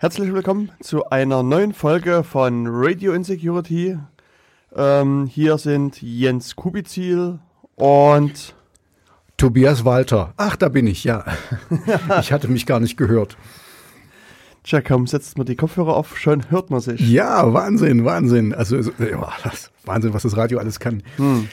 Herzlich willkommen zu einer neuen Folge von Radio Insecurity. Ähm, hier sind Jens Kubizil und Tobias Walter. Ach, da bin ich, ja. ich hatte mich gar nicht gehört. Tja, kaum setzt man die Kopfhörer auf, schon hört man sich. Ja, Wahnsinn, Wahnsinn. Also, ja, Wahnsinn, was das Radio alles kann. Hm.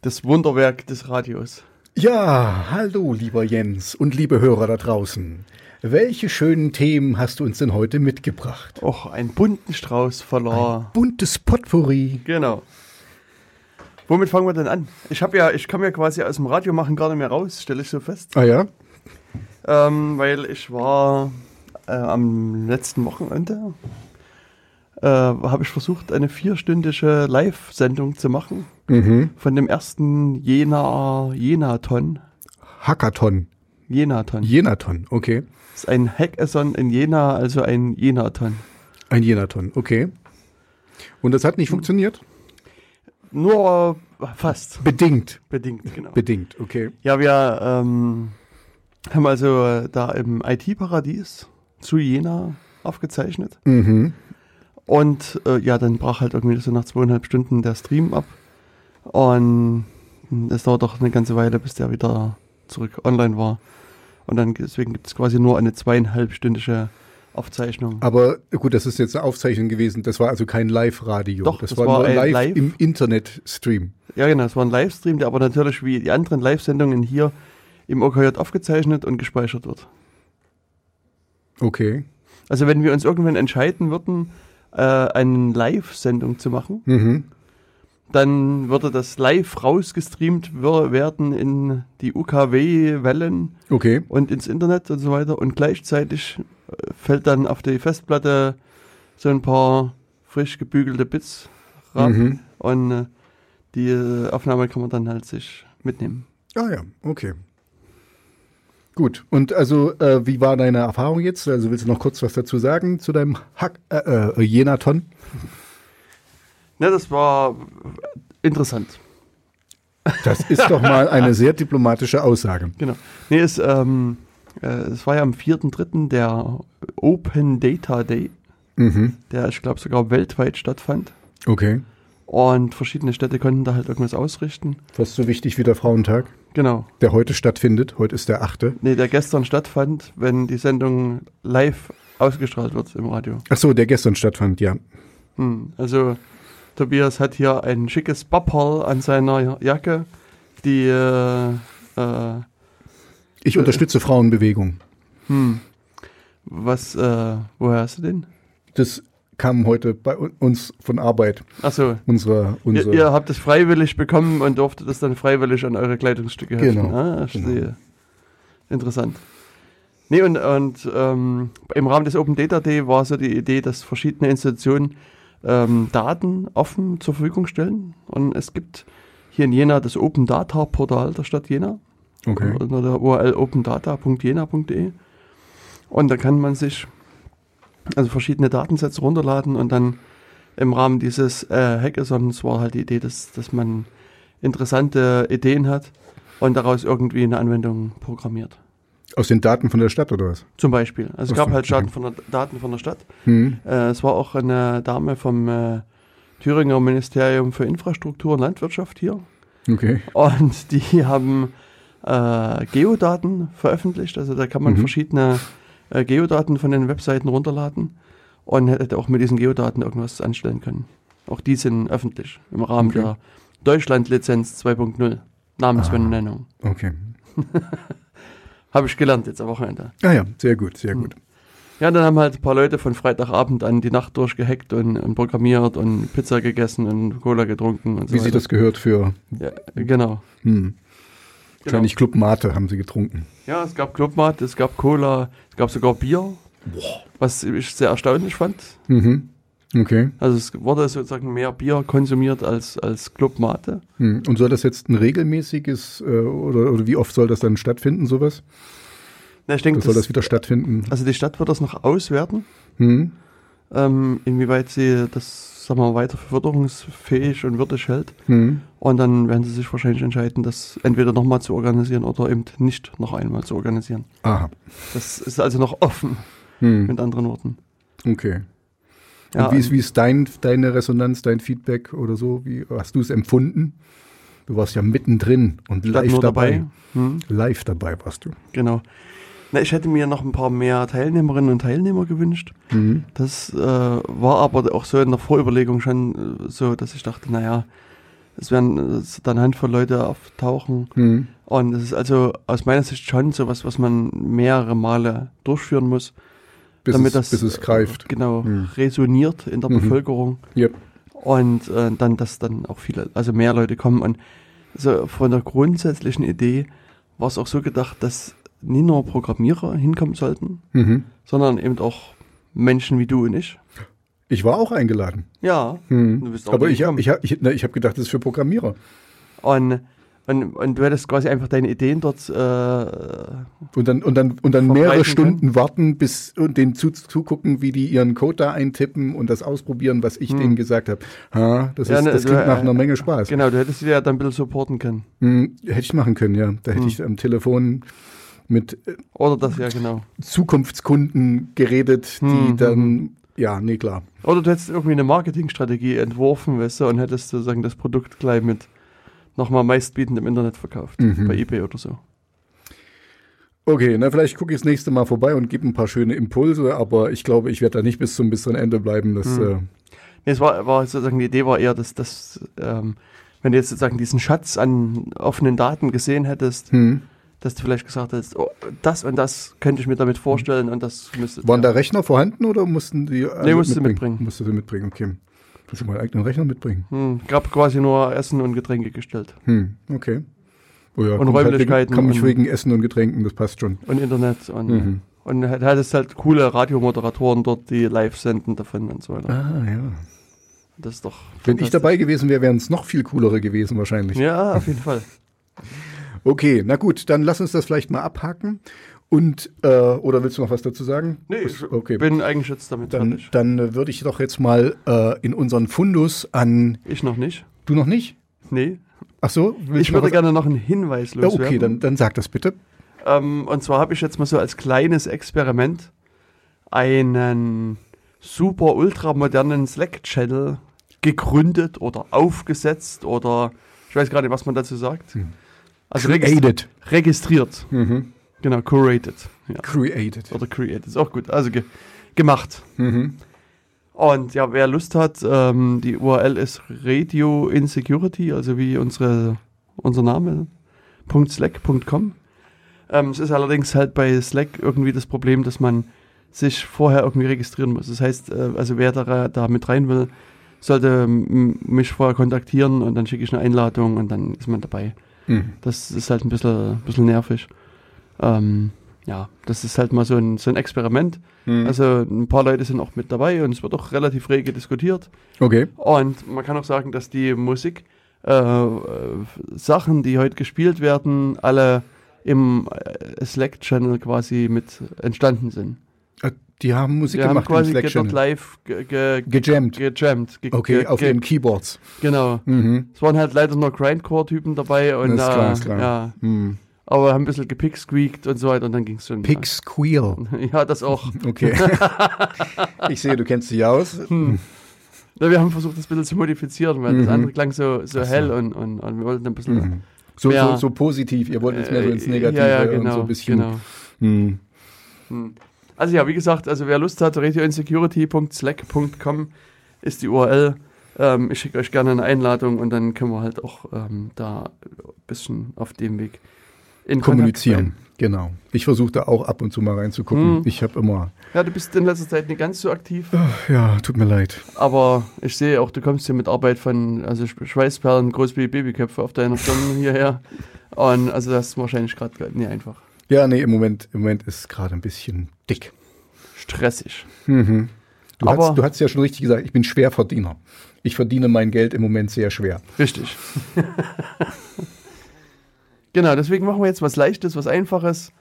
Das Wunderwerk des Radios. Ja, hallo, lieber Jens und liebe Hörer da draußen. Welche schönen Themen hast du uns denn heute mitgebracht? Och, einen bunten Strauß voller. Ein buntes Potpourri. Genau. Womit fangen wir denn an? Ich habe ja, ich komme ja quasi aus dem Radio machen gar nicht mehr raus, stelle ich so fest. Ah ja? Ähm, weil ich war äh, am letzten Wochenende äh, habe ich versucht, eine vierstündige Live-Sendung zu machen mhm. von dem ersten Jena Jenaton. Hackathon. Jenaton. Jenaton, okay. Ist ein Hackathon in Jena, also ein Jenaton. Ein Jenaton, okay. Und das hat nicht funktioniert? Nur äh, fast. Bedingt. Bedingt, genau. Bedingt, okay. Ja, wir ähm, haben also äh, da im IT-Paradies zu Jena aufgezeichnet. Mhm. Und äh, ja, dann brach halt irgendwie so nach zweieinhalb Stunden der Stream ab. Und es dauert doch eine ganze Weile, bis der wieder zurück online war. Und dann deswegen gibt es quasi nur eine zweieinhalbstündige Aufzeichnung. Aber gut, das ist jetzt eine Aufzeichnung gewesen. Das war also kein Live-Radio. Doch, das, das war, war nur live, live, im Internet-Stream. Ja, genau. Es war ein Livestream, der aber natürlich wie die anderen Live-Sendungen hier im OKJ aufgezeichnet und gespeichert wird. Okay. Also wenn wir uns irgendwann entscheiden würden, äh, eine Live-Sendung zu machen, mhm. Dann würde das live rausgestreamt werden in die UKW-Wellen okay. und ins Internet und so weiter. Und gleichzeitig äh, fällt dann auf die Festplatte so ein paar frisch gebügelte Bits ran mhm. und äh, die Aufnahme kann man dann halt sich mitnehmen. Ah ja, okay. Gut, und also äh, wie war deine Erfahrung jetzt? Also willst du noch kurz was dazu sagen zu deinem Hack, äh, äh, Jenaton? Ne, das war interessant. Das ist doch mal eine sehr diplomatische Aussage. Genau. Nee, es, ähm, äh, es war ja am 4.3. der Open Data Day, mhm. der ich glaube sogar weltweit stattfand. Okay. Und verschiedene Städte konnten da halt irgendwas ausrichten. Fast so wichtig wie der Frauentag. Genau. Der heute stattfindet. Heute ist der 8. Nee, der gestern stattfand, wenn die Sendung live ausgestrahlt wird im Radio. Ach so, der gestern stattfand, ja. Hm, also Tobias hat hier ein schickes Bapperl an seiner Jacke, die äh, äh, Ich unterstütze Frauenbewegung. Hm. Was, äh, woher hast du den? Das kamen heute bei uns von Arbeit. Achso. Unsere, unsere ihr, ihr, habt es freiwillig bekommen und durftet es dann freiwillig an eure Kleidungsstücke heften. Genau. Ah, ich genau. sehe. Interessant. Nee, und, und ähm, im Rahmen des Open Data Day war so die Idee, dass verschiedene Institutionen ähm, Daten offen zur Verfügung stellen. Und es gibt hier in Jena das Open Data Portal der Stadt Jena. Okay. Unter der URL opendata.jena.de. Und da kann man sich also verschiedene Datensätze runterladen und dann im Rahmen dieses äh, Hackathons war halt die Idee, dass, dass man interessante Ideen hat und daraus irgendwie eine Anwendung programmiert. Aus den Daten von der Stadt oder was? Zum Beispiel. Also es gab halt Daten von der, Daten von der Stadt. Mhm. Äh, es war auch eine Dame vom äh, Thüringer Ministerium für Infrastruktur und Landwirtschaft hier. Okay. Und die haben äh, Geodaten veröffentlicht. Also da kann man mhm. verschiedene äh, Geodaten von den Webseiten runterladen und hätte auch mit diesen Geodaten irgendwas anstellen können. Auch die sind öffentlich im Rahmen okay. der Deutschland-Lizenz 2.0, Namensbenennung. Ah, okay. Habe ich gelernt jetzt am Wochenende. Ah ja, sehr gut, sehr gut. Ja, dann haben halt ein paar Leute von Freitagabend an die Nacht durchgehackt und, und programmiert und Pizza gegessen und Cola getrunken und so Wie weiter. sich das gehört für. Ja, genau. Hm. Wahrscheinlich genau. Club Mate haben sie getrunken. Ja, es gab Club Mate, es gab Cola, es gab sogar Bier. Boah. Was ich sehr erstaunlich fand. Mhm. Okay. Also es wurde sozusagen mehr Bier konsumiert als, als Club Mate. Mhm. Und soll das jetzt ein regelmäßiges äh, oder, oder wie oft soll das dann stattfinden, sowas? Na, ich denke, soll das wieder stattfinden? Also die Stadt wird das noch auswerten. Mhm. Ähm, inwieweit sie das, sagen wir mal, weiter förderungsfähig und würdig hält. Mhm. Und dann werden sie sich wahrscheinlich entscheiden, das entweder nochmal zu organisieren oder eben nicht noch einmal zu organisieren. Aha. Das ist also noch offen. Hm. mit anderen Worten. Okay. Ja, und wie ist, wie ist dein, deine Resonanz, dein Feedback oder so? Wie hast du es empfunden? Du warst ja mittendrin und live dabei. dabei. Hm, Live dabei warst du. genau. Na, ich hätte mir noch ein paar mehr Teilnehmerinnen und Teilnehmer gewünscht. Mhm. Das äh, war aber auch so in der Vorüberlegung schon äh, so, dass ich dachte, naja, es werden äh, dann eine Handvoll Leute auftauchen. Mhm. Und es ist also aus meiner Sicht schon sowas, was man mehrere Male durchführen muss, Bis, damit es, das bis es greift. äh, genau Mhm. resoniert in der Mhm. Bevölkerung Yep. und äh, dann, dass dann auch viele, also mehr Leute kommen. Und so von der grundsätzlichen Idee war es auch so gedacht, dass nie nur Programmierer hinkommen sollten, Mhm. sondern eben auch Menschen wie du und ich. Ich war auch eingeladen. Ja, Mhm. Du bist auch Aber nicht ich habe ich hab, ich, na, ich hab gedacht, das ist für Programmierer. und, und, und du hättest quasi einfach deine Ideen dort äh, Und dann, und dann, und dann mehrere können. Stunden warten bis und denen zu, zugucken, wie die ihren Code da eintippen und das ausprobieren, was ich Hm. denen gesagt habe. Ha, das, Ja, ist, ne, das du, klingt nach äh, einer Menge Spaß. Genau, du hättest sie ja dann ein bisschen supporten können. Hm, hätte ich machen können, ja. Da hätte Hm. ich am Telefon mit äh, Oder das, ja, genau. Zukunftskunden geredet, die Hm, dann, ja, nee, klar. Oder du hättest irgendwie eine Marketingstrategie entworfen, weißt du, und hättest sozusagen das Produkt gleich mit nochmal meistbietend im Internet verkauft. Mhm. Bei eBay oder so. Okay, na, vielleicht gucke ich das nächste Mal vorbei und gebe ein paar schöne Impulse, aber ich glaube, ich werde da nicht bis zum bitteren Ende bleiben. Das, Hm. äh, Nee, es war, war sozusagen, die Idee war eher, dass, dass ähm, wenn du jetzt sozusagen diesen Schatz an offenen Daten gesehen hättest, hm. dass du vielleicht gesagt hättest, oh, das und das könnte ich mir damit vorstellen und das müsste. Waren da Rechner vorhanden oder mussten die alle Nee, musste mitbringen. Musste sie mitbringen, okay. Du mal einen eigenen Rechner mitbringen? Hm, gab quasi nur Essen und Getränke gestellt. Hm, okay. Oh ja, Und komm halt Räumlichkeiten Wegen, komm ich und- wegen Essen und Getränken, das passt schon. Und Internet und, Mhm. und du hattest halt coole Radiomoderatoren dort, die live senden davon und so weiter. Ah, ja. Das ist doch. Wenn ich dabei gewesen wäre, wären es noch viel coolere gewesen wahrscheinlich. Ja, auf jeden Fall. Okay, na gut, dann lass uns das vielleicht mal abhaken. Und, äh, oder willst du noch was dazu sagen? Nee, ich okay. bin eigentlich jetzt damit Dann, fertig. dann äh, würde ich doch jetzt mal äh, in unseren Fundus an. Ich noch nicht. Du noch nicht? Nee. Ach so? Ich würde gerne noch einen Hinweis Ja, loswerden. okay, dann, dann sag das bitte. Ähm, und zwar habe ich jetzt mal so als kleines Experiment einen super ultramodernen Slack-Channel gegründet oder aufgesetzt oder ich weiß gar nicht, was man dazu sagt. Hm. Also Created. registriert. Mhm. Genau, curated. Ja. Created. Oder created. Ist auch gut. Also ge gemacht. Mhm. Und ja, wer Lust hat, ähm, die URL ist Radio Insecurity, also wie unsere, unser Name, .slack.com. Ähm, es ist allerdings halt bei Slack irgendwie das Problem, dass man sich vorher irgendwie registrieren muss. Das heißt, äh, also wer da, da mit rein will, sollte m- mich vorher kontaktieren und dann schicke ich eine Einladung und dann ist man dabei. Mhm. Das ist halt ein bisschen, bisschen nervig. Ähm, ja, das ist halt mal so ein, so ein Experiment. Mhm. Also ein paar Leute sind auch mit dabei und es wird auch relativ rege diskutiert. okay. Und man kann auch sagen, dass die Musik, äh, äh, Sachen, die heute gespielt werden, alle im äh, Slack-Channel quasi mit entstanden sind. Äh, Die haben Musik haben gemacht im quasi Slack dort live ge ge Gejammt. gejammt. Ge Okay, auf ihren Keyboards. Genau. Mhm. Es waren halt leider nur Grindcore-Typen dabei und Das ist äh, klar, ist klar. ja, Mhm. Aber haben ein bisschen gepicksqueakt und so weiter und dann ging es schon. Pig Squeal. Ja, das auch. Okay. ich sehe, du kennst dich aus. Hm. Ja, wir haben versucht, das ein bisschen zu modifizieren, weil das Mhm. andere klang so, so Ach so. hell und, und, und wir wollten ein bisschen. Mhm. So, Mehr- so, so positiv. Ihr wollt jetzt mehr so ins äh, Negative ja, ja, und genau, so ein bisschen. Genau. Mhm. Hm. Also ja, wie gesagt, also wer Lust hat, radioinsecurity.slack.com ist die URL. Ähm, ich schicke euch gerne eine Einladung und dann können wir halt auch ähm, da ein bisschen auf dem Weg in Kommunizieren. Genau. Ich versuche da auch ab und zu mal reinzugucken. Mhm. Ich habe immer. Ja, du bist in letzter Zeit nicht ganz so aktiv, Ach, ja, tut mir leid. aber ich sehe auch, du kommst hier mit Arbeit von, also Sch- Schweißperlen, groß wie Babyköpfe auf deiner Stirn hierher. Und also das ist wahrscheinlich gerade nie einfach. Ja, nee, im Moment, im Moment ist es gerade ein bisschen dick. Stressig. Mhm. Du, Aber- hast, du hast ja schon richtig gesagt, ich bin Schwerverdiener. Ich verdiene mein Geld im Moment sehr schwer. Richtig. genau, deswegen machen wir jetzt was Leichtes, was Einfaches.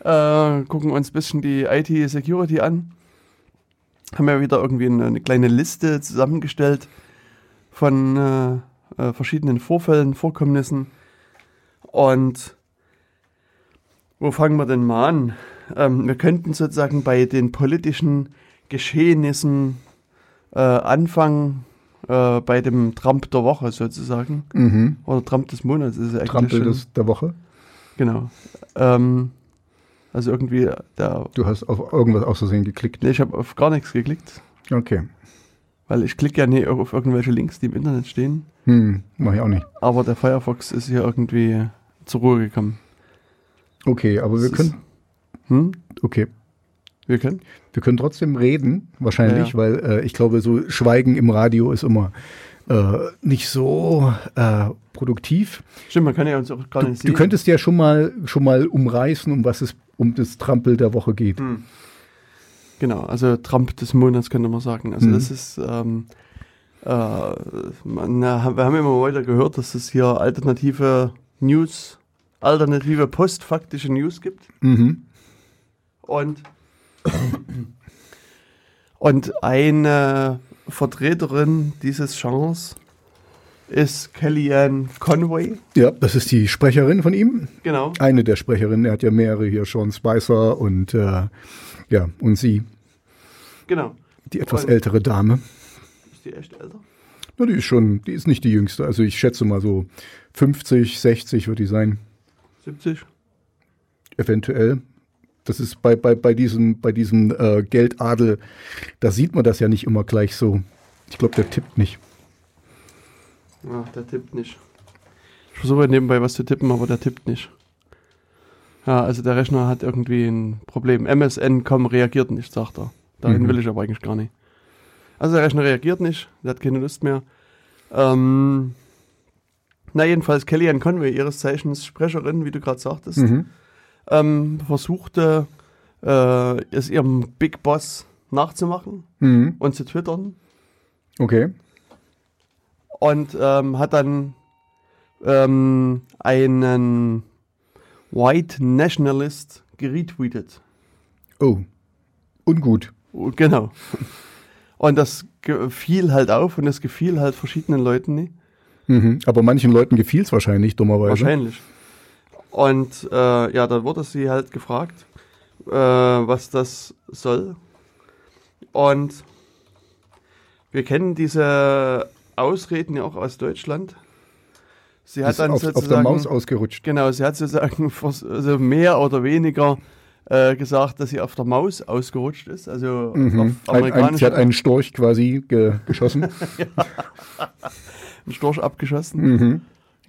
Äh, gucken uns ein bisschen die IT-Security an. Haben ja wieder irgendwie eine, eine kleine Liste zusammengestellt von äh, äh, verschiedenen Vorfällen, Vorkommnissen. Und wo fangen wir denn mal an? ähm, wir könnten sozusagen bei den politischen Geschehnissen äh, anfangen, äh, bei dem Trump der Woche sozusagen. Mhm. Oder Trump des Monats ist es eigentlich. Schon. des, der Woche. Genau. Ähm, also irgendwie, der, Du hast auf irgendwas aus Versehen geklickt. nee, ich habe auf gar nichts geklickt, Okay. weil ich klicke ja nie auf irgendwelche Links, die im Internet stehen. Hm, mach ich auch nicht. Aber der Firefox ist hier irgendwie zur Ruhe gekommen. Okay, aber wir Das können, Hm? okay. Wir können? Wir können trotzdem reden, wahrscheinlich, Ja, weil äh, ich glaube, so Schweigen im Radio ist immer äh, nicht so äh, produktiv. Stimmt, man kann ja uns auch gar Du, nicht du sehen. könntest ja schon mal schon mal umreißen, um was es um das Trampel der Woche geht. Hm. Genau, also Trump des Monats könnte man sagen. Also Mhm. das ist, ähm, äh, man, na, wir haben immer weiter gehört, dass es hier alternative News, alternative postfaktische News gibt. Mhm. Und, und eine Vertreterin dieses Genres ist Kellyanne Conway. Ja, das ist die Sprecherin von ihm. Genau. Eine der Sprecherinnen. Er hat ja mehrere hier, Sean Spicer und äh, ja, und sie, Genau. die etwas Und- ältere Dame. Ist die echt älter? Na, die ist schon, die ist nicht die jüngste. Also ich schätze mal so 50, 60 wird die sein. 70? eventuell. Das ist bei, bei, bei diesem, bei diesem äh, Geldadel, da sieht man das ja nicht immer gleich so. Ich glaube, der tippt nicht. Ach, der tippt nicht. Ich versuche nebenbei was zu tippen, aber der tippt nicht. Ja, also der Rechner hat irgendwie ein Problem. MSN.com reagiert nicht, sagt er. Dahin Mhm. will ich aber eigentlich gar nicht. Also der Rechner reagiert nicht, der hat keine Lust mehr. Ähm, na jedenfalls Kellyanne Conway, ihres Zeichens Sprecherin, wie du gerade sagtest, Mhm. Ähm, versuchte äh, es ihrem Big Boss nachzumachen Mhm. und zu twittern. Okay. und ähm, hat dann ähm, einen White Nationalist geretweetet. Oh. Ungut. Oh, Genau. Und das gefiel halt auf und das gefiel halt verschiedenen Leuten nicht. Mhm. Aber manchen Leuten gefiel es wahrscheinlich, dummerweise. Wahrscheinlich. Und äh, ja, dann wurde sie halt gefragt, äh, was das soll. Und wir kennen diese Ausreden ja auch aus Deutschland. Sie hat Ist dann auf, auf sozusagen der Maus ausgerutscht. Genau, sie hat sozusagen also mehr oder weniger äh, gesagt, dass sie auf der Maus ausgerutscht ist. Also Mhm. auf Ein, ein, sie hat einen Storch quasi ge geschossen. einen Storch abgeschossen. mhm.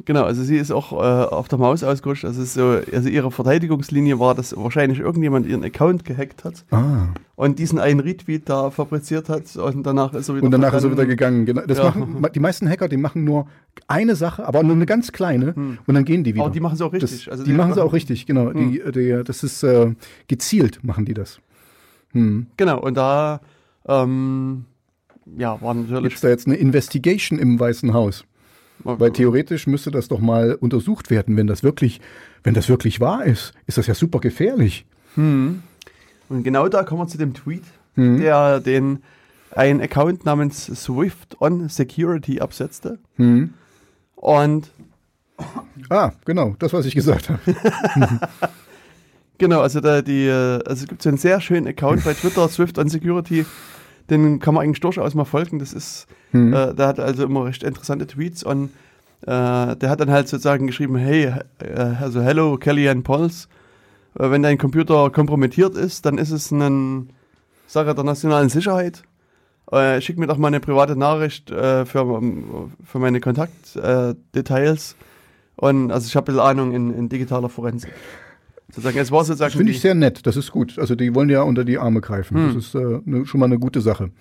Genau, also sie ist auch äh, auf der Maus ausgerutscht. Also, es so, also ihre Verteidigungslinie war, dass wahrscheinlich irgendjemand ihren Account gehackt hat Ah. und diesen einen Retweet da fabriziert hat und danach ist er wieder Und danach ist er wieder gegangen. Genau. Das Ja. machen, die meisten Hacker, die machen nur eine Sache, aber nur eine ganz kleine und dann gehen die wieder. Aber die machen es auch richtig. Das, also die machen sie auch richtig, genau. Die, die, das ist äh, gezielt, machen die das. Hm. Genau, und da ähm, ja, war Gibt natürlich es da jetzt eine Investigation im Weißen Haus? Weil theoretisch müsste das doch mal untersucht werden, wenn das wirklich, wenn das wirklich wahr ist. Ist das ja super gefährlich. Und genau da kommen wir zu dem Tweet, Mhm. der den ein Account namens Swift on Security absetzte. Hm. Und Ah, genau, das, was ich gesagt habe. genau, also da die, äh, also es gibt so einen sehr schönen Account bei Twitter, Swift on Security, den kann man eigentlich durchaus mal folgen. Das ist, Mhm. äh, der hat also immer recht interessante Tweets und äh, der hat dann halt sozusagen geschrieben, hey, äh, also hello Kellyanne Pauls, äh, wenn dein Computer kompromittiert ist, dann ist es eine Sache der nationalen Sicherheit. Äh, schick mir doch mal eine private Nachricht äh, für, für meine Kontaktdetails. Details. und also ich habe ein bisschen Ahnung in, in digitaler Forensik. Sozusagen, es war sozusagen Das finde ich sehr nett, das ist gut. Also die wollen ja unter die Arme greifen. Hm. Das ist äh, ne, schon mal eine gute Sache.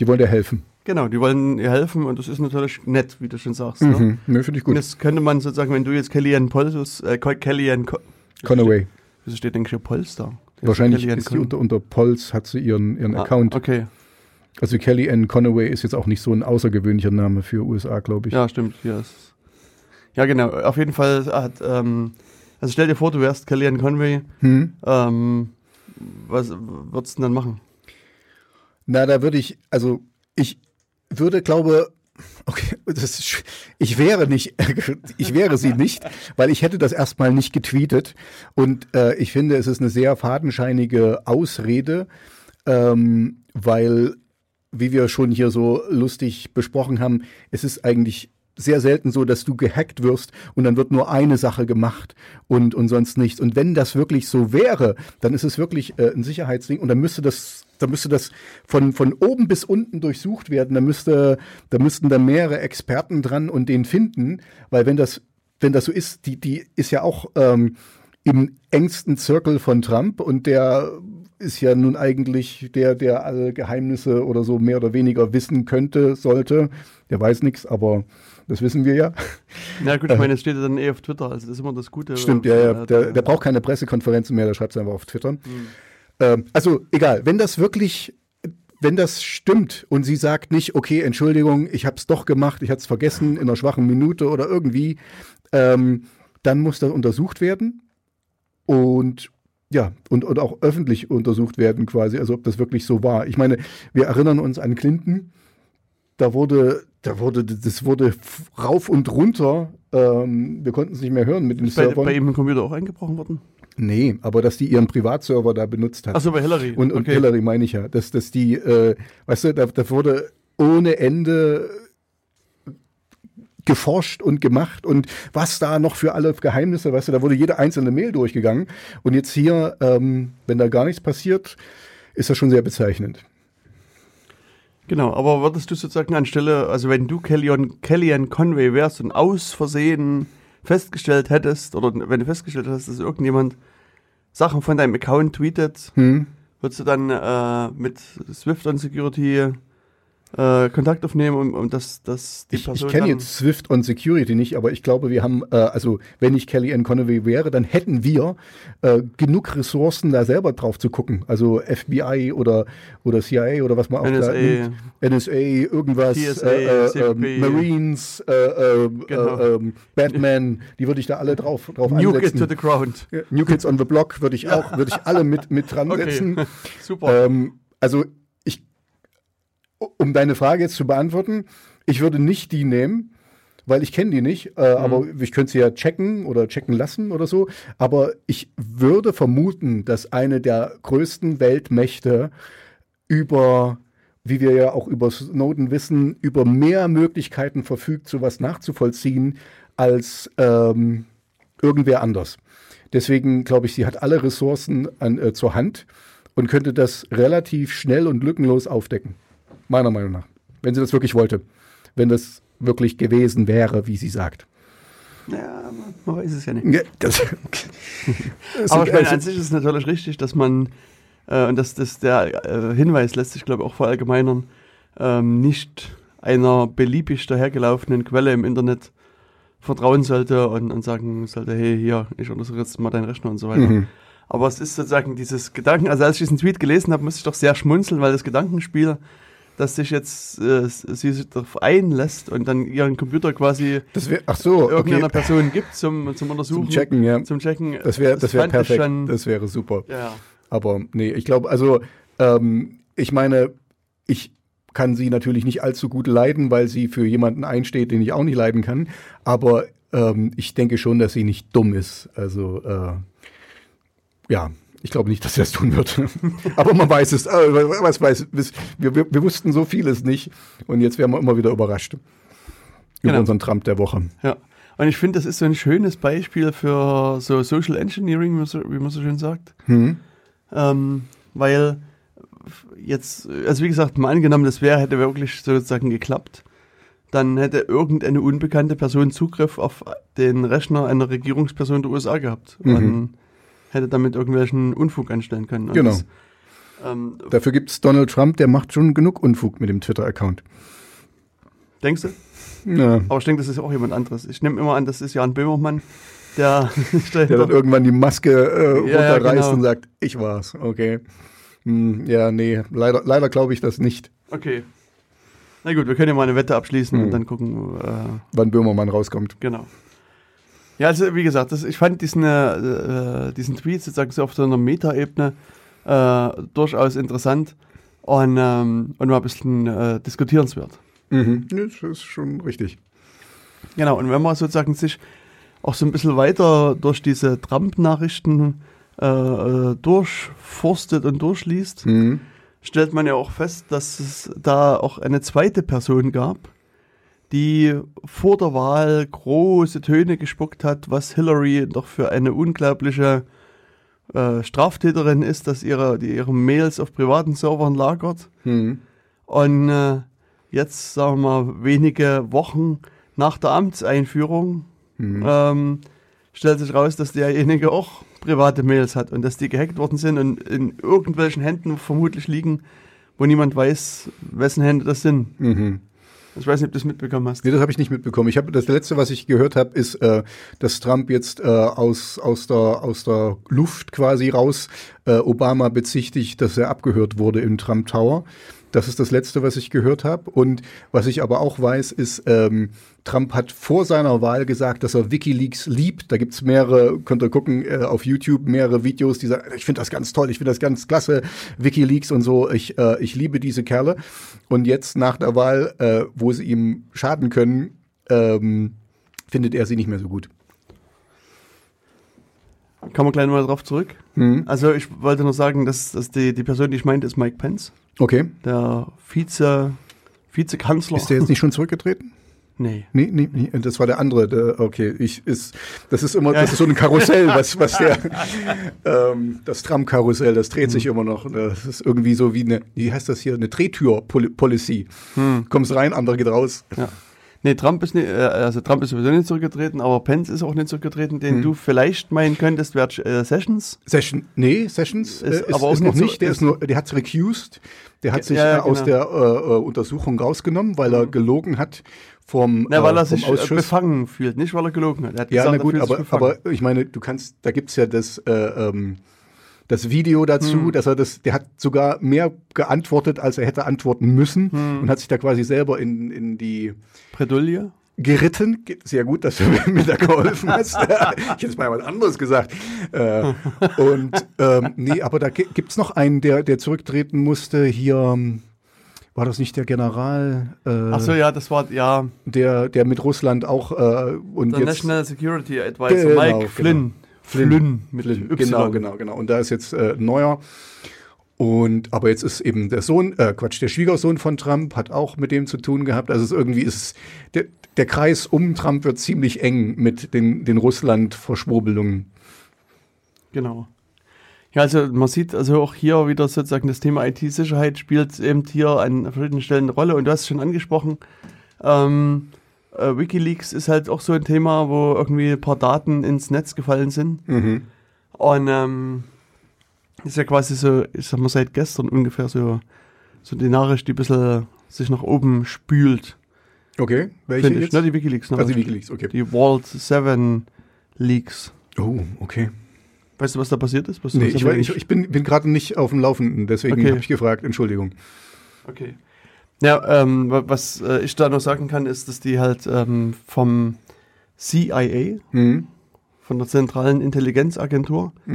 Die wollen dir helfen. Genau, die wollen ihr helfen und das ist natürlich nett, wie du schon sagst. Ne? Mhm. Ne, finde ich Und gut. das könnte man sozusagen, wenn du jetzt Kellyanne Polsus, äh, Kellyanne, Co Conaway. wieso steht denn hier Pols da? Wahrscheinlich Kellyanne ist sie unter, unter Pols, hat sie ihren, ihren Ah, Account. Okay, Also Kelly Ann Conaway ist jetzt auch nicht so ein außergewöhnlicher Name für USA, glaube ich. ja, stimmt, ist. Ja, genau, auf jeden Fall hat, ähm, also stell dir vor, du wärst Kellyanne Conway, Hm? ähm, was würdest du denn dann machen? Na, da würde ich, also ich würde, glaube, okay, ist, ich wäre nicht, ich wäre sie nicht, weil ich hätte das erstmal nicht getweetet. Und äh, ich finde, es ist eine sehr fadenscheinige Ausrede, ähm, weil, wie wir schon hier so lustig besprochen haben, es ist eigentlich sehr selten so, dass du gehackt wirst und dann wird nur eine Sache gemacht und, und sonst nichts. Und wenn das wirklich so wäre, dann ist es wirklich äh, ein Sicherheitsding und dann müsste das, dann müsste das von, von oben bis unten durchsucht werden. Da müsste, da müssten dann mehrere Experten dran und den finden, weil wenn das, wenn das so ist, die, die ist ja auch ähm, im engsten Zirkel von Trump und der ist ja nun eigentlich der, der alle Geheimnisse oder so mehr oder weniger wissen könnte, sollte. Der weiß nichts, aber das wissen wir ja. Ja gut, ich meine, es steht ja dann eh auf Twitter, also das ist immer das Gute. Stimmt, ja, ja. Der, der braucht keine Pressekonferenzen mehr, der schreibt es einfach auf Twitter. Mhm. Ähm, also egal, wenn das wirklich, wenn das stimmt und sie sagt nicht, okay, Entschuldigung, ich habe es doch gemacht, ich hatte es vergessen in einer schwachen Minute oder irgendwie, ähm, dann muss das untersucht werden und ja, und, und auch öffentlich untersucht werden quasi, also ob das wirklich so war. Ich meine, wir erinnern uns an Clinton, da wurde, da wurde, das wurde rauf und runter, ähm, wir konnten es nicht mehr hören mit den bei, Servern. Bei ihm im Computer auch eingebrochen worden? Nee, aber dass die ihren Privatserver da benutzt hat. Achso, bei Hillary. Und, und okay. Hillary meine ich ja, dass, dass die, äh, weißt du, da, da wurde ohne Ende geforscht und gemacht und was da noch für alle Geheimnisse, weißt du, da wurde jede einzelne Mail durchgegangen. Und jetzt hier, ähm, wenn da gar nichts passiert, ist das schon sehr bezeichnend. Genau, aber würdest du sozusagen anstelle, also wenn du Kellyanne, Kellyanne Conway wärst und aus Versehen festgestellt hättest, oder wenn du festgestellt hast, dass irgendjemand Sachen von deinem Account tweetet, hm. würdest du dann äh, mit Swift on Security äh, Kontakt aufnehmen, um, um das, das die ich, Person. Ich kenne jetzt Swift on Security nicht, aber ich glaube, wir haben, äh, also wenn ich Kelly Ann Conway wäre, dann hätten wir äh, genug Ressourcen, da selber drauf zu gucken. Also FBI oder, oder CIA oder was man auch NSA, da nimmt. NSA, irgendwas, TSA, äh, äh, ähm, Marines, äh, äh, genau. Ähm, Batman, die würde ich da alle drauf, drauf New ansetzen. Kids to the ground. New Kids on the Block würde ich auch, würde ich alle mit, mit dran okay. setzen. Super. Ähm, also um deine Frage jetzt zu beantworten, ich würde nicht die nehmen, weil ich kenne die nicht, äh, mhm. aber ich könnte sie ja checken oder checken lassen oder so. Aber ich würde vermuten, dass eine der größten Weltmächte über, wie wir ja auch über Snowden wissen, über mehr Möglichkeiten verfügt, sowas nachzuvollziehen als ähm, irgendwer anders. Deswegen glaube ich, sie hat alle Ressourcen an, äh, zur Hand und könnte das relativ schnell und lückenlos aufdecken. Meiner Meinung nach. Wenn sie das wirklich wollte. Wenn das wirklich gewesen wäre, wie sie sagt. Ja, man weiß es ja nicht. Ja, das, das Aber ich meine, an sich ist es natürlich richtig, dass man, äh, und das, das, der äh, Hinweis lässt sich, glaube ich, auch verallgemeinern, ähm, nicht einer beliebig dahergelaufenen Quelle im Internet vertrauen sollte und, und sagen sollte, hey, hier, ich untersuche jetzt mal deinen Rechner und so weiter. Mhm. Aber es ist sozusagen dieses Gedanken, also als ich diesen Tweet gelesen habe, musste ich doch sehr schmunzeln, weil das Gedankenspiel dass sich jetzt äh, sie sich darauf einlässt und dann ihren Computer quasi wär, ach so, irgendeiner okay. Person gibt zum, zum Untersuchen. Zum Checken, ja. Zum Checken. Das wäre das, das wär perfekt. Schon, das wäre super. Ja. Aber nee, ich glaube, also ähm, ich meine, ich kann sie natürlich nicht allzu gut leiden, weil sie für jemanden einsteht, den ich auch nicht leiden kann. Aber ähm, ich denke schon, dass sie nicht dumm ist. Also äh, ja, ich glaube nicht, dass er es tun wird. Aber man weiß es. Äh, was weiß, wir, wir, wir, wussten so vieles nicht. Und jetzt werden wir immer wieder überrascht. Über genau. unseren Trump der Woche. Ja. Und ich finde, das ist so ein schönes Beispiel für so Social Engineering, wie man so schön sagt. Hm. Ähm, weil jetzt, also wie gesagt, mal angenommen, das wäre, hätte wirklich sozusagen geklappt, dann hätte irgendeine unbekannte Person Zugriff auf den Rechner einer Regierungsperson der USA gehabt. Mhm. Und hätte damit irgendwelchen Unfug anstellen können. Und genau. Das, ähm, Dafür gibt es Donald Trump, der macht schon genug Unfug mit dem Twitter-Account. Denkst du? Ja. Aber ich denke, das ist auch jemand anderes. Ich nehme immer an, das ist Jan Böhmermann, der, der dann irgendwann die Maske äh, runterreißt ja, genau. und sagt, ich war's. Okay. Hm, ja, nee, leider, leider glaube ich das nicht. Okay. Na gut, wir können ja mal eine Wette abschließen hm. und dann gucken, äh, wann Böhmermann rauskommt. Genau. Ja, also wie gesagt, das, ich fand diesen, äh, äh diesen Tweet sozusagen so auf so einer Meta-Ebene äh, durchaus interessant und, ähm, und mal ein bisschen äh, diskutierenswert. Mhm. Das ist schon richtig. Genau, und wenn man sozusagen sich auch so ein bisschen weiter durch diese Trump-Nachrichten äh, äh, durchforstet und durchliest, Mhm. stellt man ja auch fest, dass es da auch eine zweite Person gab, die vor der Wahl große Töne gespuckt hat, was Hillary doch für eine unglaubliche äh, Straftäterin ist, dass ihre, die ihre Mails auf privaten Servern lagert. Mhm. Und äh, jetzt, sagen wir mal, wenige Wochen nach der Amtseinführung Mhm. ähm, stellt sich raus, dass derjenige auch private Mails hat und dass die gehackt worden sind und in irgendwelchen Händen vermutlich liegen, wo niemand weiß, wessen Hände das sind. Mhm. Ich weiß nicht, ob du das mitbekommen hast. Nee, das habe ich nicht mitbekommen. Ich habe das letzte, was ich gehört habe, ist, äh, dass Trump jetzt äh, aus aus der aus der Luft quasi raus äh, Obama bezichtigt, dass er abgehört wurde im Trump Tower. Das ist das letzte, was ich gehört habe. Und was ich aber auch weiß, ist, ähm, Trump hat vor seiner Wahl gesagt, dass er WikiLeaks liebt. Da gibt's mehrere, könnt ihr gucken, äh, auf YouTube mehrere Videos, die sagen, ich finde das ganz toll, ich finde das ganz klasse, WikiLeaks und so, ich, äh, ich liebe diese Kerle. Und jetzt nach der Wahl, äh, wo sie ihm schaden können, ähm, findet er sie nicht mehr so gut. Kann man gleich mal drauf zurück. Mhm. Also ich wollte nur sagen, dass, dass die, die Person, die ich meinte, ist Mike Pence, Okay. der Vize, Vizekanzler. Ist der jetzt nicht schon zurückgetreten? Nee. Nee, nee, nee, das war der andere. Der, okay, ich ist, das ist immer, das ist so ein Karussell, was, was der, ähm, das Tram-Karussell, das dreht sich immer noch. Das ist irgendwie so wie eine, wie heißt das hier, eine Drehtür-Policy. Kommst rein, andere geht raus. Ja. Nee, Trump ist nicht, äh, also Trump ist sowieso nicht zurückgetreten, aber Pence ist auch nicht zurückgetreten, den Hm. du vielleicht meinen könntest, wäre äh, Sessions. Session, nee, Sessions Ist ist, äh, aber ist, auch ist noch nicht so- der ist nur, der hat recused, der hat sich ja, äh, aus genau. der äh, äh, Untersuchung rausgenommen, weil er gelogen hat vom, Na, weil äh, er sich Ausschuss. befangen fühlt, nicht weil er gelogen hat. Er hat Ja, gesagt, na gut, aber, aber ich meine, du kannst, da gibt's ja das, äh, ähm, das Video dazu, Hm. dass er das, der hat sogar mehr geantwortet, als er hätte antworten müssen Hm. und hat sich da quasi selber in, in die Bredouille? geritten. Ge- Sehr gut, dass du mir da geholfen hast. ich hätte jetzt mal was anderes gesagt. Äh, und ähm, nee, aber da gi- gibt's noch einen, der, der zurücktreten musste. Hier ähm, war das nicht der General, äh, Ach so, ja, das war, ja, der, der mit Russland auch äh, und der jetzt National Security Advisor, Genau, Mike genau. Flynn. Flynn. Mit Flynn, Y. Genau, genau, genau. Und da ist jetzt äh, ein neuer. Und aber jetzt ist eben der Sohn, äh, Quatsch, der Schwiegersohn von Trump hat auch mit dem zu tun gehabt. Also es irgendwie ist der, der Kreis um Trump wird ziemlich eng mit den, den Russland-Verschwurbelungen. Genau. Ja, also man sieht also auch hier wieder sozusagen das Thema IT-Sicherheit spielt eben hier an verschiedenen Stellen eine Rolle und du hast es schon angesprochen. Ähm, äh, Wikileaks ist halt auch so ein Thema, wo irgendwie ein paar Daten ins Netz gefallen sind. Mhm. Und ähm, ist ja quasi so, ich sag mal, seit gestern ungefähr so, so die Nachricht, die ein bisschen sich nach oben spült. Okay, welche ich. jetzt? Ne, die Wikileaks. also Nachricht. Wikileaks, okay. Die Vault 7 Leaks. Oh, okay. Weißt du, was da passiert ist? Was, Nee, ich, war- ich, ich bin, bin gerade nicht auf dem Laufenden, deswegen Okay. habe ich gefragt, Entschuldigung. Okay. Ja, ähm, wa- was äh, ich da noch sagen kann, ist, dass die halt ähm, vom CIA, Mhm. von der Zentralen Intelligenzagentur,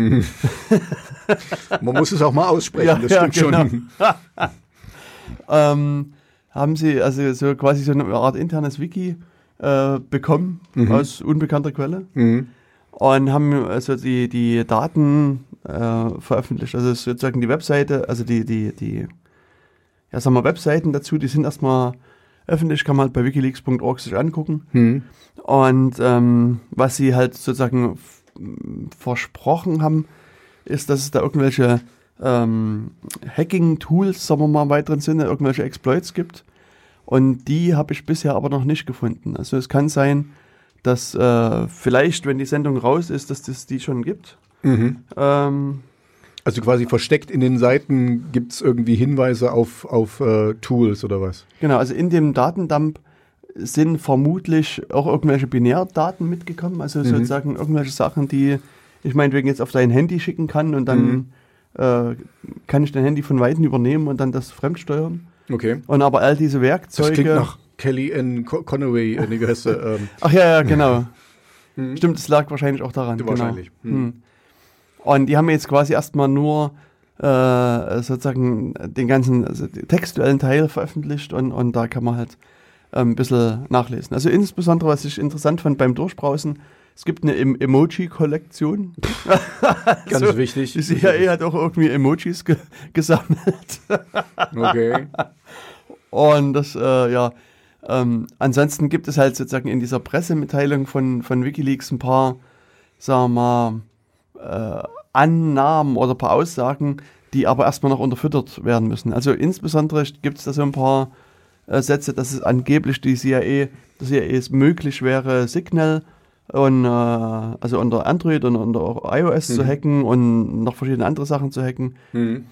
Man muss es auch mal aussprechen, Ja, das ja, stimmt schon. ähm, haben sie also so quasi so eine Art internes Wiki äh, bekommen Mhm. aus unbekannter Quelle Mhm. und haben also die, die Daten äh, veröffentlicht. Also sozusagen die Webseite, also die, die, die, ja sagen wir Webseiten dazu, die sind erstmal öffentlich, kann man halt bei wikileaks.org sich angucken. Mhm. Und ähm, was sie halt sozusagen versprochen haben, ist, dass es da irgendwelche ähm, Hacking-Tools, sagen wir mal im weiteren Sinne, irgendwelche Exploits gibt. Und die habe ich bisher aber noch nicht gefunden. Also es kann sein, dass äh, vielleicht, wenn die Sendung raus ist, dass es die schon gibt. Mhm. Ähm, Also quasi versteckt in den Seiten gibt es irgendwie Hinweise auf, auf äh, Tools oder was? genau, also in dem Datendump sind vermutlich auch irgendwelche Binärdaten mitgekommen. Also sozusagen irgendwelche Sachen, die ich meinetwegen jetzt auf dein Handy schicken kann und dann äh, kann ich dein Handy von Weitem übernehmen und dann das fremdsteuern. Okay. Und aber all diese Das Werkzeuge. klingt nach Kelly N. Co- Conaway, äh, wie heißt? Ähm, Ach ja, ja, genau. Stimmt, es lag wahrscheinlich auch daran. Wahrscheinlich. Genau. Hm. Hm. Und die haben jetzt quasi erstmal nur äh, sozusagen den ganzen also den textuellen Teil veröffentlicht und, und da kann man halt ähm, ein bisschen nachlesen. Also insbesondere, was ich interessant fand beim Durchbrausen, es gibt eine em Emoji-Kollektion. Ganz so, wichtig. Die CIA hat auch irgendwie Emojis ge gesammelt. Okay. Und das, äh, ja, ähm, ansonsten gibt es halt sozusagen in dieser Pressemitteilung von, von Wikileaks ein paar, sagen wir mal, äh, Annahmen oder ein paar Aussagen, die aber erstmal noch unterfüttert werden müssen. Also insbesondere gibt es da so ein paar äh, Sätze, dass es angeblich die CIA, dass CIA es möglich wäre, Signal und äh, also unter Android und unter iOS Mhm. zu hacken und noch verschiedene andere Sachen zu hacken. Mhm.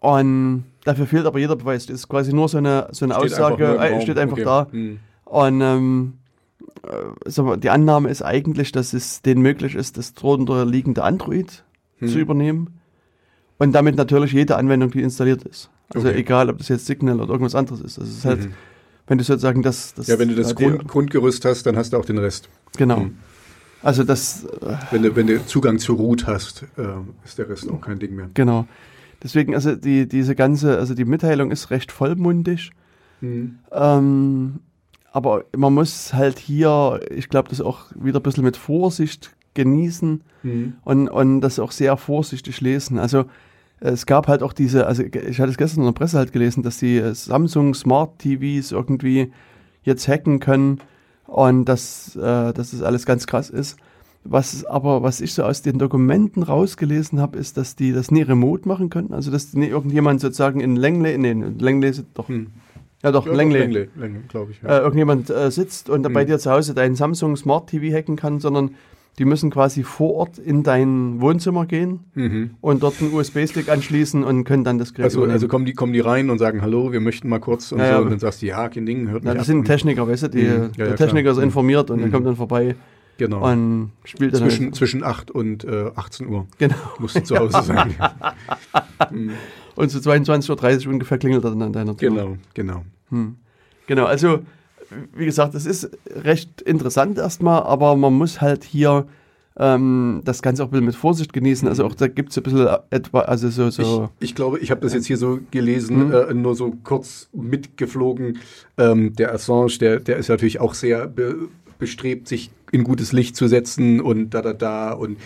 Und dafür fehlt aber jeder Beweis. Das ist quasi nur so eine, so eine Steht Aussage, einfach äh, steht einfach Okay. da. Mhm. Und ähm, äh, die Annahme ist eigentlich, dass es denen möglich ist, das drunter liegende Android Hm. zu übernehmen. Und damit natürlich jede Anwendung, die installiert ist. Also Okay. egal, ob das jetzt Signal oder irgendwas anderes ist. Das ist halt, Mhm. wenn du sozusagen das, das Ja, wenn du das Grund, Grundgerüst hast, dann hast du auch den Rest. Genau. Mhm. Also das, äh, Wenn du, wenn du Zugang zu Root hast, äh, ist der Rest auch kein Ding mehr. genau. Deswegen, also die, diese ganze, also die Mitteilung ist recht vollmundig. Mhm. Ähm, aber man muss halt hier, ich glaube, das auch wieder ein bisschen mit Vorsicht genießen Mhm. und, und das auch sehr vorsichtig lesen. Also äh, es gab halt auch diese, also ich hatte es gestern in der Presse halt gelesen, dass die äh, Samsung Smart TVs irgendwie jetzt hacken können und dass, äh, dass das alles ganz krass ist. Was aber, was ich so aus den Dokumenten rausgelesen habe, ist, dass die das nie remote machen können. Also dass nie irgendjemand sozusagen in Langley, nee, in Langley ist doch, Hm. ja doch, Ja, Langley, Langley, Langley glaube ich. äh, Ja. irgendjemand äh, sitzt und bei Hm. dir zu Hause deinen Samsung Smart TV hacken kann, sondern die müssen quasi vor Ort in dein Wohnzimmer gehen mhm. und dort einen USB-Stick anschließen und können dann das Gerät Also, übernehmen. also kommen, die, kommen die rein und sagen, hallo, wir möchten mal kurz und Ja, so. ja. Und dann sagst du, ja, kein Ding, hört ja, mich das ab. sind Techniker, weißt du, die, Mhm. Ja, der klar. Techniker ist Mhm. informiert und der Mhm. kommt dann vorbei Genau. und spielt dann zwischen, halt. zwischen 8 und äh, 18 Uhr Genau. musst du zu Hause sein. Mhm. Und zu 22.30 Uhr ungefähr klingelt er dann an deiner Tür. genau, genau. Hm. Genau, also wie gesagt, das ist recht interessant erstmal, aber man muss halt hier ähm, das Ganze auch ein bisschen mit Vorsicht genießen. Also auch da gibt es ein bisschen etwa, also so, so Ich, ich glaube, ich habe das jetzt hier so gelesen, Mhm. äh, nur so kurz mitgeflogen. Ähm, der Assange, der, der ist natürlich auch sehr be bestrebt, sich in gutes Licht zu setzen und da, da, da. Und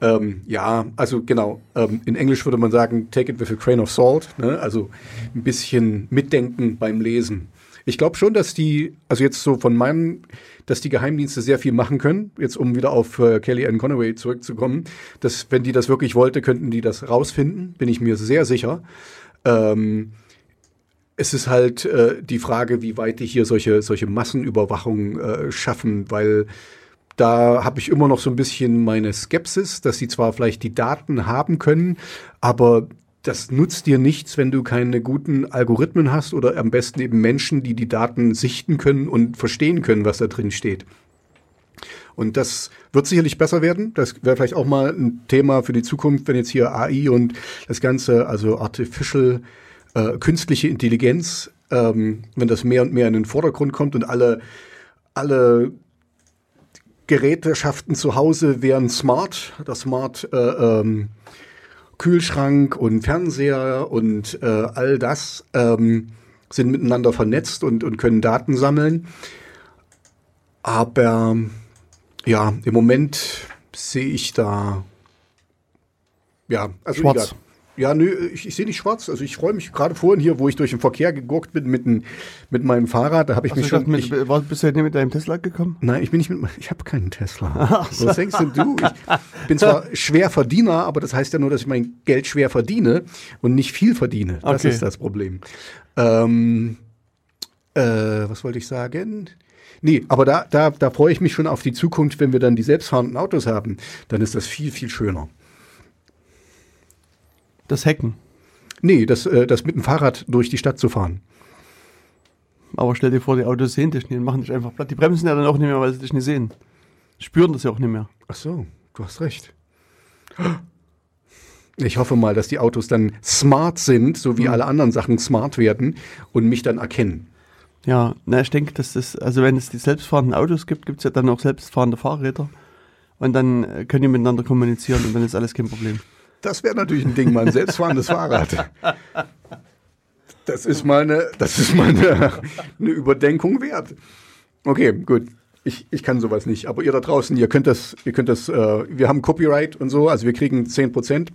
ähm, ja, also genau. Ähm, in Englisch würde man sagen, take it with a grain of salt. Ne? Also ein bisschen mitdenken beim Lesen. Ich glaube schon, dass die, also jetzt so von meinen, dass die Geheimdienste sehr viel machen können. Jetzt um wieder auf äh, Kelly Ann Conaway zurückzukommen, dass wenn die das wirklich wollte, könnten die das rausfinden. Bin ich mir sehr sicher. Ähm, es ist halt äh, die Frage, wie weit die hier solche, solche Massenüberwachung äh, schaffen, weil da habe ich immer noch so ein bisschen meine Skepsis, dass sie zwar vielleicht die Daten haben können, aber das nutzt dir nichts, wenn du keine guten Algorithmen hast oder am besten eben Menschen, die die Daten sichten können und verstehen können, was da drin steht. Und das wird sicherlich besser werden. Das wäre vielleicht auch mal ein Thema für die Zukunft, wenn jetzt hier AI und das Ganze, also Artificial, äh, künstliche Intelligenz, ähm, wenn das mehr und mehr in den Vordergrund kommt und alle, alle Gerätschaften zu Hause wären smart, das Smart äh, ähm, Kühlschrank und Fernseher und äh, all das ähm, sind miteinander vernetzt und, und können Daten sammeln. Aber ja, im Moment sehe ich da ja, also Schwarz. Ja, nö, ich, ich sehe nicht schwarz. Also ich freue mich gerade vorhin hier, wo ich durch den Verkehr gegurkt bin mit, mit meinem Fahrrad, da habe ich Also mich ich schon. dachte, mit, ich, war, bist du heute nicht mit deinem Tesla gekommen? Nein, ich bin nicht mit. Ich habe keinen Tesla. Was denkst denn du? Ich bin zwar schwer Verdiener, aber das heißt ja nur, dass ich mein Geld schwer verdiene und nicht viel verdiene. Das Okay. ist das Problem. Ähm, äh, was wollte ich sagen? Nee, aber da, da, da freue ich mich schon auf die Zukunft, wenn wir dann die selbstfahrenden Autos haben. Dann ist das viel, viel schöner. Das Hacken. Nee, das, äh, das mit dem Fahrrad durch die Stadt zu fahren. Aber stell dir vor, die Autos sehen dich nicht und machen dich einfach platt. Die bremsen ja dann auch nicht mehr, weil sie dich nicht sehen. Spüren das ja auch nicht mehr. Ach so, du hast recht. Ich hoffe mal, dass die Autos dann smart sind, so wie alle anderen Sachen smart werden und mich dann erkennen. Ja, na, ich denke, dass das, also wenn es die selbstfahrenden Autos gibt, gibt es ja dann auch selbstfahrende Fahrräder. Und dann äh, können die miteinander kommunizieren und dann ist alles kein Problem. Das wäre natürlich ein Ding, mal ein selbstfahrendes Fahrrad. Das ist mal eine, das ist mal eine, Überdenkung wert. Okay, gut. Ich, ich kann sowas nicht. Aber ihr da draußen, ihr könnt das, ihr könnt das, äh, wir haben Copyright und so, also wir kriegen 10%,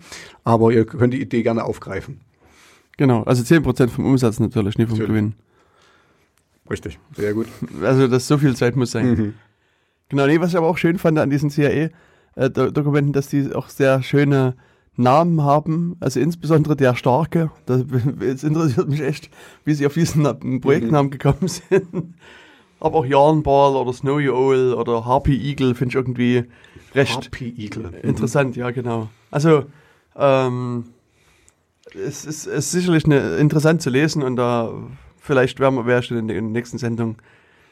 aber ihr könnt die Idee gerne aufgreifen. Genau, also 10% vom Umsatz natürlich, nicht vom Natürlich. Gewinn. Richtig, sehr gut. Also das so viel Zeit muss sein. Mhm. Genau, nee, was ich aber auch schön fand an diesen CIA-Dokumenten, dass die auch sehr schöne Namen haben, also insbesondere der Starke. Das, es interessiert mich echt, wie sie auf diesen Na- Projektnamen gekommen sind. Aber auch Yarnball oder Snowy Owl oder Harpy Eagle finde ich irgendwie recht Harpy Eagle. interessant, ja genau. Also ähm, es ist, ist sicherlich eine, interessant zu lesen und da vielleicht werden wir, werde ich in der nächsten Sendung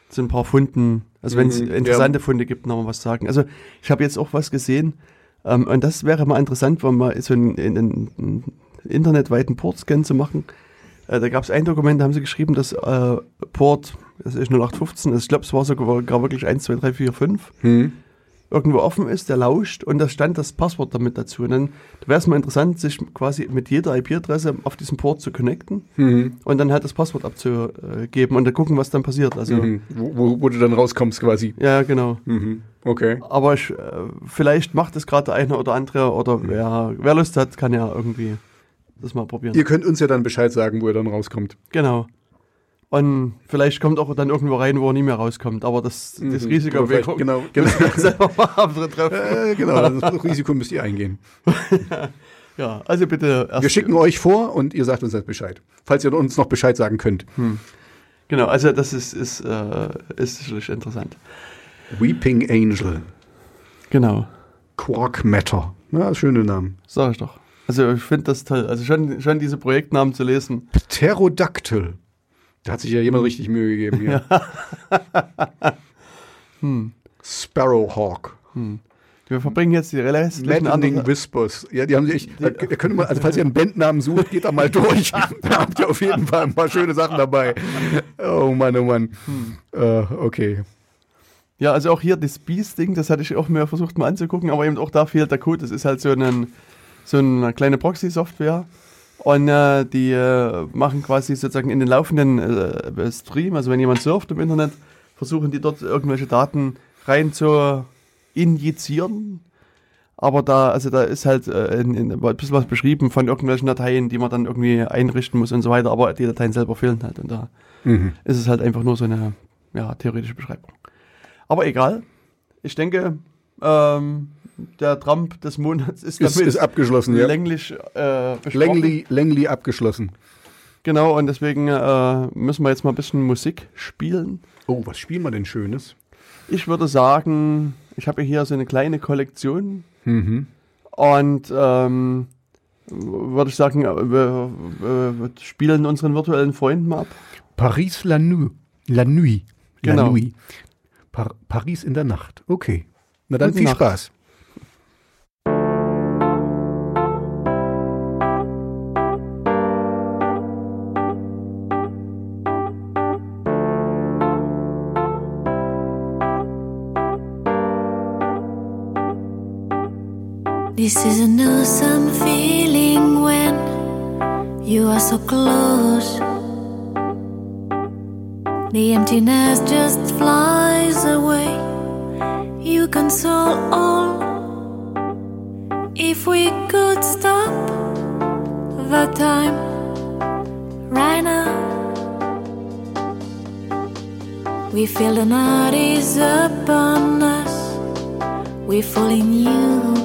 zu ein paar Funden, also wenn es Mhm, interessante Funde gibt, noch mal was sagen. Also ich habe jetzt auch was gesehen ähm, und das wäre mal interessant, wenn mal so einen, einen, einen internetweiten Port-Scan zu machen. Äh, da gab es ein Dokument, da haben sie geschrieben, dass äh, Port, das ist 0815, also ich glaube, es war sogar gar wirklich 1, 2, 3, 4, 5, Hm. Irgendwo offen ist, der lauscht und da stand das Passwort damit dazu. Und dann wäre es mal interessant, sich quasi mit jeder IP-Adresse auf diesem Port zu connecten Mhm. und dann halt das Passwort abzugeben und dann gucken, was dann passiert. Also, Mhm. Wo, wo, du dann rauskommst quasi. ja, genau. Mhm. Okay. Aber ich, äh, vielleicht macht es gerade der eine oder andere oder wer, wer Lust hat, kann ja irgendwie das mal probieren. Ihr könnt uns ja dann Bescheid sagen, wo ihr dann rauskommt. Genau. Und vielleicht kommt auch dann irgendwo rein, wo er nie mehr rauskommt. Aber das, das Mhm. Risiko Oder vielleicht- genau, genau. selber mal treffen. Äh, genau, das Risiko müsst ihr eingehen. Ja, also bitte. Wir schicken euch vor und ihr sagt uns das Bescheid. Falls ihr uns noch Bescheid sagen könnt. Genau, also das ist, ist, äh, ist sicherlich interessant. Weeping Angel, Genau, Quark Matter. Ja, schöne Namen. sag ich doch. Also ich finde das toll. Also schon, schon diese Projektnamen zu lesen. Pterodactyl. Da hat sich ja jemand richtig Mühe gegeben hier. Sparrowhawk. Wir verbringen jetzt die restlichen Maddening anderen... Whispers. Ja, die haben sich da, da können wir, also falls ihr einen Bandnamen sucht, geht da mal durch. da habt ihr auf jeden Fall ein paar schöne Sachen dabei. Oh Mann, oh Mann. Äh, okay. Ja, also auch hier das Beast-Ding, das hatte ich auch mir versucht mal anzugucken, aber eben auch da fehlt der Code. Das ist halt so, ein, so eine kleine Proxy-Software. Und äh, die äh, machen quasi sozusagen in den laufenden äh, Stream, also wenn jemand surft im Internet, versuchen die dort irgendwelche Daten rein zu injizieren. Aber da, also da ist halt äh, in, in, ein bisschen was beschrieben von irgendwelchen Dateien, die man dann irgendwie einrichten muss und so weiter, aber die Dateien selber fehlen halt. Und da Mhm. ist es halt einfach nur so eine ja, theoretische Beschreibung. Aber egal. Ich denke, ähm, der Trump des Monats ist damit ist abgeschlossen, ja. länglich äh, besprochen. Langley, Langley abgeschlossen. Genau, und deswegen äh, müssen wir jetzt mal ein bisschen Musik spielen. Oh, was spielen wir denn Schönes? Ich würde sagen, ich habe hier so eine kleine Kollektion Mhm. und ähm, würde ich sagen, äh, wir, wir, wir spielen unseren virtuellen Freund mal ab. Paris la nuit. La nuit. La Genau. nuit. Par Paris in der Nacht. Okay. Na dann Gute viel Nacht. Spaß. This is an awesome feeling when you are so close. The emptiness just flies away. You console all. If we could stop the time right now, we feel the night is upon us. We fall in you.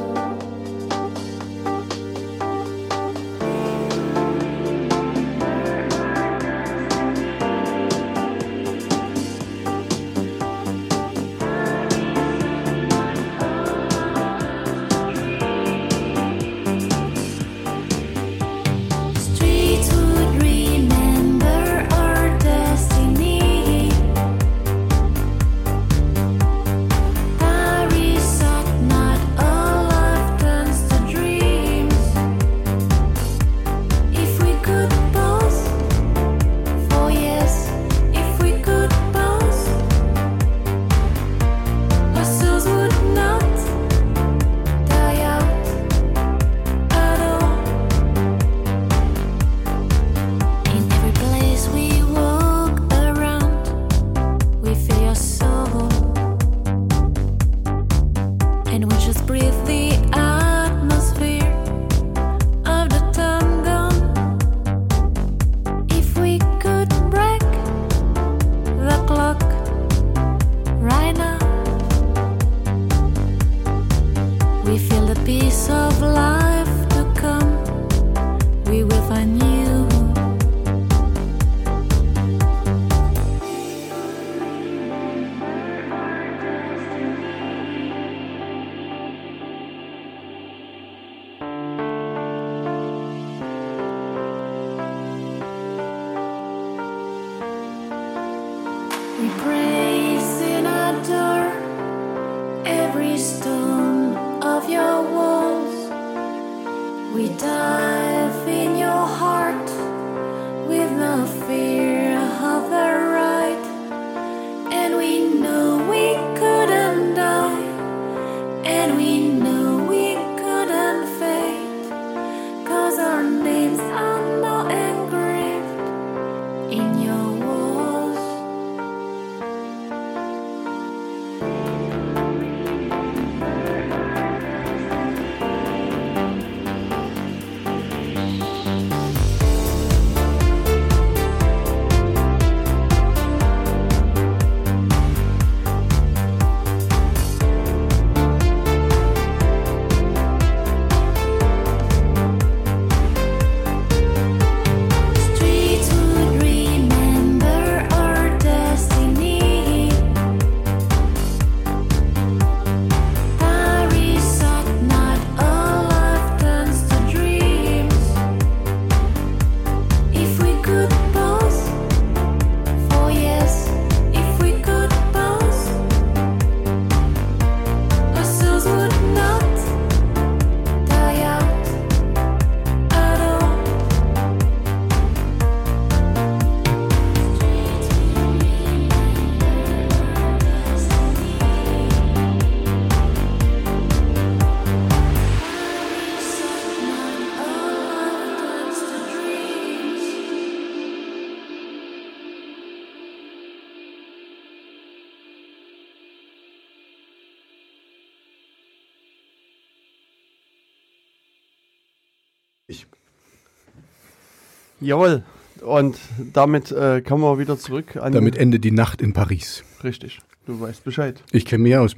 Jawohl. Und damit äh, kommen wir wieder zurück an. Damit endet die Nacht in Paris. Richtig. Du weißt Bescheid. Ich kenne mich aus.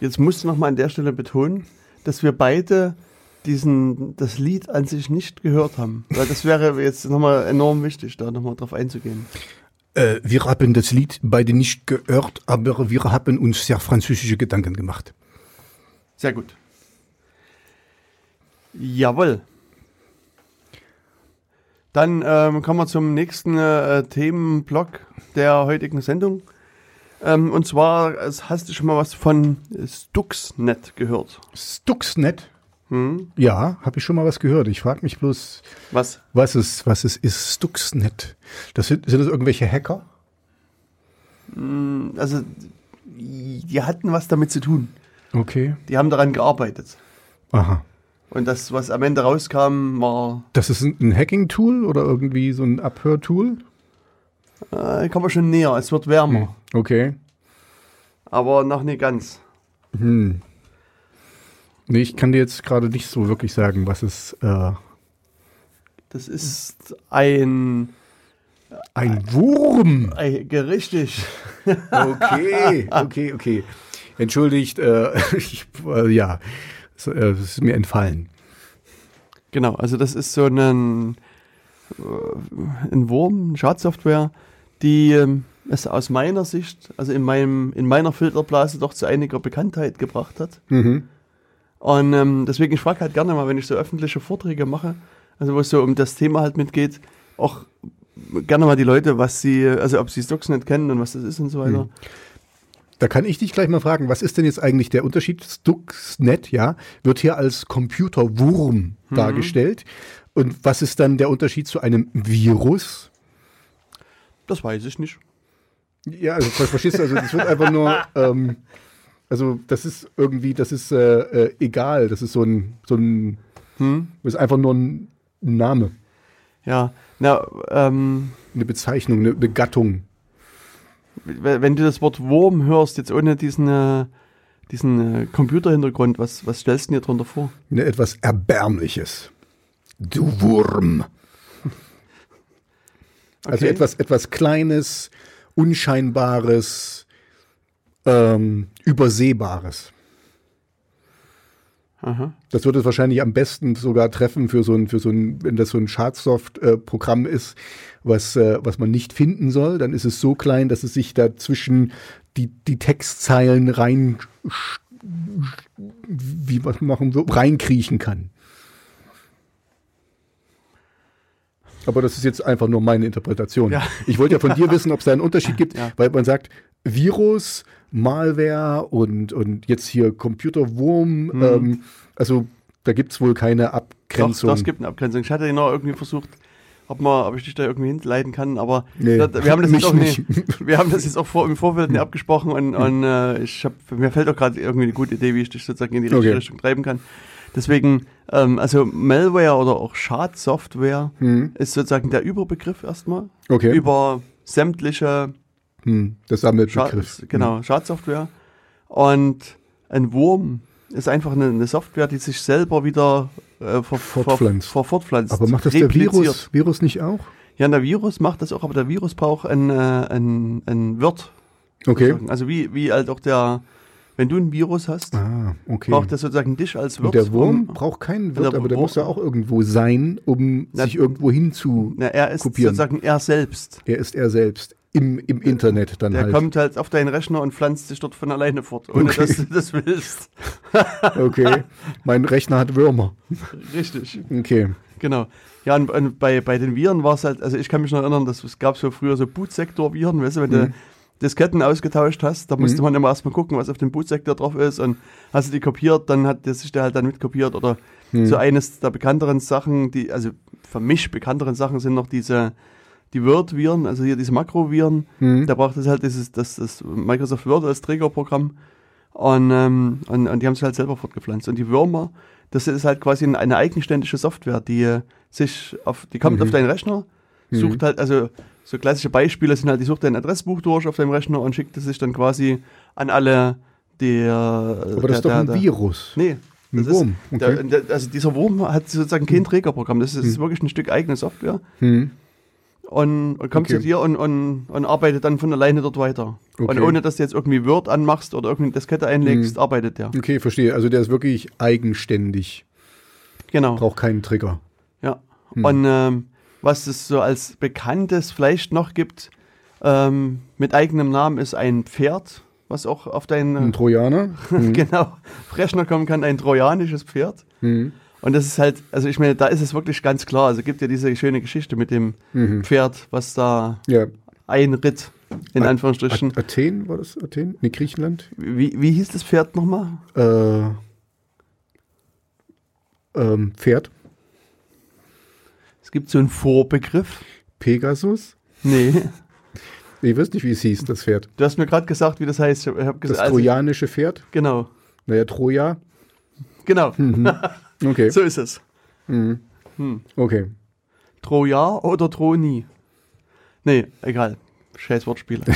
Jetzt musst du nochmal an der Stelle betonen, dass wir beide diesen, das Lied an sich nicht gehört haben. Weil das wäre jetzt nochmal enorm wichtig, da nochmal drauf einzugehen. Äh, wir haben das Lied beide nicht gehört, aber wir haben uns sehr französische Gedanken gemacht. Sehr gut. Jawohl. Dann ähm, kommen wir zum nächsten äh, Themenblock der heutigen Sendung. Ähm, und zwar hast du schon mal was von Stuxnet gehört. Stuxnet? Hm? Ja, habe ich schon mal was gehört. Ich frage mich bloß, Was? was es, was es ist. Stuxnet. Das sind, sind das irgendwelche Hacker? Also, die hatten was damit zu tun. Okay. Die haben daran gearbeitet. Aha. Und das, was am Ende rauskam, war, Das ist ein, Hacking-Tool oder irgendwie so ein Abhörtool? äh, kommen wir schon näher. Es wird wärmer, Okay. aber noch nicht ganz. Hm. Nee, ich kann dir jetzt gerade nicht so wirklich sagen, was es äh, Das ist ein, ein Wurm. ein richtig. Okay, okay, okay. Entschuldigt, äh, ich, äh, ja, es, äh, ist mir entfallen. Genau, also das ist so ein, äh, ein Wurm, eine Schadsoftware, die ähm, es aus meiner Sicht, also in meinem, in meiner Filterblase doch zu einiger Bekanntheit gebracht hat. Mhm. Und ähm, deswegen, ich frage halt gerne mal, wenn ich so öffentliche Vorträge mache, also wo es so um das Thema halt mitgeht, auch gerne mal die Leute, was sie, also ob sie Stuxnet kennen und was das ist und so weiter. Da kann ich dich gleich mal fragen, was ist denn jetzt eigentlich der Unterschied? Stuxnet, ja, wird hier als Computerwurm dargestellt. Und was ist dann der Unterschied zu einem Virus? Das weiß ich nicht. Ja, also ver- verstehst du, also das wird einfach nur, ähm, also das ist irgendwie, das ist äh, äh, egal, das ist so ein, so ein, Hm? das ist einfach nur ein Name, Ja, na, ähm, eine Bezeichnung, eine, eine Gattung. Wenn du das Wort Wurm hörst, jetzt ohne diesen, äh, diesen äh, Computerhintergrund, was, was stellst du dir darunter vor? Ne, etwas Erbärmliches. Du Wurm. Also Okay. etwas, etwas Kleines, Unscheinbares, ähm, Übersehbares. Aha. Das wird es wahrscheinlich am besten sogar treffen für so ein, für so ein, wenn das so ein Schadsoft-Programm ist, was, äh, was man nicht finden soll, dann ist es so klein, dass es sich da zwischen die, die Textzeilen rein, wie was machen so, reinkriechen kann. Aber das ist jetzt einfach nur meine Interpretation. Ja. Ich wollte ja von dir wissen, ob es da einen Unterschied gibt, Ja. weil man sagt, Virus, Malware und, und jetzt hier Computerwurm, ähm, also da gibt es wohl keine Abgrenzung. doch, es gibt eine Abgrenzung. Ich hatte ja noch irgendwie versucht, ob, man, ob ich dich da irgendwie hinleiten kann, aber Nee, da, wir, haben das jetzt auch nicht. wir haben das jetzt auch vor, im Vorfeld nicht abgesprochen und, und äh, ich hab, mir fällt auch gerade irgendwie eine gute Idee, wie ich dich sozusagen in die richtige Okay. Richtung treiben kann. Deswegen, ähm, also Malware oder auch Schadsoftware Hm, ist sozusagen der Überbegriff erstmal okay. über sämtliche hm, das Sammelbegriff. Schad, genau, Schadsoftware. Und ein Wurm ist einfach eine, eine Software, die sich selber wieder äh, ver, Fortpflanzt. Ver, ver, fortpflanzt. Aber macht das der. Virus, Virus nicht auch? Ja, der Virus macht das auch, aber der Virus braucht ein, äh, ein, ein Wirt. Okay. sozusagen. Also wie, wie halt auch der, wenn du ein Virus hast, Ah, okay. braucht das sozusagen dich als Wirt. Und der Wurm um- braucht keinen Wirt, aber der Wurm- muss ja auch irgendwo sein, um Na- sich irgendwo hinzu. na, er ist kopieren. sozusagen er selbst. Er ist er selbst im, im Internet dann Der halt. kommt halt auf deinen Rechner und pflanzt sich dort von alleine fort, ohne Okay. dass du das willst. Okay. mein Rechner hat Würmer. Richtig. Okay. Genau. Ja, und, und bei, bei den Viren war es halt, also ich kann mich noch erinnern, dass es gab so früher so Bootsektor-Viren, weißt du, wenn Mhm. du Disketten ausgetauscht hast, da musste man immer erstmal gucken, was auf dem Bootsektor drauf ist und hast du die kopiert, dann hat der sich der halt dann mitkopiert oder Mhm. so eines der bekannteren Sachen, die, also für mich bekannteren Sachen sind noch diese, die Word-Viren, also hier diese Makro-Viren, Mhm. da braucht es halt dieses, das, das Microsoft Word als Trägerprogramm und, ähm, und, und die haben es halt selber fortgepflanzt. Und die Würmer, das ist halt quasi eine eigenständige Software, die äh, sich auf, die kommt Mhm. auf deinen Rechner, sucht halt, also so klassische Beispiele sind halt, die sucht dein Adressbuch durch auf deinem Rechner und schickt es sich dann quasi an alle äh, Aber das ist doch ein Virus. Nee. Ein das Wurm, Ist, okay. der, der, also dieser Wurm hat sozusagen kein Trägerprogramm. Das ist, ist wirklich ein Stück eigene Software Hm. Und, und kommt Okay. zu dir und, und, und arbeitet dann von alleine dort weiter. Und Okay. ohne dass du jetzt irgendwie Word anmachst oder irgendeine Diskette einlegst, Hm. arbeitet der. Okay, verstehe. Also der ist wirklich eigenständig. Genau. Braucht keinen Trigger. Ja. Hm. Und ähm, was es so als bekanntes vielleicht noch gibt, ähm, mit eigenem Namen ist ein Pferd, was auch auf deinen Ein Trojaner. Hm. genau, Rechner kommen kann, ein trojanisches Pferd. Hm. Und das ist halt, also ich meine, da ist es wirklich ganz klar. Also gibt ja diese schöne Geschichte mit dem Mhm. Pferd, was da Ja. einritt, in A- Anführungsstrichen. A- Athen war das? Athen? Nee, Griechenland? Wie, wie hieß das Pferd nochmal? Äh, ähm, Pferd? Es gibt so einen Vorbegriff. Pegasus? Nee, Ich weiß nicht, wie es hieß, das Pferd. du hast mir gerade gesagt, wie das heißt. Ich habe Das gesagt, also, trojanische Pferd? genau, Naja, Troja. genau. Okay. So ist es. Mhm. Hm. Okay. Troja oder Troni? Nee, egal. Scheiß Wortspiele.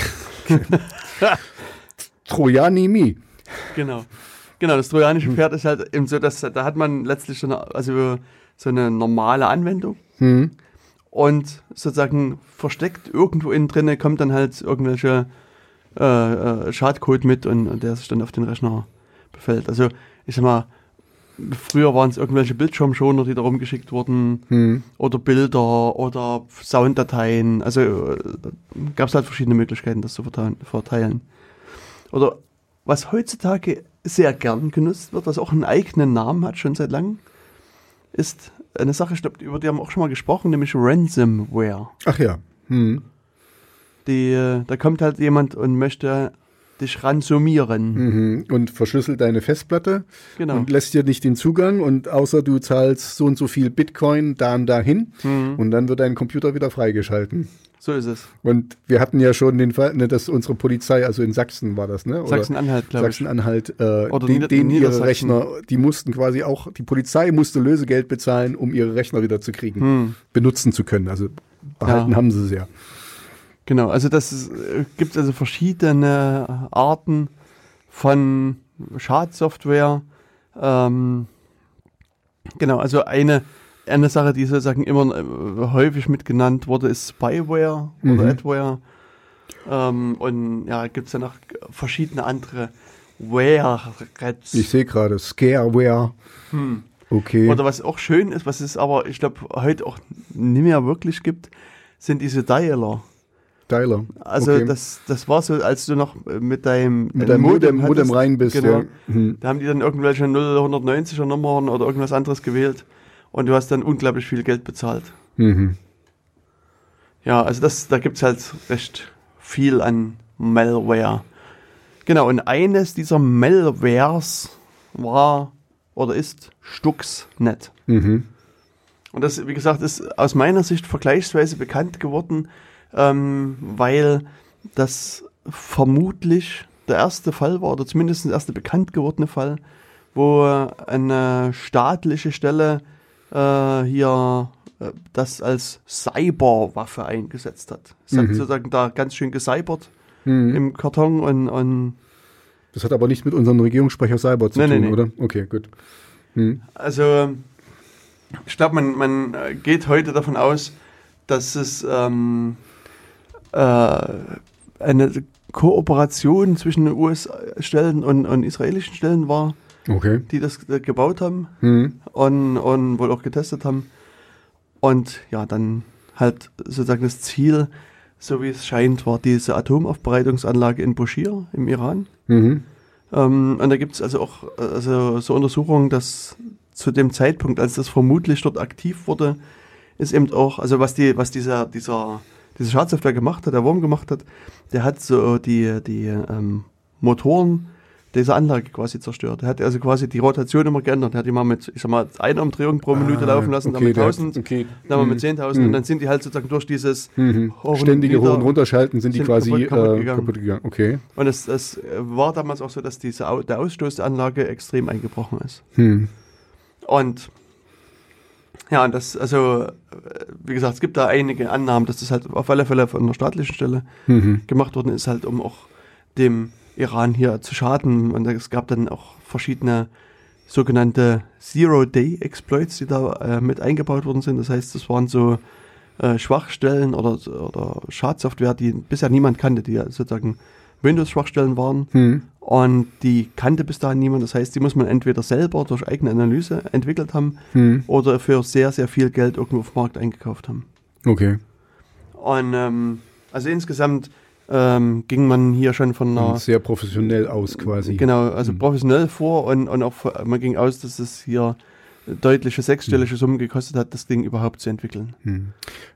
Trojanimi. genau. Genau, das trojanische Pferd ist halt eben so, dass da hat man letztlich so eine, also so eine normale Anwendung Hm. und sozusagen versteckt irgendwo innen drinne kommt dann halt irgendwelche äh, äh, Schadcode mit und, und der sich dann auf den Rechner befällt. Also ich sag mal, früher waren es irgendwelche Bildschirmschoner, die da rumgeschickt wurden Hm. oder Bilder oder Sounddateien. Also gab es halt verschiedene Möglichkeiten, das zu verteilen. Oder was heutzutage sehr gern genutzt wird, was auch einen eigenen Namen hat, schon seit langem, ist eine Sache, ich glaub, über die haben wir auch schon mal gesprochen, nämlich Ransomware. Ach ja. Hm. Die, äh, da kommt halt jemand und möchte dich ransumieren. Mhm. Und verschlüsselt deine Festplatte Genau. und lässt dir nicht den Zugang und außer du zahlst so und so viel Bitcoin da und dahin Mhm. und dann wird dein Computer wieder freigeschalten. So ist es. Und wir hatten ja schon den Fall, ne, dass unsere Polizei, also in Sachsen war das, ne? Sachsen-Anhalt, glaube ich. Sachsen-Anhalt, äh, Oder den, den ihre. Rechner, die mussten quasi auch, die Polizei musste Lösegeld bezahlen, um ihre Rechner wieder zu kriegen, Hm. benutzen zu können. Also behalten Ja. haben sie es ja. Genau, also das äh, gibt also verschiedene Arten von Schadsoftware. Ähm, genau, also eine, eine Sache, die sozusagen immer äh, häufig mitgenannt wurde, ist Spyware oder Mhm. Adware. Ähm, und ja, gibt es ja noch verschiedene andere Ware. Ich sehe gerade, Scareware. Hm. Okay. Oder was auch schön ist, was es aber, ich glaube, heute auch nicht mehr wirklich gibt, sind diese Dialer. Dialer. Also okay. das, das war so, als du noch äh, mit deinem, mit deinem Modem, Modem hattest, rein bist. Genau. Ja. Hm. Da haben die dann irgendwelche 0190er Nummern oder irgendwas anderes gewählt und du hast dann unglaublich viel Geld bezahlt. Mhm. Ja, also das, da gibt es halt recht viel an Malware. Genau, und eines dieser Malwares war oder ist Stuxnet. Mhm. Und das, wie gesagt, ist aus meiner Sicht vergleichsweise bekannt geworden, ähm, weil das vermutlich der erste Fall war, oder zumindest der erste bekannt gewordene Fall, wo eine staatliche Stelle äh, hier äh, das als Cyberwaffe eingesetzt hat. Es hat Mhm. sozusagen da ganz schön gecybert Mhm. im Karton und, und Das hat aber nicht mit unserem Regierungssprecher Cyber zu Nee, nee, tun, nee. oder? Okay, gut. Mhm. Also, ich glaube, man, man äh, geht heute davon aus, dass es ähm, äh, eine Kooperation zwischen US-Stellen und, und israelischen Stellen war, Okay. die das äh, gebaut haben Mhm. und, und wohl auch getestet haben. Und ja, dann halt sozusagen das Ziel, so wie es scheint, war diese Atomaufbereitungsanlage in Bushehr im Iran. Mhm. Ähm, und da gibt es also auch äh, also so Untersuchungen, dass zu dem Zeitpunkt, als das vermutlich dort aktiv wurde, ist eben auch, also was die, was dieser, dieser, diese Schadsoftware gemacht hat, der Wurm gemacht hat, der hat so die, die ähm, Motoren dieser Anlage quasi zerstört. Er hat also quasi die Rotation immer geändert. Er hat die mal mit, ich sag mal, einer Umdrehung pro Minute Ah, laufen lassen, dann okay, mit der- 1000, okay. dann mal Mhm. mit 10.000 Mhm. und dann sind die halt sozusagen durch dieses Mhm. Hoch Ständige Hoch- und Runterschalten sind die sind quasi kaputt- kaputt äh, gegangen. kaputt gegangen. Okay. Und es, es war damals auch so, dass diese, der Ausstoß der Anlage extrem eingebrochen ist. Hm. Und ja, und das, also, äh, wie gesagt, es gibt da einige Annahmen, dass das halt auf alle Fälle von der staatlichen Stelle Mhm. gemacht worden ist, halt um auch dem Iran hier zu schaden. Und es gab dann auch verschiedene sogenannte Zero-Day-Exploits, die da äh, mit eingebaut worden sind. Das heißt, das waren so äh, Schwachstellen oder, oder Schadsoftware, die bisher niemand kannte, die ja sozusagen Windows-Schwachstellen waren. Hm. Und die kannte bis dahin niemand. Das heißt, die muss man entweder selber durch eigene Analyse entwickelt haben Hm. oder für sehr, sehr viel Geld irgendwo auf dem Markt eingekauft haben. Okay. Und ähm, also insgesamt ähm, ging man hier schon von einer, Und sehr professionell aus quasi. genau, also Mhm. professionell vor und, und auch man ging aus, dass es hier deutliche sechsstellige Summen gekostet hat, das Ding überhaupt zu entwickeln. Hm.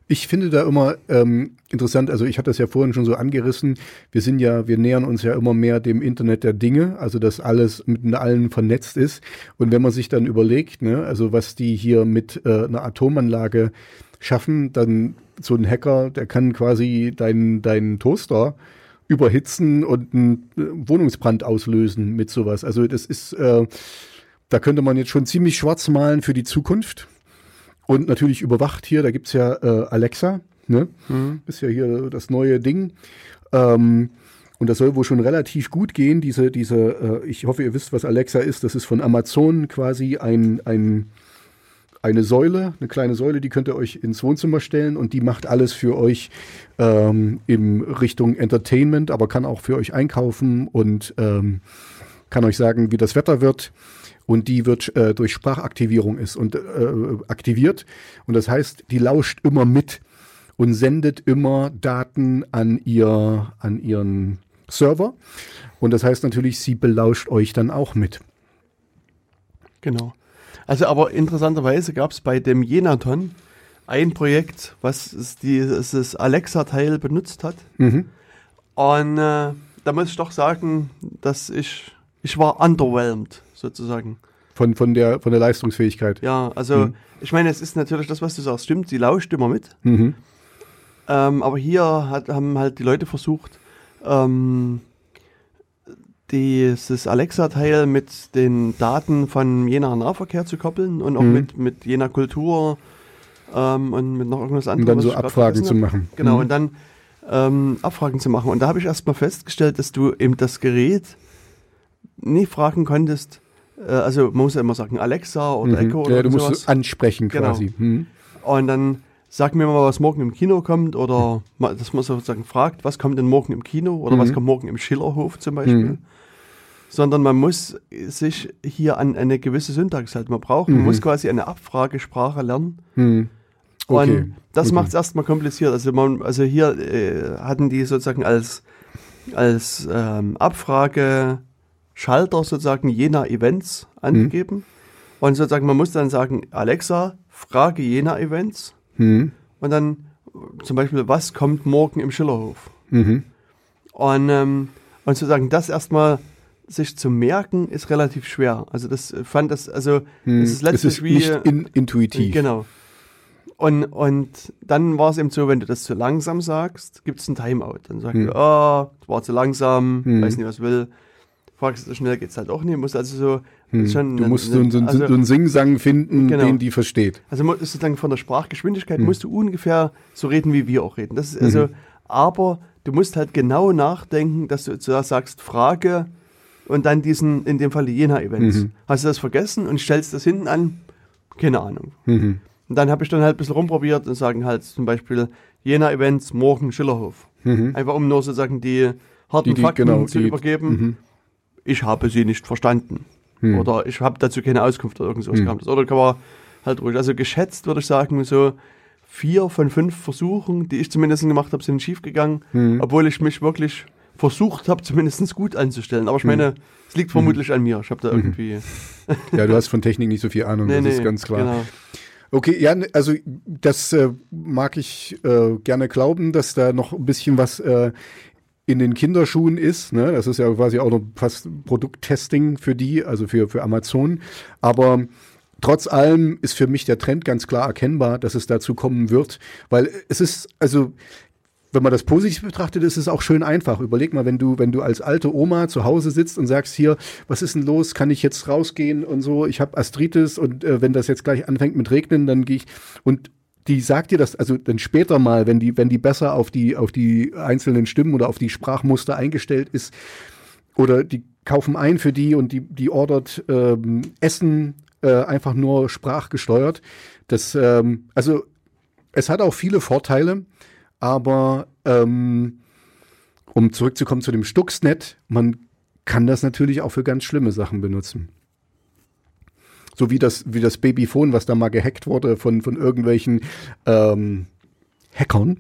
Ich finde da immer ähm, interessant, also ich hatte das ja vorhin schon so angerissen, wir sind ja, wir nähern uns ja immer mehr dem Internet der Dinge, also dass alles mit allen vernetzt ist. Und wenn man sich dann überlegt, ne, also was die hier mit äh, einer Atomanlage schaffen, dann so ein Hacker, der kann quasi deinen deinen Toaster überhitzen und einen äh, Wohnungsbrand auslösen mit sowas. Also das ist, äh, da könnte man jetzt schon ziemlich schwarz malen für die Zukunft. Und natürlich überwacht hier, da gibt's ja äh, Alexa, ne? Ist ja hier das neue Ding. Ähm, und das soll wohl schon relativ gut gehen. Diese, diese, äh, ich hoffe, ihr wisst, was Alexa ist. Das ist von Amazon quasi ein, ein, eine Säule, eine kleine Säule, die könnt ihr euch ins Wohnzimmer stellen und die macht alles für euch ähm, in Richtung Entertainment, aber kann auch für euch einkaufen und ähm, kann euch sagen, wie das Wetter wird. Und die wird äh, durch Sprachaktivierung ist und äh, aktiviert. Und das heißt, die lauscht immer mit und sendet immer Daten an ihr, an ihren Server. Und das heißt natürlich, sie belauscht euch dann auch mit. Genau. Also aber interessanterweise gab es bei dem Jenaton ein Projekt, was es dieses Alexa-Teil benutzt hat. Mhm. Und äh, da muss ich doch sagen, dass ich, ich war underwhelmed, sozusagen. Von, von, der, von der Leistungsfähigkeit. Ja, also Mhm. ich meine, es ist natürlich das, was du sagst, stimmt, sie lauscht immer mit. Mhm. Ähm, aber hier hat, haben halt die Leute versucht, ähm, dieses Alexa-Teil mit den Daten von jener Nahverkehr zu koppeln und auch Mhm. mit, mit jener Kultur ähm, und mit noch irgendwas anderes. dann was so Abfragen zu machen. Genau, Mhm. und dann ähm, Abfragen zu machen. Und da habe ich erstmal festgestellt, dass du eben das Gerät nie fragen konntest, also man muss ja immer sagen Alexa oder Mhm. Echo oder ja, du sowas. musst ansprechen Genau. quasi. Mhm. Und dann sag mir mal, was morgen im Kino kommt oder dass man sozusagen fragt, was kommt denn morgen im Kino oder was Mhm. kommt morgen im Schillerhof zum Beispiel. Mhm. Sondern man muss sich hier an eine gewisse Syntax halten. Man braucht, man Mhm. muss quasi eine Abfragesprache lernen. Mhm. Okay. Und das okay. macht es erstmal kompliziert. Also, man, also hier äh, hatten die sozusagen als, als ähm, Abfrage Schalter sozusagen jener Events angegeben. Und sozusagen, man muss dann sagen, Alexa, frage jener Events. Mhm. Und dann zum Beispiel, was kommt morgen im Schillerhof? Mhm. Und, ähm, und sozusagen das erstmal sich zu merken, ist relativ schwer. Also das fand das, also Hm. es ist letztlich es ist wie nicht in, intuitiv. Genau. Und, und dann war es eben so, wenn du das zu langsam sagst, gibt es ein Timeout. Dann sagst Hm. du, oh, das war zu langsam, Hm. weiß nicht, was will. Fragst du schnell, geht's halt auch nicht. Musst also so ist schon Hm. Du musst so, so, also, so einen Singsang finden, Genau. den die versteht. also sozusagen von der Sprachgeschwindigkeit Hm. musst du ungefähr so reden, wie wir auch reden. Das ist also, aber du musst halt genau nachdenken, dass du zuerst sagst, Frage und dann diesen, in dem Fall die Jena-Events. Mhm. Hast du das vergessen und stellst das hinten an? Keine Ahnung. Mhm. Und dann habe ich dann halt ein bisschen rumprobiert und sagen halt zum Beispiel Jena-Events, morgen Schillerhof. Einfach um nur sozusagen die harten Mhm. Die- die- Fakten genau, zu die- übergeben. Ich habe sie nicht verstanden. Mhm. Oder ich habe dazu keine Auskunft oder irgend sowas gehabt. Oder kann man halt ruhig. Also geschätzt würde ich sagen, so vier von fünf Versuchen, die ich zumindest gemacht habe, sind schief gegangen, Mhm. obwohl ich mich wirklich versucht habe, zumindest gut anzustellen. Aber ich meine, es liegt vermutlich an mir. Ich habe da irgendwie. Ja, du hast von Technik nicht so viel Ahnung, das ist ganz klar. Genau. Okay, ja, also das äh, mag ich äh, gerne glauben, dass da noch ein bisschen was äh, in den Kinderschuhen ist. Ne? Das ist ja quasi auch noch fast Produkttesting für die, also für, für Amazon. Aber trotz allem ist für mich der Trend ganz klar erkennbar, dass es dazu kommen wird, weil es ist, also wenn man das positiv betrachtet, ist es auch schön einfach. Überleg mal, wenn du, wenn du als alte Oma zu Hause sitzt und sagst hier, was ist denn los? Kann ich jetzt rausgehen und so? Ich habe Arthritis und äh, wenn das jetzt gleich anfängt mit Regnen, dann gehe ich und die sagt dir das, also dann später mal, wenn die, wenn die besser auf die, auf die einzelnen Stimmen oder auf die Sprachmuster eingestellt ist, oder die kaufen ein für die und die, die ordert ähm, Essen äh, einfach nur sprachgesteuert. Das, ähm, also es hat auch viele Vorteile, aber ähm, um zurückzukommen zu dem Stuxnet, man kann das natürlich auch für ganz schlimme Sachen benutzen. So wie das, wie das Babyphone, was da mal gehackt wurde von, von irgendwelchen ähm, Hackern.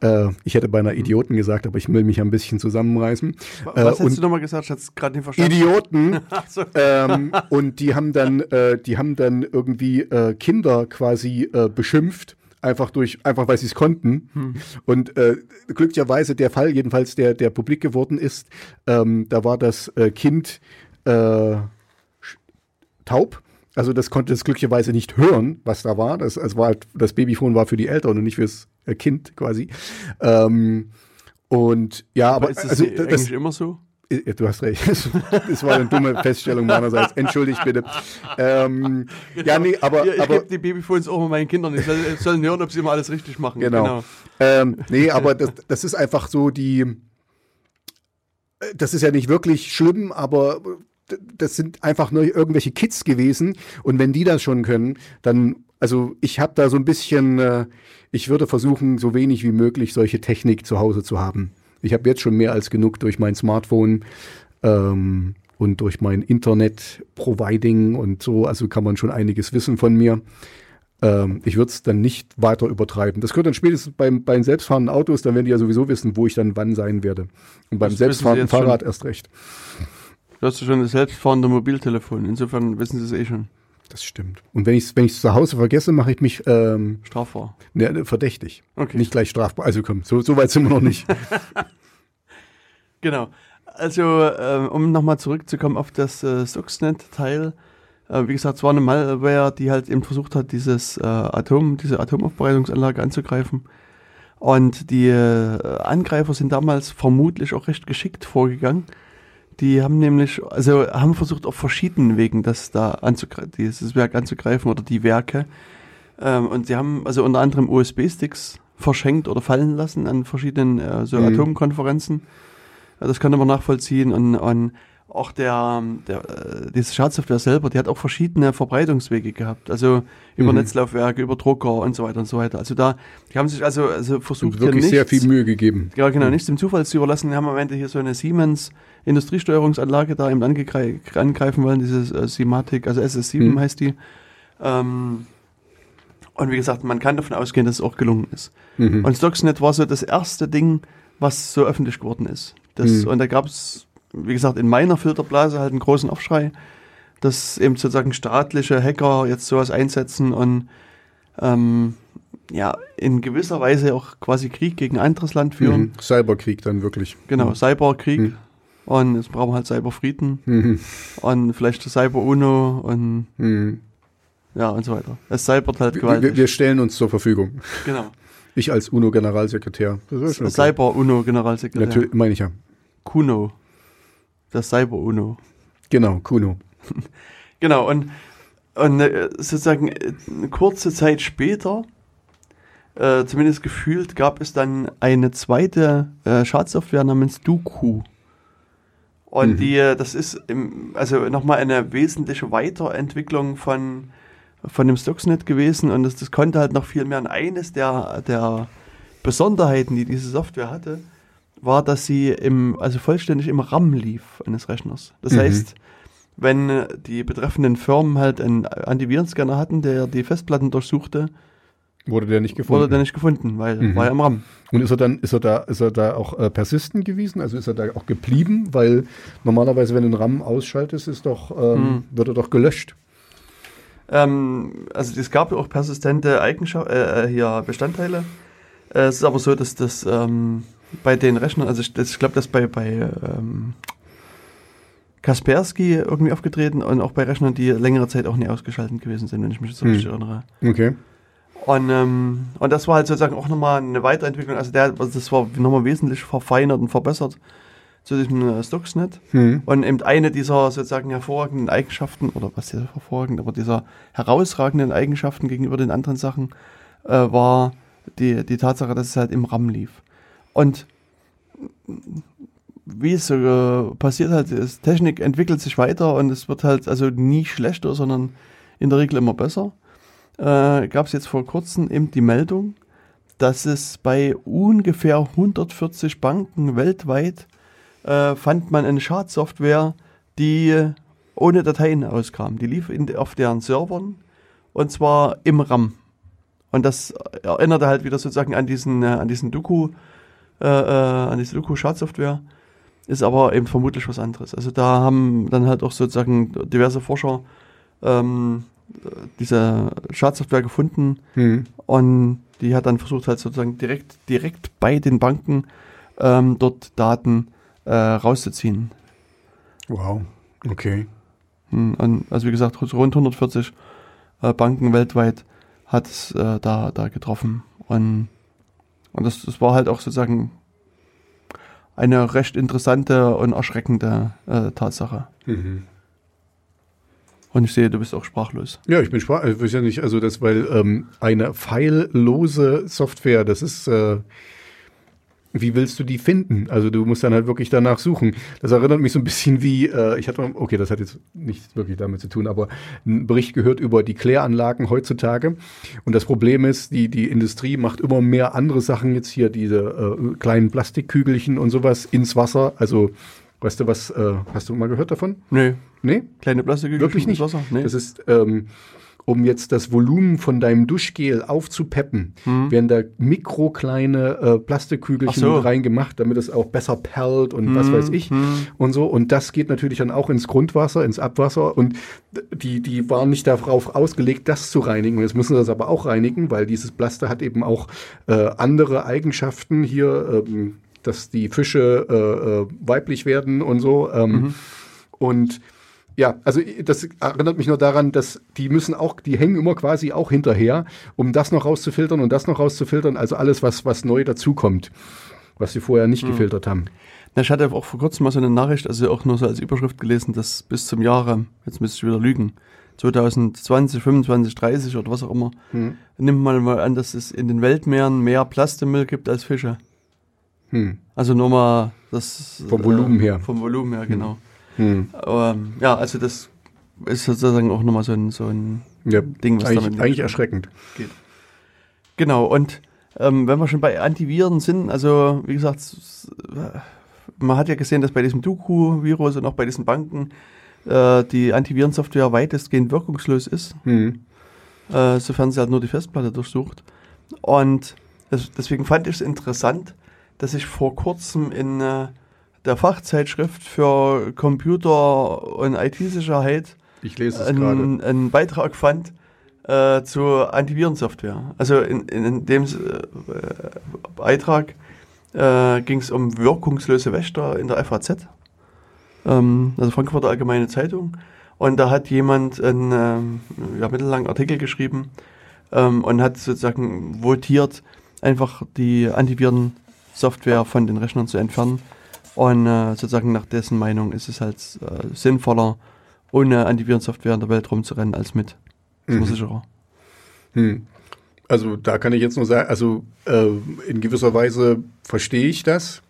Äh, ich hätte beinahe Idioten gesagt, aber ich will mich ein bisschen zusammenreißen. Was Äh, hast du nochmal gesagt? Ich hatte es gerade nicht verstanden. Idioten. So. ähm, und die haben dann, äh, die haben dann irgendwie äh, Kinder quasi äh, beschimpft. Einfach durch, einfach weil sie es konnten. Und äh, glücklicherweise der Fall, jedenfalls der, der publik geworden ist, ähm, da war das äh, Kind äh, taub. Also das konnte es glücklicherweise nicht hören, was da war. Das, es war halt, das Babyphone war für die Eltern und nicht fürs äh, Kind quasi. Ähm, und ja, aber, Aber ist das also, nicht das, eigentlich immer so? ja, Du hast recht. Das war eine dumme Feststellung meinerseits. Entschuldigt bitte. Ähm, Ja, nee, aber, Ja, ich aber gebe die Babyphones auch mal meinen Kindern. Die soll- sollen hören, ob sie immer alles richtig machen. genau. Ähm, nee, aber das, das ist einfach so die. äh, Das ist ja nicht wirklich schlimm, aber das sind einfach nur irgendwelche Kids gewesen. Und wenn die das schon können, dann, also ich habe da so ein bisschen, äh, ich würde versuchen, so wenig wie möglich solche Technik zu Hause zu haben. Ich habe jetzt schon mehr als genug durch mein Smartphone ähm, und durch mein Internet-Providing und so. Also kann man schon einiges wissen von mir. Ähm, ich würde es dann nicht weiter übertreiben. Das gehört dann spätestens beim, bei den selbstfahrenden Autos, dann werden die ja sowieso wissen, wo ich dann wann sein werde. Und beim Das selbstfahrenden jetzt schon. Fahrrad erst recht. Du hast ja schon das selbstfahrende Mobiltelefon. Insofern wissen sie es eh schon. Das stimmt. Und wenn ich es wenn ich's zu Hause vergesse, mache ich mich ähm, Strafbar. ne, verdächtig. Okay. Nicht gleich strafbar. Also komm, so, so weit sind wir noch nicht. Genau. Also, ähm, um nochmal zurückzukommen auf das äh, Stuxnet-Teil. Äh, wie gesagt, es war eine Malware, die halt eben versucht hat, dieses äh, Atom, diese Atomaufbereitungsanlage anzugreifen. Und die äh, Angreifer sind damals vermutlich auch recht geschickt vorgegangen. Die haben nämlich, also haben versucht auf verschiedenen Wegen das da anzugreifen, dieses Werk anzugreifen oder die Werke. Ähm, und sie haben also unter anderem USB-Sticks verschenkt oder fallen lassen an verschiedenen äh, so Mhm. Atomkonferenzen. Das kann man nachvollziehen und, und auch der, der äh, diese Schadsoftware selber, die hat auch verschiedene Verbreitungswege gehabt. Also über Mhm. Netzlaufwerke, über Drucker und so weiter und so weiter. Also da, die haben sich also, also versucht Und wirklich hier sehr nichts, viel Mühe gegeben. ja, genau, nichts dem Zufall zu überlassen. Wir haben am Ende hier so eine Siemens Industriesteuerungsanlage da eben angreifen wollen, dieses äh, Simatic, also SS7 Mhm. heißt die. Ähm, und wie gesagt, man kann davon ausgehen, dass es auch gelungen ist. Mhm. Und Stuxnet war so das erste Ding, was so öffentlich geworden ist. Das, Mhm. Und da gab es, wie gesagt, in meiner Filterblase halt einen großen Aufschrei, dass eben sozusagen staatliche Hacker jetzt sowas einsetzen und ähm, ja in gewisser Weise auch quasi Krieg gegen ein anderes Land führen. Mhm. Cyberkrieg dann wirklich. Genau, Cyberkrieg. Mhm. Und jetzt brauchen wir halt Cyberfrieden Mhm. und vielleicht Cyber-UNO und Mhm. ja und so weiter. Es cybert halt Wir, gewaltig. wir, wir stellen uns zur Verfügung. genau. Ich als UNO-Generalsekretär. Cyber-UNO-Generalsekretär. Natürlich, meine ich ja. Kuno. Das Cyber-UNO. Genau, Kuno. Genau, und, und äh, sozusagen äh, eine kurze Zeit später, äh, zumindest gefühlt, gab es dann eine zweite äh, Schadsoftware namens Duku. Und Mhm. die, äh, das ist im, also nochmal eine wesentliche Weiterentwicklung von, von dem Stuxnet gewesen und das, das konnte halt noch viel mehr. Und eines der, der Besonderheiten, die diese Software hatte, war, dass sie im, also vollständig im RAM lief eines Rechners. Das Mhm. heißt, wenn äh, die betreffenden Firmen halt einen Antivirenscanner hatten, der die Festplatten durchsuchte, Wurde der nicht gefunden? wurde der nicht gefunden, weil Mhm. war ja im RAM. Und ist er dann, ist er da, ist er da auch äh, persistent gewesen? Also ist er da auch geblieben? Weil normalerweise, wenn du den RAM ausschaltest, ist doch, ähm, Mhm. wird er doch gelöscht. Ähm, also es gab ja auch persistente Eigenschaften, äh, äh, hier Bestandteile. Äh, es ist aber so, dass das ähm, bei den Rechnern, also ich, ich glaube, das bei, bei ähm, Kaspersky irgendwie aufgetreten und auch bei Rechnern, die längere Zeit auch nie ausgeschaltet gewesen sind, wenn ich mich so Hm. richtig erinnere. Okay. Und, ähm, und das war halt sozusagen auch nochmal eine Weiterentwicklung. Also der, also das war nochmal wesentlich verfeinert und verbessert zu diesem äh, Stuxnet. Hm. Und eben eine dieser sozusagen hervorragenden Eigenschaften, oder was hier hervorragend, aber dieser herausragenden Eigenschaften gegenüber den anderen Sachen, äh, war die, die Tatsache, dass es halt im RAM lief. Und wie es so passiert halt, ist, Technik entwickelt sich weiter und es wird halt also nie schlechter, sondern in der Regel immer besser. Äh, Gab es jetzt vor kurzem eben die Meldung, dass es bei ungefähr 140 Banken weltweit äh, fand man eine Schadsoftware, die ohne Dateien auskam. Die lief in, auf deren Servern und zwar im RAM. Und das erinnerte halt wieder sozusagen an diesen, äh, an diesen Doku, äh, äh, an diese Doku-Schadsoftware. Ist aber eben vermutlich was anderes. Also da haben dann halt auch sozusagen diverse Forscher ähm, diese Schadsoftware gefunden Hm. und die hat dann versucht halt sozusagen direkt, direkt bei den Banken ähm, dort Daten äh, rauszuziehen. Wow. Okay. Hm, Und also wie gesagt, rund 140 äh, Banken weltweit hat es äh, da, da getroffen. Und, und das, das war halt auch sozusagen eine recht interessante und erschreckende äh, Tatsache. Mhm. Und ich sehe, du bist auch sprachlos. Ja, ich bin sprach, ich weiß ja nicht, also das, weil ähm, eine pfeillose Software, das ist, äh, wie willst du die finden? Also du musst dann halt wirklich danach suchen. Das erinnert mich so ein bisschen wie, äh, ich hatte okay, das hat jetzt nichts wirklich damit zu tun, aber einen Bericht gehört über die Kläranlagen heutzutage. Und das Problem ist, die, die Industrie macht immer mehr andere Sachen jetzt hier, diese äh, kleinen Plastikkügelchen und sowas ins Wasser. Also, weißt du was, äh, hast du mal gehört davon? Nee, Nee? kleine Plastikkügelchen Wirklich ins nicht. Wasser? Nee. Das ist, ähm, um jetzt das Volumen von deinem Duschgel aufzupeppen, werden da mikrokleine äh, Plastikkügelchen so. reingemacht, damit es auch besser perlt und was weiß ich und so. Und das geht natürlich dann auch ins Grundwasser, ins Abwasser. Und die, die waren nicht darauf ausgelegt, das zu reinigen. Und jetzt müssen sie das aber auch reinigen, weil dieses Plaster hat eben auch äh, andere Eigenschaften hier, ähm, dass die Fische äh, äh, weiblich werden und so. Ähm, Und ja, also das erinnert mich nur daran, dass die müssen auch, die hängen immer quasi auch hinterher, um das noch rauszufiltern und das noch rauszufiltern. Also alles, was, was neu dazukommt, was sie vorher nicht gefiltert haben. Na, ich hatte auch vor kurzem mal so eine Nachricht, also auch nur so als Überschrift gelesen, dass bis zum Jahre, jetzt müsste ich wieder lügen, 2020, 25, 30 oder was auch immer, nimmt man mal an, dass es in den Weltmeeren mehr Plastikmüll gibt als Fische. Hm. Also nur mal das. Vom Volumen her. Vom Volumen her, genau. Hm. Ähm, ja, also das ist sozusagen auch nochmal so ein, so ein Ja, Ding, was eigentlich, damit eigentlich erschreckend. Genau, und ähm, wenn wir schon bei Antiviren sind, also wie gesagt, man hat ja gesehen, dass bei diesem Duku-Virus und auch bei diesen Banken äh, die Antivirensoftware weitestgehend wirkungslos ist, Hm. äh, sofern sie halt nur die Festplatte durchsucht. Und das, deswegen fand ich es interessant, dass ich vor kurzem in äh, der Fachzeitschrift für Computer- und IT-Sicherheit Ich lese es gerade. einen, einen Beitrag fand, äh, zur Antivirensoftware. Also in, in, in dem äh, Beitrag äh, ging es um wirkungslose Wächter in der FAZ, ähm, also Frankfurter Allgemeine Zeitung. Und da hat jemand einen ähm, ja, mittellangen Artikel geschrieben ähm, und hat sozusagen votiert, einfach die Antivirensoftware von den Rechnern zu entfernen. Und äh, sozusagen nach dessen Meinung ist es halt äh, sinnvoller, ohne Antivirensoftware in der Welt rumzurennen, als mit. Das ist Mhm. sicherer. Hm. Also da kann ich jetzt nur sagen, also äh, in gewisser Weise verstehe ich das,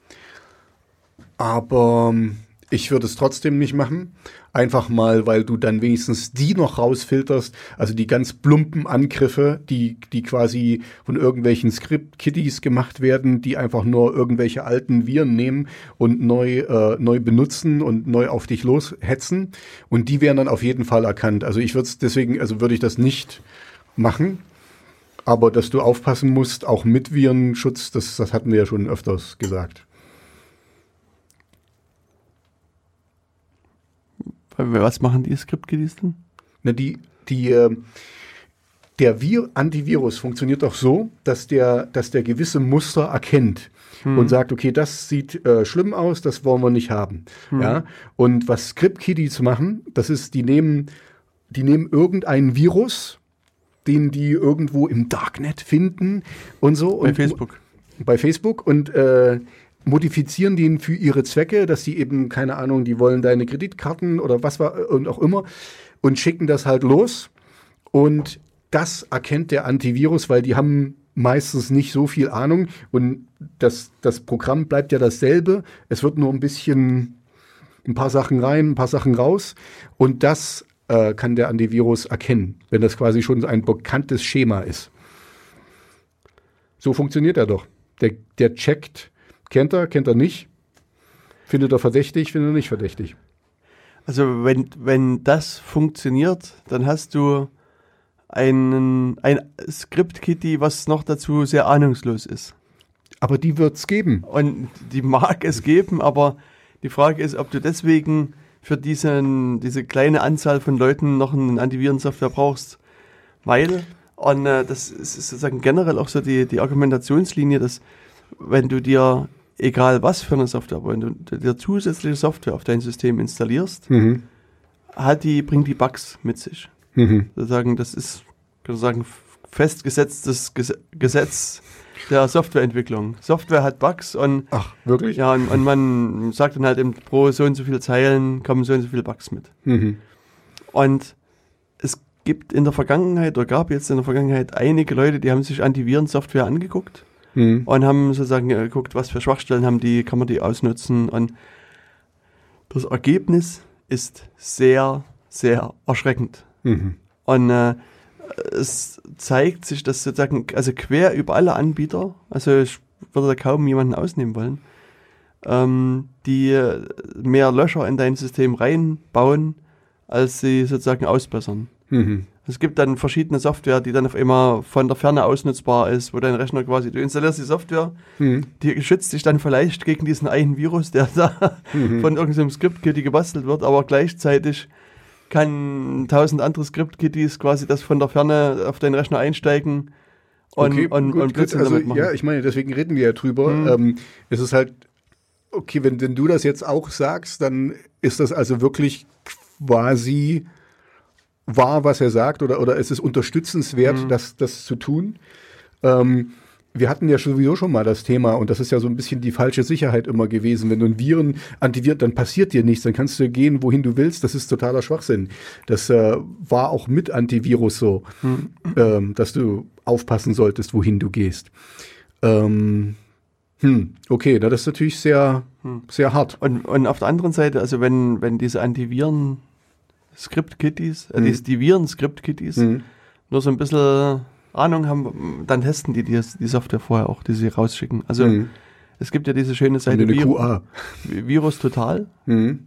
aber ähm, ich würde es trotzdem nicht machen. Einfach mal, weil du dann wenigstens die noch rausfilterst, also die ganz plumpen Angriffe, die, die quasi von irgendwelchen Script-Kitties gemacht werden, die einfach nur irgendwelche alten Viren nehmen und neu, äh, neu benutzen und neu auf dich loshetzen. Und die werden dann auf jeden Fall erkannt. Also ich würde es deswegen, also würde ich das nicht machen. Aber dass du aufpassen musst, auch mit Virenschutz, das, das hatten wir ja schon öfters gesagt. Was machen die Script-Kiddies denn? Na, die, die, äh, der Vir Antivirus funktioniert doch so, dass der, dass der gewisse Muster erkennt und sagt, okay, das sieht äh, schlimm aus, das wollen wir nicht haben. Ja? Und was Script-Kiddies machen, das ist, die nehmen, die nehmen irgendeinen Virus, den die irgendwo im Darknet finden und so. Bei und Facebook. bei Facebook und äh, modifizieren den für ihre Zwecke, dass sie eben, keine Ahnung, die wollen deine Kreditkarten oder was war und auch immer und schicken das halt los. Und das erkennt der Antivirus, weil die haben meistens nicht so viel Ahnung und das, das Programm bleibt ja dasselbe. Es wird nur ein bisschen ein paar Sachen rein, ein paar Sachen raus und das äh, kann der Antivirus erkennen, wenn das quasi schon ein bekanntes Schema ist. So funktioniert er doch. Der, der checkt, kennt er, kennt er nicht, findet er verdächtig, findet er nicht verdächtig. Also wenn, wenn das funktioniert, dann hast du einen, ein Script-Kitty, was noch dazu sehr ahnungslos ist. Aber die wird's geben. Und die mag es geben, aber die Frage ist, ob du deswegen für diesen, diese kleine Anzahl von Leuten noch eine Antivirensoftware brauchst. Weil, und äh, das ist sozusagen generell auch so die, die Argumentationslinie, dass wenn du dir, egal was für eine Software, wenn du dir zusätzliche Software auf dein System installierst, Mhm. hat die, bringt die Bugs mit sich. Mhm. Sozusagen, das ist, kann man sagen, festgesetztes Ges Gesetz der Softwareentwicklung. Software hat Bugs und Ach, wirklich? ja, und, und man sagt dann halt eben pro so und so viele Zeilen kommen so und so viele Bugs mit. Mhm. Und es gibt in der Vergangenheit oder gab jetzt in der Vergangenheit einige Leute, die haben sich Antivirensoftware angeguckt Mhm. und haben sozusagen äh, geguckt, was für Schwachstellen haben die, kann man die ausnutzen und das Ergebnis ist sehr, sehr erschreckend. Mhm. Und äh, es zeigt sich, dass sozusagen, also quer über alle Anbieter, also ich würde da kaum jemanden ausnehmen wollen, ähm, die äh, mehr Löcher in dein System reinbauen, als sie sozusagen ausbessern. Mhm. Es gibt dann verschiedene Software, die dann auf einmal von der Ferne ausnutzbar ist, wo dein Rechner quasi, du installierst die Software, Mhm. die schützt dich dann vielleicht gegen diesen einen Virus, der da von irgendeinem Script-Kitty gebastelt wird, aber gleichzeitig kann tausend andere Script-Kitties quasi das von der Ferne auf deinen Rechner einsteigen und, okay, und, gut, und. Blödsinn Also, damit machen. ja, ich meine, deswegen reden wir ja drüber. Mhm. Ähm, es ist halt, okay, wenn, wenn du das jetzt auch sagst, dann ist das also wirklich quasi wahr, was er sagt, oder, oder es ist unterstützenswert, Mhm. das, das zu tun. Ähm, wir hatten ja sowieso schon mal das Thema, und das ist ja so ein bisschen die falsche Sicherheit immer gewesen. Wenn du ein Viren antiviert, dann passiert dir nichts, dann kannst du gehen, wohin du willst. Das ist totaler Schwachsinn. Das äh, war auch mit Antivirus so, ähm, dass du aufpassen solltest, wohin du gehst. Ähm, hm, okay, das ist natürlich sehr, sehr hart. Und, und auf der anderen Seite, also wenn, wenn diese Antiviren Script-Kitties, äh, Mhm. die, die Viren-Script-Kitties Mhm. nur so ein bisschen Ahnung haben, dann testen die die, die Software vorher auch, die sie rausschicken. Also Mhm. es gibt ja diese schöne Eine Seite Viru- QA. Virus Total. Mhm.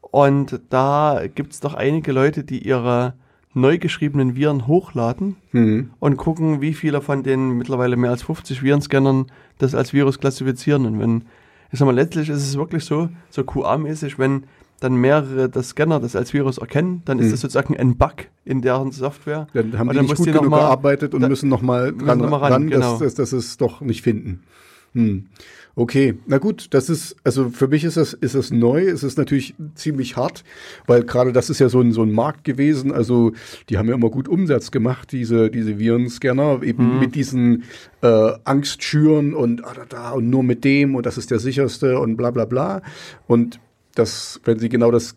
Und da gibt es doch einige Leute, die ihre neu geschriebenen Viren hochladen Mhm. und gucken, wie viele von den mittlerweile mehr als 50 Virenscannern das als Virus klassifizieren. Und wenn, ich sag mal, letztlich ist es wirklich so, so QA-mäßig, wenn dann mehrere das Scanner das als Virus erkennen, dann ist Mhm. das sozusagen ein Bug in deren Software. Dann haben Und die nicht gut die genug mal- gearbeitet und da- müssen nochmal dran, noch mal ran, ran, genau. dass, dass, dass es doch nicht finden. Hm. Okay, na gut, das ist, also für mich ist das, ist das neu, es ist natürlich ziemlich hart, weil gerade das ist ja so ein, so ein Markt gewesen, also die haben ja immer gut Umsatz gemacht, diese, diese Virenscanner, eben Mhm. mit diesen äh, Angstschüren und ah, da, da und nur mit dem und das ist der sicherste und bla bla bla. Und das, wenn sie genau das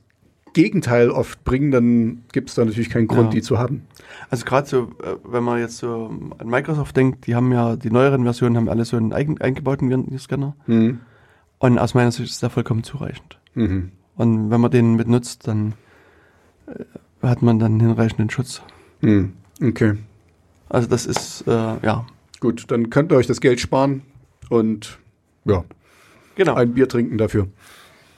Gegenteil oft bringen, dann gibt es da natürlich keinen Grund, Ja. die zu haben. Also gerade so, äh, wenn man jetzt so an Microsoft denkt, die haben ja, die neueren Versionen haben alle so einen eigen, eingebauten Virenscanner. Mhm. Und aus meiner Sicht ist der vollkommen zureichend. Mhm. Und wenn man den mitnutzt, dann äh, hat man dann hinreichenden Schutz. Mhm. Okay. Also das ist, äh, ja, Gut, dann könnt ihr euch das Geld sparen und ja, genau. ein Bier trinken dafür.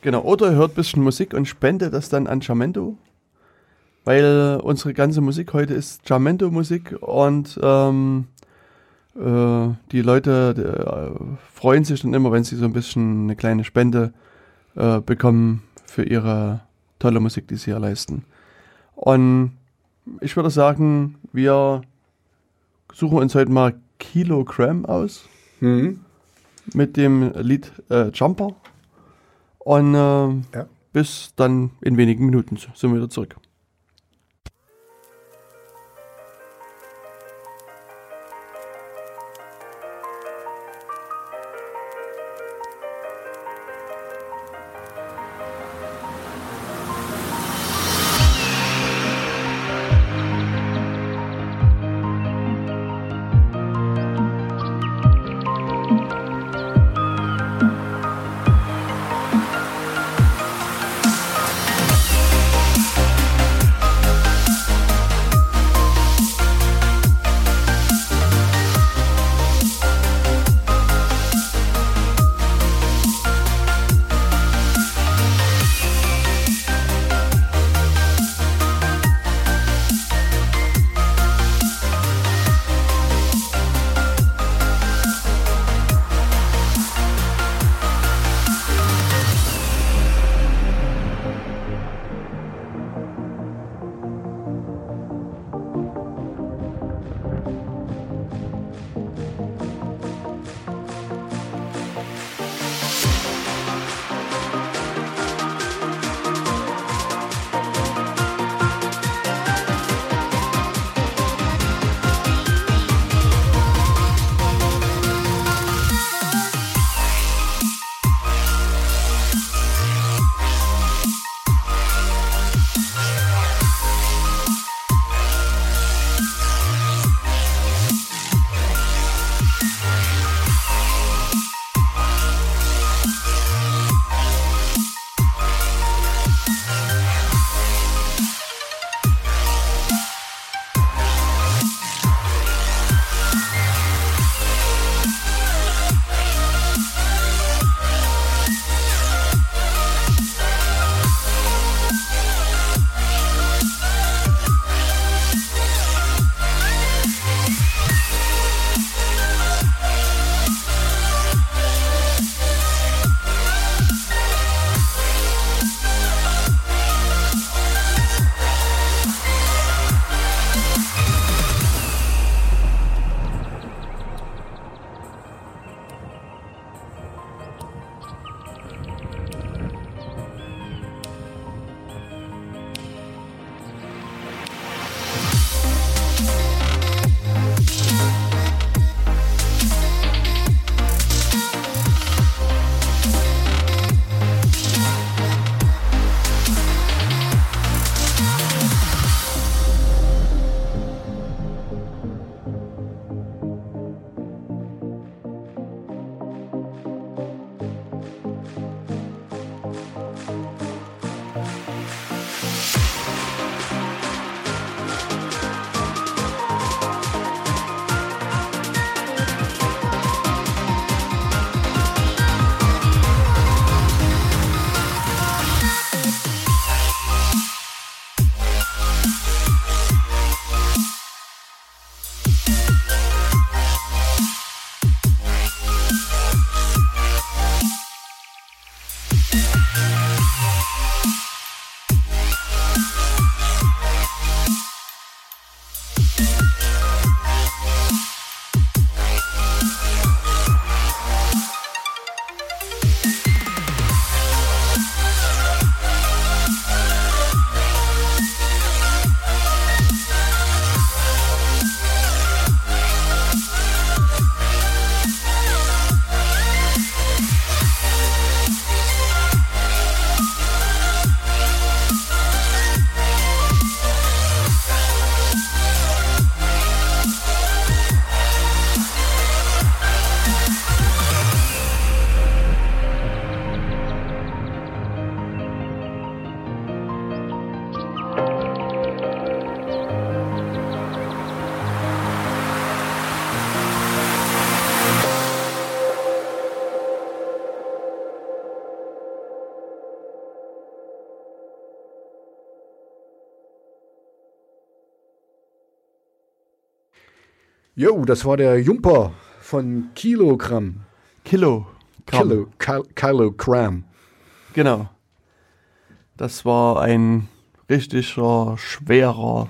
Genau, oder hört ein bisschen Musik und spendet das dann an Jamento. Weil unsere ganze Musik heute ist Jamento-Musik und ähm, äh, die Leute äh, freuen sich dann immer, wenn sie so ein bisschen eine kleine Spende äh, bekommen für ihre tolle Musik, die sie hier leisten. Und ich würde sagen, wir suchen uns heute mal Kilogramm aus Mhm. mit dem Lied äh, Jumper. Und äh, Ja. bis dann in wenigen Minuten sind wir wieder zurück. Jo, das war der Jumper von Kilogramm. Kilo. Kilo, Kil Kilogramm. Genau. Das war ein richtiger, schwerer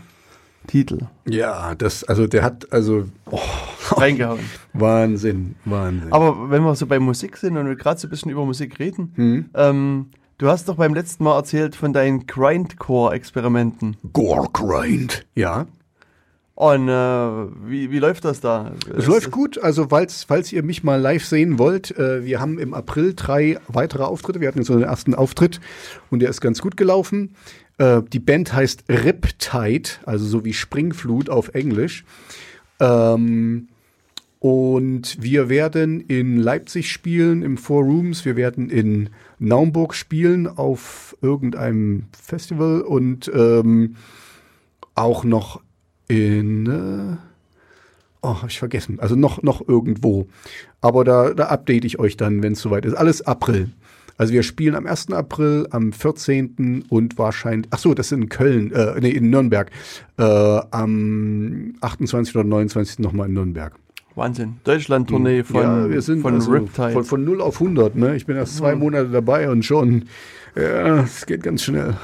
Titel. Ja, das, also der hat, also oh, Reingehauen. Wahnsinn, Wahnsinn. Aber wenn wir so bei Musik sind und wir gerade so ein bisschen über Musik reden, Hm? ähm, du hast doch beim letzten Mal erzählt von deinen Grindcore-Experimenten. Gore Grind. Ja. Und äh, wie, wie läuft das da? Es läuft gut, also falls, falls ihr mich mal live sehen wollt, äh, wir haben im April drei weitere Auftritte. Wir hatten jetzt den ersten Auftritt und der ist ganz gut gelaufen. Äh, die Band heißt Riptide, also so wie Springflut auf Englisch. Ähm, und wir werden in Leipzig spielen, im Four Rooms. Wir werden in Naumburg spielen auf irgendeinem Festival und ähm, auch noch in. Oh, habe ich vergessen. Also noch, noch irgendwo. Aber da, da update ich euch dann, wenn es soweit ist. Alles April. Also wir spielen am 1. April, am 14. und wahrscheinlich, ach so, das ist in Köln, äh, nee, in Nürnberg. Äh, am 28. oder 29. nochmal in Nürnberg. Wahnsinn. Deutschland-Tournee von, ja, wir sind von also Riptide. Von, von 0 auf 100, ne? Ich bin erst zwei Monate dabei und schon, ja, es geht ganz schnell.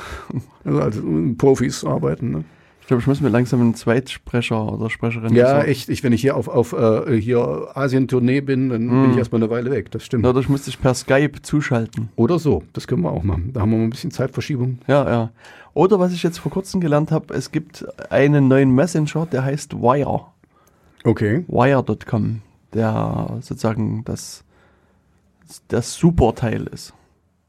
Also als Profis arbeiten, ne? Ich glaube, ich muss mir langsam einen Zweitsprecher oder Sprecherin Ja, besorgen. echt. Ich, wenn ich hier auf, auf äh, hier Asien-Tournee bin, dann bin ich erstmal eine Weile weg. Das stimmt. Oder ich muss dich per Skype zuschalten. Oder so. Das können wir auch machen. Da haben wir mal ein bisschen Zeitverschiebung. Ja, ja. Oder was ich jetzt vor kurzem gelernt habe, es gibt einen neuen Messenger, der heißt Wire. Okay. Wire.com, der sozusagen das, das Superteil ist.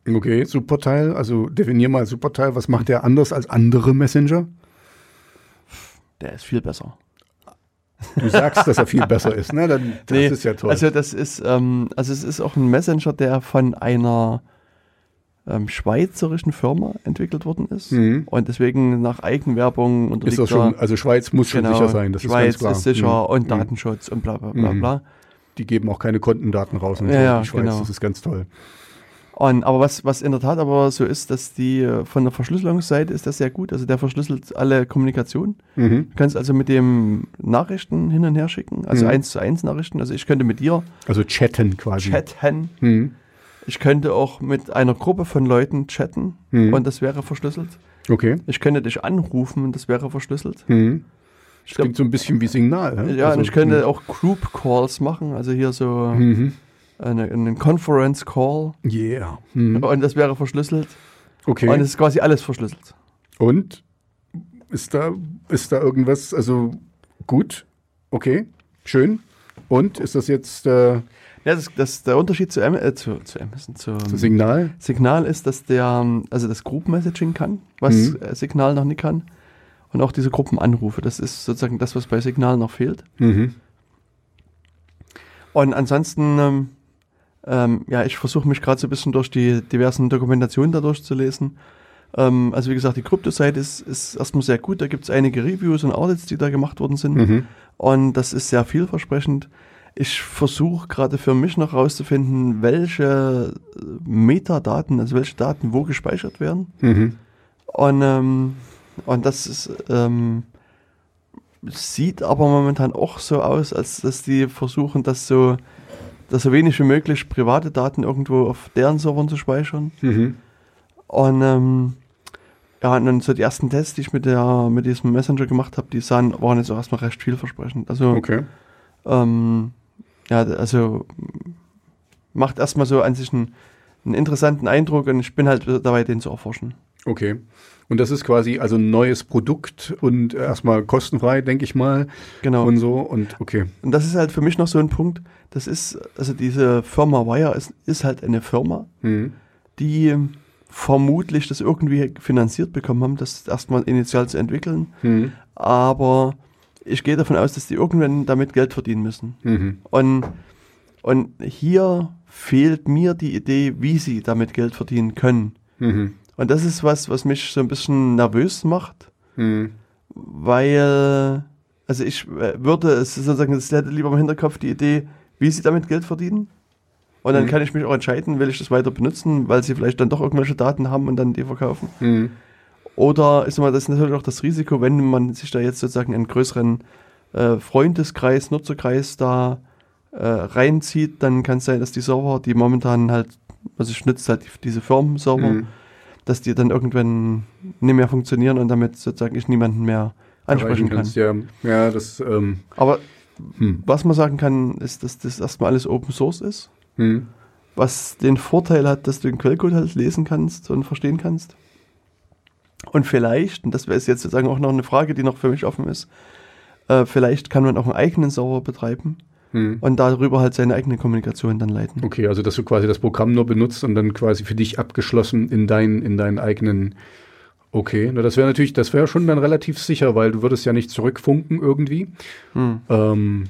Okay, Superteil. Also definier mal Superteil. Was macht der anders als andere Messenger? Der ist viel besser. Du sagst, dass er viel besser ist, ne? Dann, das Nee, ist ja toll. Also das ist, ähm, also es ist auch ein Messenger, der von einer ähm, schweizerischen Firma entwickelt worden ist Mhm. und deswegen nach Eigenwerbung ist unterliegt das schon, also Schweiz muss schon genau, sicher sein. Das Schweiz ist ganz klar. ist sicher Mhm. und Mhm. Datenschutz und bla bla bla Mhm. bla. Die geben auch keine Kontendaten raus und Ja, so. Die Schweiz, genau. das ist ganz toll. Und, aber was, was in der Tat aber so ist, dass die äh, von der Verschlüsselungsseite ist das sehr gut. Also der verschlüsselt alle Kommunikation. Mhm. Du kannst also mit dem Nachrichten hin und her schicken, also Mhm. eins zu eins Nachrichten. Also ich könnte mit dir Also chatten quasi. chatten. Mhm. Ich könnte auch mit einer Gruppe von Leuten chatten Mhm. und das wäre verschlüsselt. Okay. Ich könnte dich anrufen und das wäre verschlüsselt. Mhm. Ich Klingt so ein bisschen wie Signal. ne? Ja, Also, und ich könnte auch Group Calls machen, also hier so Mhm. Eine, einen Conference Call Yeah. Mhm. und das wäre verschlüsselt. Okay. Und es ist quasi alles verschlüsselt. Und ist da, ist da irgendwas, also gut, okay, schön. Und ist das jetzt äh, Ja, das, das, der Unterschied zu, äh, zu, zu Amazon, zu, das Signal? Signal ist, dass der, also das Group Messaging kann, was Mhm. Signal noch nicht kann. Und auch diese Gruppenanrufe, das ist sozusagen das, was bei Signal noch fehlt. Mhm. Und ansonsten, ähm, ähm, ja, ich versuche mich gerade so ein bisschen durch die diversen Dokumentationen da durchzulesen. Ähm, also wie gesagt, die Krypto-Seite ist, ist erstmal sehr gut. Da gibt es einige Reviews und Audits, die da gemacht worden sind. Mhm. Und das ist sehr vielversprechend. Ich versuche gerade für mich noch rauszufinden, welche äh, Metadaten, also welche Daten wo gespeichert werden. Mhm. Und, ähm, und das ist, ähm, sieht aber momentan auch so aus, als dass die versuchen, das so, dass so wenig wie möglich private Daten irgendwo auf deren Servern zu speichern. Mhm. Und ähm, ja, und dann so die ersten Tests, die ich mit der mit diesem Messenger gemacht habe, die sahen, waren jetzt auch erstmal recht vielversprechend. Also Okay. ähm, ja, also macht erstmal so an sich einen, einen interessanten Eindruck und ich bin halt dabei, den zu erforschen. Okay. Und das ist quasi also ein neues Produkt und erstmal kostenfrei, denke ich mal. Genau. Und so. Und okay. Und das ist halt für mich noch so ein Punkt. Das ist, also diese Firma Wire ist, ist halt eine Firma, Mhm. die vermutlich das irgendwie finanziert bekommen haben, das erstmal initial zu entwickeln. Mhm. Aber ich gehe davon aus, dass die irgendwann damit Geld verdienen müssen. Mhm. Und, und hier fehlt mir die Idee, wie sie damit Geld verdienen können. Mhm. Und das ist was, was mich so ein bisschen nervös macht, Mhm. weil, also ich äh, würde es sozusagen, es hätte lieber im Hinterkopf die Idee, wie sie damit Geld verdienen. Und dann Mhm. kann ich mich auch entscheiden, will ich das weiter benutzen, weil sie vielleicht dann doch irgendwelche Daten haben und dann die verkaufen. Mhm. Oder ist immer das natürlich auch das Risiko, wenn man sich da jetzt sozusagen einen größeren äh, Freundeskreis, Nutzerkreis da äh, reinzieht, dann kann es sein, dass die Server, die momentan halt, also ich nutze halt diese Firmenserver, Mhm. Dass die dann irgendwann nicht mehr funktionieren und damit sozusagen ich niemanden mehr ansprechen kann. Ja, ja das, ähm, Aber hm. was man sagen kann, ist, dass das erstmal alles Open Source ist, Hm. was den Vorteil hat, dass du den Quellcode halt lesen kannst und verstehen kannst. Und vielleicht, und das wäre jetzt sozusagen auch noch eine Frage, die noch für mich offen ist, äh, vielleicht kann man auch einen eigenen Server betreiben Hm. und darüber halt seine eigene Kommunikation dann leiten. Okay, also dass du quasi das Programm nur benutzt und dann quasi für dich abgeschlossen in, dein, in deinen eigenen. Okay, na das wäre natürlich, das wäre schon dann relativ sicher, weil du würdest ja nicht zurückfunken irgendwie. Hm. Ähm,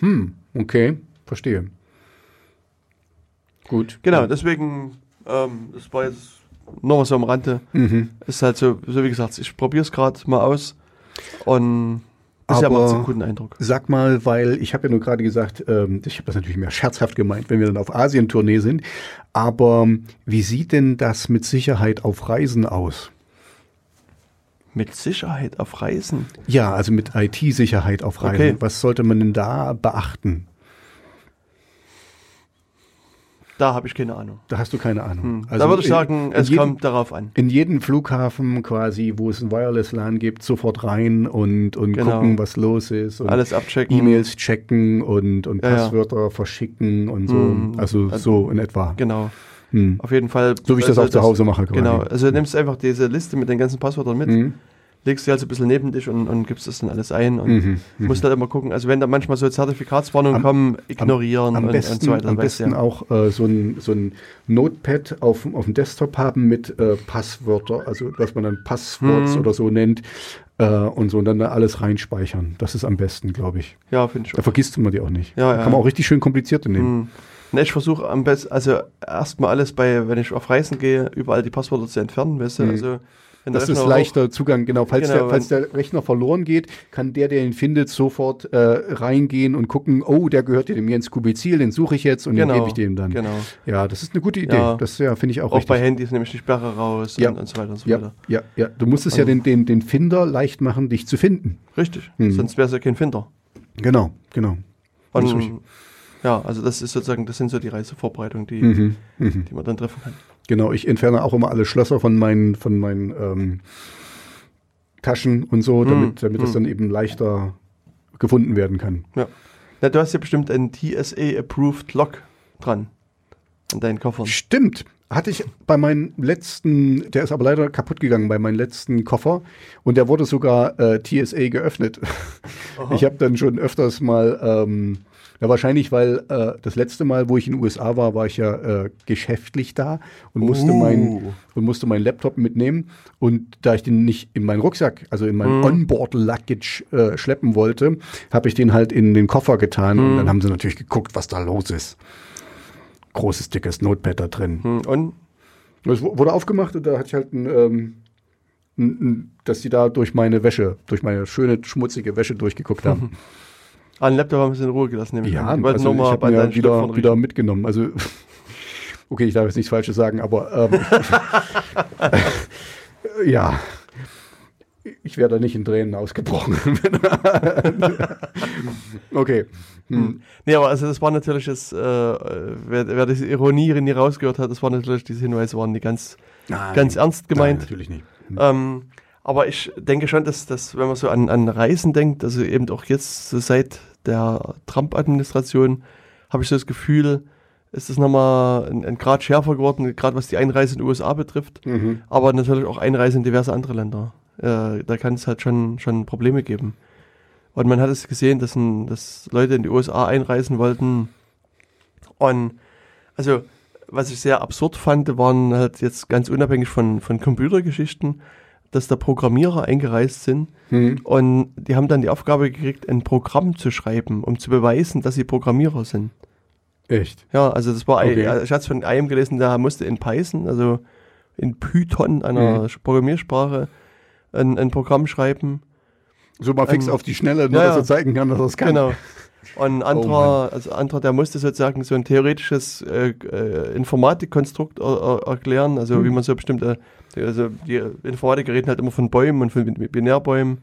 hm, okay, verstehe. Gut. Genau, deswegen, ähm, das war jetzt noch was so am Rande. Mhm. Ist halt so, so wie gesagt, ich probiere es gerade mal aus und bisher Aber- macht es einen guten Eindruck. Sag mal, weil ich habe ja nur gerade gesagt, ähm, ich habe das natürlich mehr scherzhaft gemeint, wenn wir dann auf Asientournee sind. Aber ähm, wie sieht denn das mit Sicherheit auf Reisen aus? Mit Sicherheit auf Reisen. Ja, also mit IT-Sicherheit auf Reisen. Okay. Was sollte man denn da beachten? Da habe ich keine Ahnung. Da hast du keine Ahnung. Hm. Also da würde ich sagen, in es jedem- kommt darauf an. in jeden Flughafen quasi, wo es ein Wireless LAN gibt, sofort rein und, und Genau. gucken, was los ist. Und Alles abchecken. E-Mails checken und, und Ja, ja. Passwörter verschicken und so. Hm. Also Also- so in etwa. Genau. Hm. Auf jeden Fall. So wie ich das also auch zu Hause mache. Quasi. Genau. Also du nimmst einfach diese Liste mit den ganzen Passwörtern mit, Legst sie also ein bisschen neben dich und, und gibst das dann alles ein und Mhm. Mhm. musst halt immer gucken. Also wenn da manchmal so Zertifikatswarnungen Am- kommen, ignorieren Am und, besten, und so weiter. am du besten ja. auch äh, so, ein, so ein Notepad auf, auf dem Desktop haben mit äh, Passwörter, also was man dann Passworts Hm. oder so nennt äh, und so und dann da alles reinspeichern. Das ist am besten, glaube ich. Ja, finde ich Da vergisst man die auch nicht. Ja, ja. kann man auch richtig schön komplizierte nehmen. Hm. Ne, ich versuche am besten, also erstmal alles bei, wenn ich auf Reisen gehe, überall die Passwörter zu entfernen, weißt du? Mhm. Also wenn Das ist leichter Zugang, genau. Falls, Genau, der, falls der Rechner verloren geht, kann der, der ihn findet, sofort äh, reingehen und gucken, oh, der gehört ja dem Jens Kubizil, den suche ich jetzt und Genau, den gebe ich dem dann. Genau. Ja, das ist eine gute Idee. Ja. Das ja, finde ich auch, Auch, richtig. bei Handys nehme ich die Sperre raus Ja. und, und so weiter und so ja, weiter. ja, ja. Du musst es ja Also- den, den, den Finder leicht machen, dich zu finden. Richtig. Mhm. Sonst wäre es ja kein Finder. Genau, genau. Und ja, also das ist sozusagen, das sind so die Reisevorbereitungen, die, Mhm, mhm. die man dann treffen kann. Genau, ich entferne auch immer alle Schlösser von meinen, von meinen ähm, Taschen und so, damit, damit es hm. dann eben leichter gefunden werden kann. Ja. Na, du hast ja bestimmt einen TSA-approved Lock dran an deinen Koffern. Stimmt. Hatte ich bei meinem letzten, der ist aber leider kaputt gegangen bei meinem letzten Koffer und der wurde sogar äh, TSA geöffnet. Ich habe dann schon öfters mal, ähm, ja wahrscheinlich, weil äh, das letzte Mal, wo ich in den USA war, war ich ja äh, geschäftlich da und musste Uh. mein und musste meinen Laptop mitnehmen und da ich den nicht in meinen Rucksack, also in mein Mhm. Onboard Luggage äh, schleppen wollte, habe ich den halt in den Koffer getan und Mhm. dann haben sie natürlich geguckt, was da los ist. Großes dickes Notepad da drin. Hm, Und Es wu- wurde aufgemacht und da hatte ich halt ein, ähm, dass die da durch meine Wäsche, durch meine schöne, schmutzige Wäsche durchgeguckt haben. an den Laptop haben wir es in Ruhe gelassen. nehme ich ja, also ich habe deinen wieder, wieder mitgenommen. Also, okay, ich darf jetzt nichts Falsches sagen, aber ähm, ja, ich wäre da nicht in Tränen ausgebrochen. okay. Hm. Nee, aber also das war natürlich das, äh, wer, wer diese Ironie nie rausgehört hat, das war natürlich, diese Hinweise waren die ganz, Nein. ganz ernst Nein, gemeint. natürlich nicht. Hm. Ähm, aber ich denke schon, dass, dass wenn man so an, an Reisen denkt, also eben auch jetzt so seit der Trump-Administration, habe ich so das Gefühl, ist es nochmal ein, ein Grad schärfer geworden, gerade was die Einreise in die USA betrifft, Mhm. aber natürlich auch Einreise in diverse andere Länder. Äh, da kann es halt schon, schon Probleme geben. Und man hat es gesehen, dass, ein, dass Leute in die USA einreisen wollten. Und also, was ich sehr absurd fand, waren halt jetzt ganz unabhängig von, von Computergeschichten, dass da Programmierer eingereist sind Mhm. und die haben dann die Aufgabe gekriegt, ein Programm zu schreiben, um zu beweisen, dass sie Programmierer sind. Echt? Ja, also das war, Okay. ein, ich hatte es von einem gelesen, der musste in Python, also in Python, einer Mhm. Programmiersprache, ein, ein Programm schreiben. So mal fix Ähm, auf die Schnelle, nur ja, dass er zeigen kann, dass er es kann. Genau. Und ein anderer, also anderer, der musste sozusagen so ein theoretisches äh, äh, Informatikkonstrukt er, er, erklären, also wie man so bestimmte, also die Informatiker reden halt immer von Bäumen und von Bin- Binärbäumen.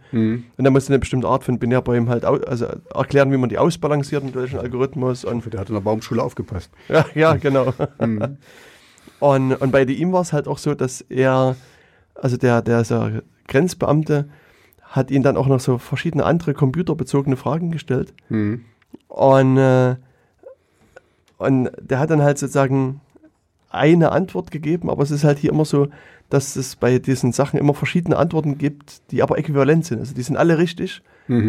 Und er musste eine bestimmte Art von Binärbäumen halt also erklären, wie man die ausbalanciert mit welchem Algorithmus und Der hat in der Baumschule aufgepasst. ja, ja, genau. und, und bei ihm war es halt auch so, dass er, also der, der so Grenzbeamte, hat ihn dann auch noch so verschiedene andere computerbezogene Fragen gestellt. Und, äh, und der hat dann halt sozusagen eine Antwort gegeben, aber es ist halt hier immer so, dass es bei diesen Sachen immer verschiedene Antworten gibt, die aber äquivalent sind. Also die sind alle richtig.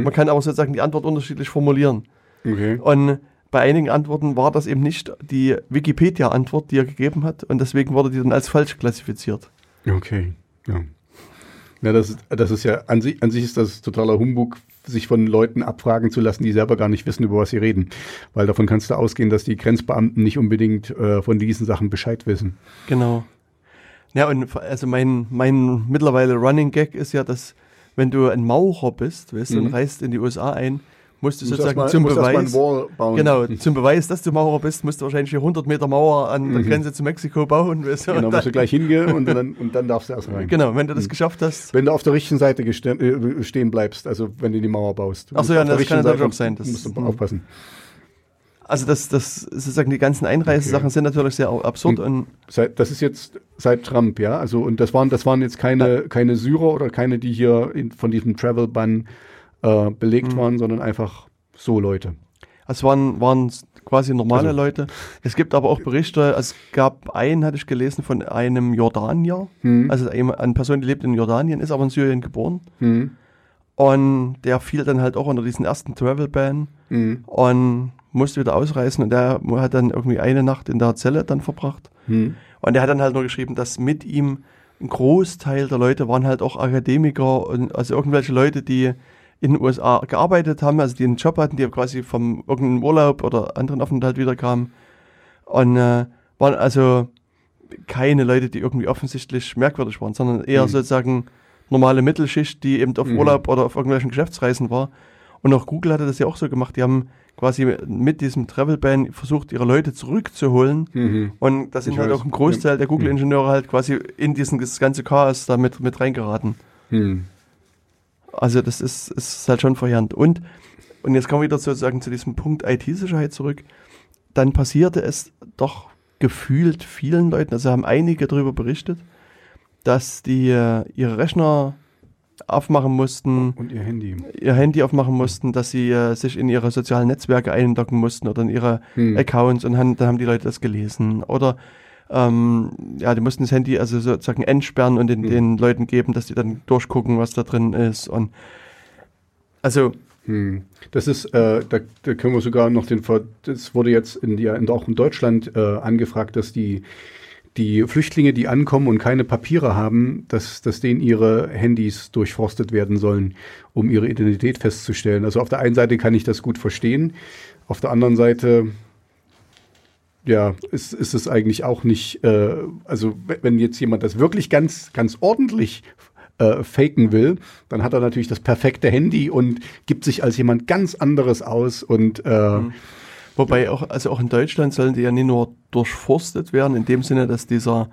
Man kann aber sozusagen die Antwort unterschiedlich formulieren. Okay. Und bei einigen Antworten war das eben nicht die Wikipedia-Antwort, die er gegeben hat. Und deswegen wurde die dann als falsch klassifiziert. Okay, ja. Ja, das, ist- das ist ja, an sich, an sich ist das totaler Humbug, sich von Leuten abfragen zu lassen, die selber gar nicht wissen, über was sie reden. Weil davon kannst du ausgehen, dass die Grenzbeamten nicht unbedingt äh, von diesen Sachen Bescheid wissen. Genau. Ja, und also mein, mein mittlerweile Running Gag ist ja, dass wenn du ein Maurer bist, weißt du, und reist in die USA ein, musst du sozusagen zum Beweis, Wall bauen. genau, zum Beweis, dass du Maurer bist, musst du wahrscheinlich hier 100 Meter Mauer an der Grenze zu Mexiko bauen, weißt du, Genau, musst du gleich hingehen und dann, und dann darfst du erst rein. genau, wenn du das geschafft hast, Wenn du auf der richtigen Seite äh, stehen bleibst, also wenn du die Mauer baust. Ach so, Auf ja, das kann natürlich auch sein, das- musst du hm. aufpassen. also das, das sozusagen die ganzen Einreisesachen sind natürlich sehr absurd und Seit, das ist jetzt seit Trump, ja. Also und das waren, das waren jetzt keine, keine Syrer oder keine, die hier in, von diesem Travel-Ban äh, belegt Mhm. waren, sondern einfach so Leute. Es waren, waren quasi normale Also- Leute. Es gibt aber auch Berichte, es gab einen, hatte ich gelesen, von einem Jordanier. Hm. Also eine Person, die lebt in Jordanien, ist aber in Syrien geboren. Hm. Und der fiel dann halt auch unter diesen ersten Travel Ban Hm. und musste wieder ausreisen. Und der hat dann irgendwie eine Nacht in der Zelle dann verbracht. Hm. Und der hat dann halt nur geschrieben, dass mit ihm ein Großteil der Leute waren halt auch Akademiker und also irgendwelche Leute, die in den USA gearbeitet haben, also die einen Job hatten, die quasi vom irgendeinem Urlaub oder anderen Aufenthalt wiederkamen. Und äh, waren also keine Leute, die irgendwie offensichtlich merkwürdig waren, sondern eher Mhm. sozusagen normale Mittelschicht, die eben auf Mhm. Urlaub oder auf irgendwelchen Geschäftsreisen war. Und auch Google hatte das ja auch so gemacht. Die haben quasi mit diesem Travel Ban versucht, ihre Leute zurückzuholen. Mhm. Und da sind Ich halt weiß. auch ein Großteil der Google-Ingenieure halt quasi in diesen, das ganze Chaos da mit, mit reingeraten. Hm. Also das ist, ist halt schon verheerend. Und, und jetzt kommen wir wieder sozusagen zu diesem Punkt IT-Sicherheit zurück. Dann passierte es doch gefühlt vielen Leuten, also haben einige darüber berichtet, dass die äh, ihre Rechner aufmachen mussten, Und ihr Handy. ihr Handy aufmachen mussten, dass sie äh, sich in ihre sozialen Netzwerke einloggen mussten oder in ihre Hm. Accounts und haben, dann haben die Leute das gelesen. Oder ähm, ja, die mussten das Handy also sozusagen entsperren und den, Hm. den Leuten geben, dass die dann durchgucken, was da drin ist. Und also Hm. Das ist, äh, da, da können wir sogar noch den, Ver das wurde jetzt in, ja, in, auch in Deutschland äh, angefragt, dass die, die Flüchtlinge, die ankommen und keine Papiere haben, dass, dass denen ihre Handys durchforstet werden sollen, um ihre Identität festzustellen. Also auf der einen Seite kann ich das gut verstehen, auf der anderen Seite ja, ist, ist es eigentlich auch nicht, äh, also wenn jetzt jemand das wirklich ganz, ganz ordentlich äh, faken will, dann hat er natürlich das perfekte Handy und gibt sich als jemand ganz anderes aus und äh, Wobei auch, also auch in Deutschland sollen die ja nicht nur durchforstet werden, in dem Sinne, dass dieser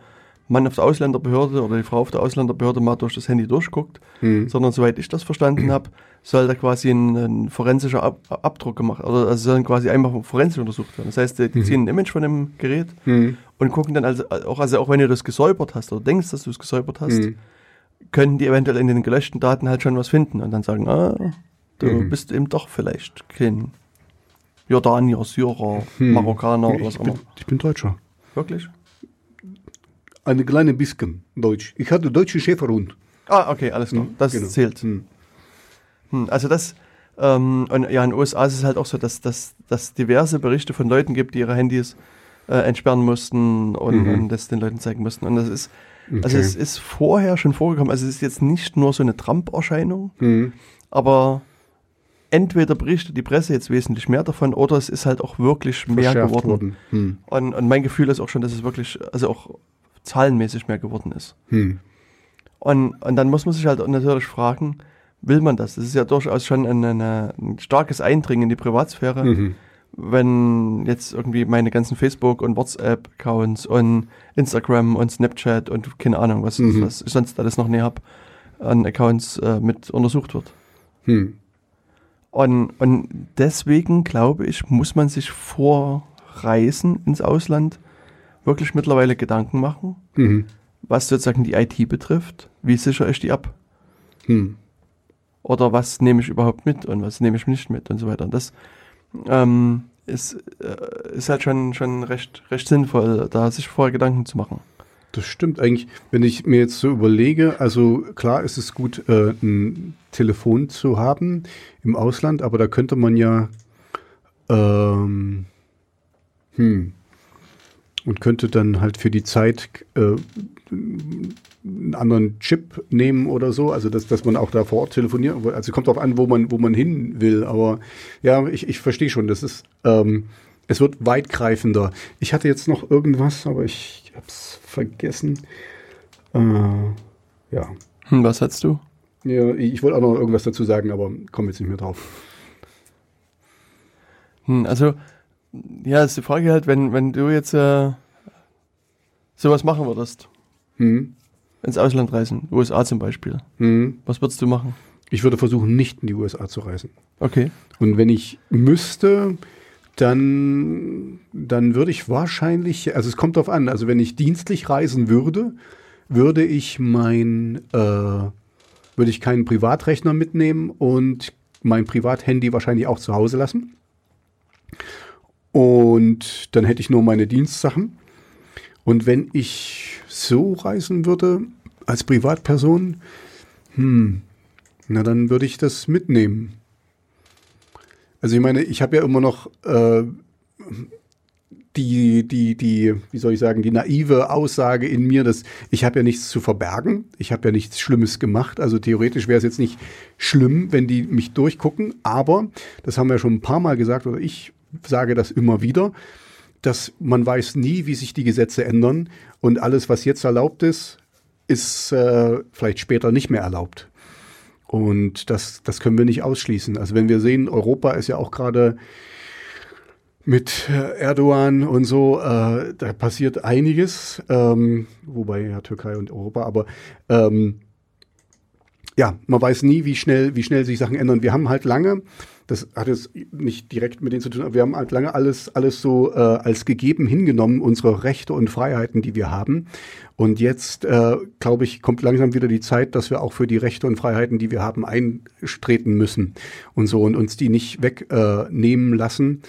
Mann auf der Ausländerbehörde oder die Frau auf der Ausländerbehörde mal durch das Handy durchguckt, hm, sondern soweit ich das verstanden habe, soll da quasi ein, ein forensischer Ab Abdruck gemacht, oder also sollen quasi einfach forensisch untersucht werden. Das heißt, die, die ziehen ein Image von dem Gerät hm, und gucken dann also auch, also auch wenn du das gesäubert hast oder denkst, dass du es gesäubert hast, hm, können die eventuell in den gelöschten Daten halt schon was finden und dann sagen, ah, du Mhm. bist eben doch vielleicht kein Jordanier, Syrer, Hm. Marokkaner oder was auch immer. ich bin Deutscher. Wirklich? Eine kleine bisschen Deutsch. Ich hatte deutsche Schäferhund. Ah, okay, alles klar. Hm, Das genau. zählt. Hm. Hm, also das, ähm, und ja, in den USA ist es halt auch so, dass dass dass diverse Berichte von Leuten gibt, die ihre Handys äh, entsperren mussten und, Mhm. und das den Leuten zeigen mussten. Und das ist, also Okay. es ist vorher schon vorgekommen, also es ist jetzt nicht nur so eine Trump-Erscheinung, Hm. aber entweder berichtet die Presse jetzt wesentlich mehr davon oder es ist halt auch wirklich mehr Verschärft geworden. worden. Hm. Und, und mein Gefühl ist auch schon, dass es wirklich, also auch zahlenmäßig mehr geworden ist. Hm. Und, und dann muss man sich halt natürlich fragen, will man das? Das ist ja durchaus schon eine, eine, ein starkes Eindringen in die Privatsphäre, Mhm. wenn jetzt irgendwie meine ganzen Facebook- und WhatsApp-Accounts und Instagram und Snapchat und keine Ahnung, was, Mhm. was ich sonst alles noch näher habe, an Accounts äh, mit untersucht wird. Hm. Und, und deswegen glaube ich, muss man sich vor Reisen ins Ausland wirklich mittlerweile Gedanken machen, Mhm. was sozusagen die IT betrifft. Wie sichere ich die ab? Oder was nehme ich überhaupt mit und was nehme ich nicht mit und so weiter. Und das ähm, ist, äh, ist halt schon, schon recht, recht sinnvoll, da sich vorher Gedanken zu machen. Das stimmt eigentlich. Wenn ich mir jetzt so überlege, also klar ist es gut, äh, ein Telefon zu haben im Ausland, aber da könnte man ja ähm, hm, und könnte dann halt für die Zeit äh, einen anderen Chip nehmen oder so, also dass, dass man auch da vor Ort telefoniert. Also kommt darauf an, wo man, wo man hin will. Aber ja, ich, ich verstehe schon, das ist ähm, es wird weitgreifender. Ich hatte jetzt noch irgendwas, aber ich hab's vergessen. Äh, ja. Hm, was hast du? ja. Ich wollte auch noch irgendwas dazu sagen, aber komme jetzt nicht mehr drauf. Hm, also, ja, ist die Frage halt, wenn, wenn du jetzt äh, sowas machen würdest, Hm. ins Ausland reisen, USA zum Beispiel, Hm. was würdest du machen? Ich würde versuchen, nicht in die USA zu reisen. Okay. Und wenn ich müsste, dann, dann würde ich wahrscheinlich, also es kommt darauf an, also wenn ich dienstlich reisen würde, würde ich mein, äh, würde ich keinen Privatrechner mitnehmen und mein Privathandy wahrscheinlich auch zu Hause lassen. Und dann hätte ich nur meine Dienstsachen. Und wenn ich so reisen würde, als Privatperson, hm, na dann würde ich das mitnehmen. Also ich meine, ich habe ja immer noch äh, die, die, die, wie soll ich sagen, die naive Aussage in mir, dass ich habe ja nichts zu verbergen, ich habe ja nichts Schlimmes gemacht. Also theoretisch wäre es jetzt nicht schlimm, wenn die mich durchgucken, aber das haben wir schon ein paar Mal gesagt, oder ich sage das immer wieder, dass man weiß nie, wie sich die Gesetze ändern und alles, was jetzt erlaubt ist, ist äh, vielleicht später nicht mehr erlaubt. Und das, das können wir nicht ausschließen. Also wenn wir sehen, Europa ist ja auch gerade mit äh, Erdogan und so, äh, da passiert einiges, ähm, wobei ja Türkei und Europa, aber ähm, ja, man weiß nie, wie schnell, wie schnell sich Sachen ändern. Wir haben halt lange, das hat jetzt nicht direkt mit denen zu tun, aber wir haben halt lange alles, alles so äh, als gegeben hingenommen, unsere Rechte und Freiheiten, die wir haben. Und jetzt, äh, glaube ich, kommt langsam wieder die Zeit, dass wir auch für die Rechte und Freiheiten, die wir haben, eintreten müssen und so und uns die nicht wegnehmen äh, lassen,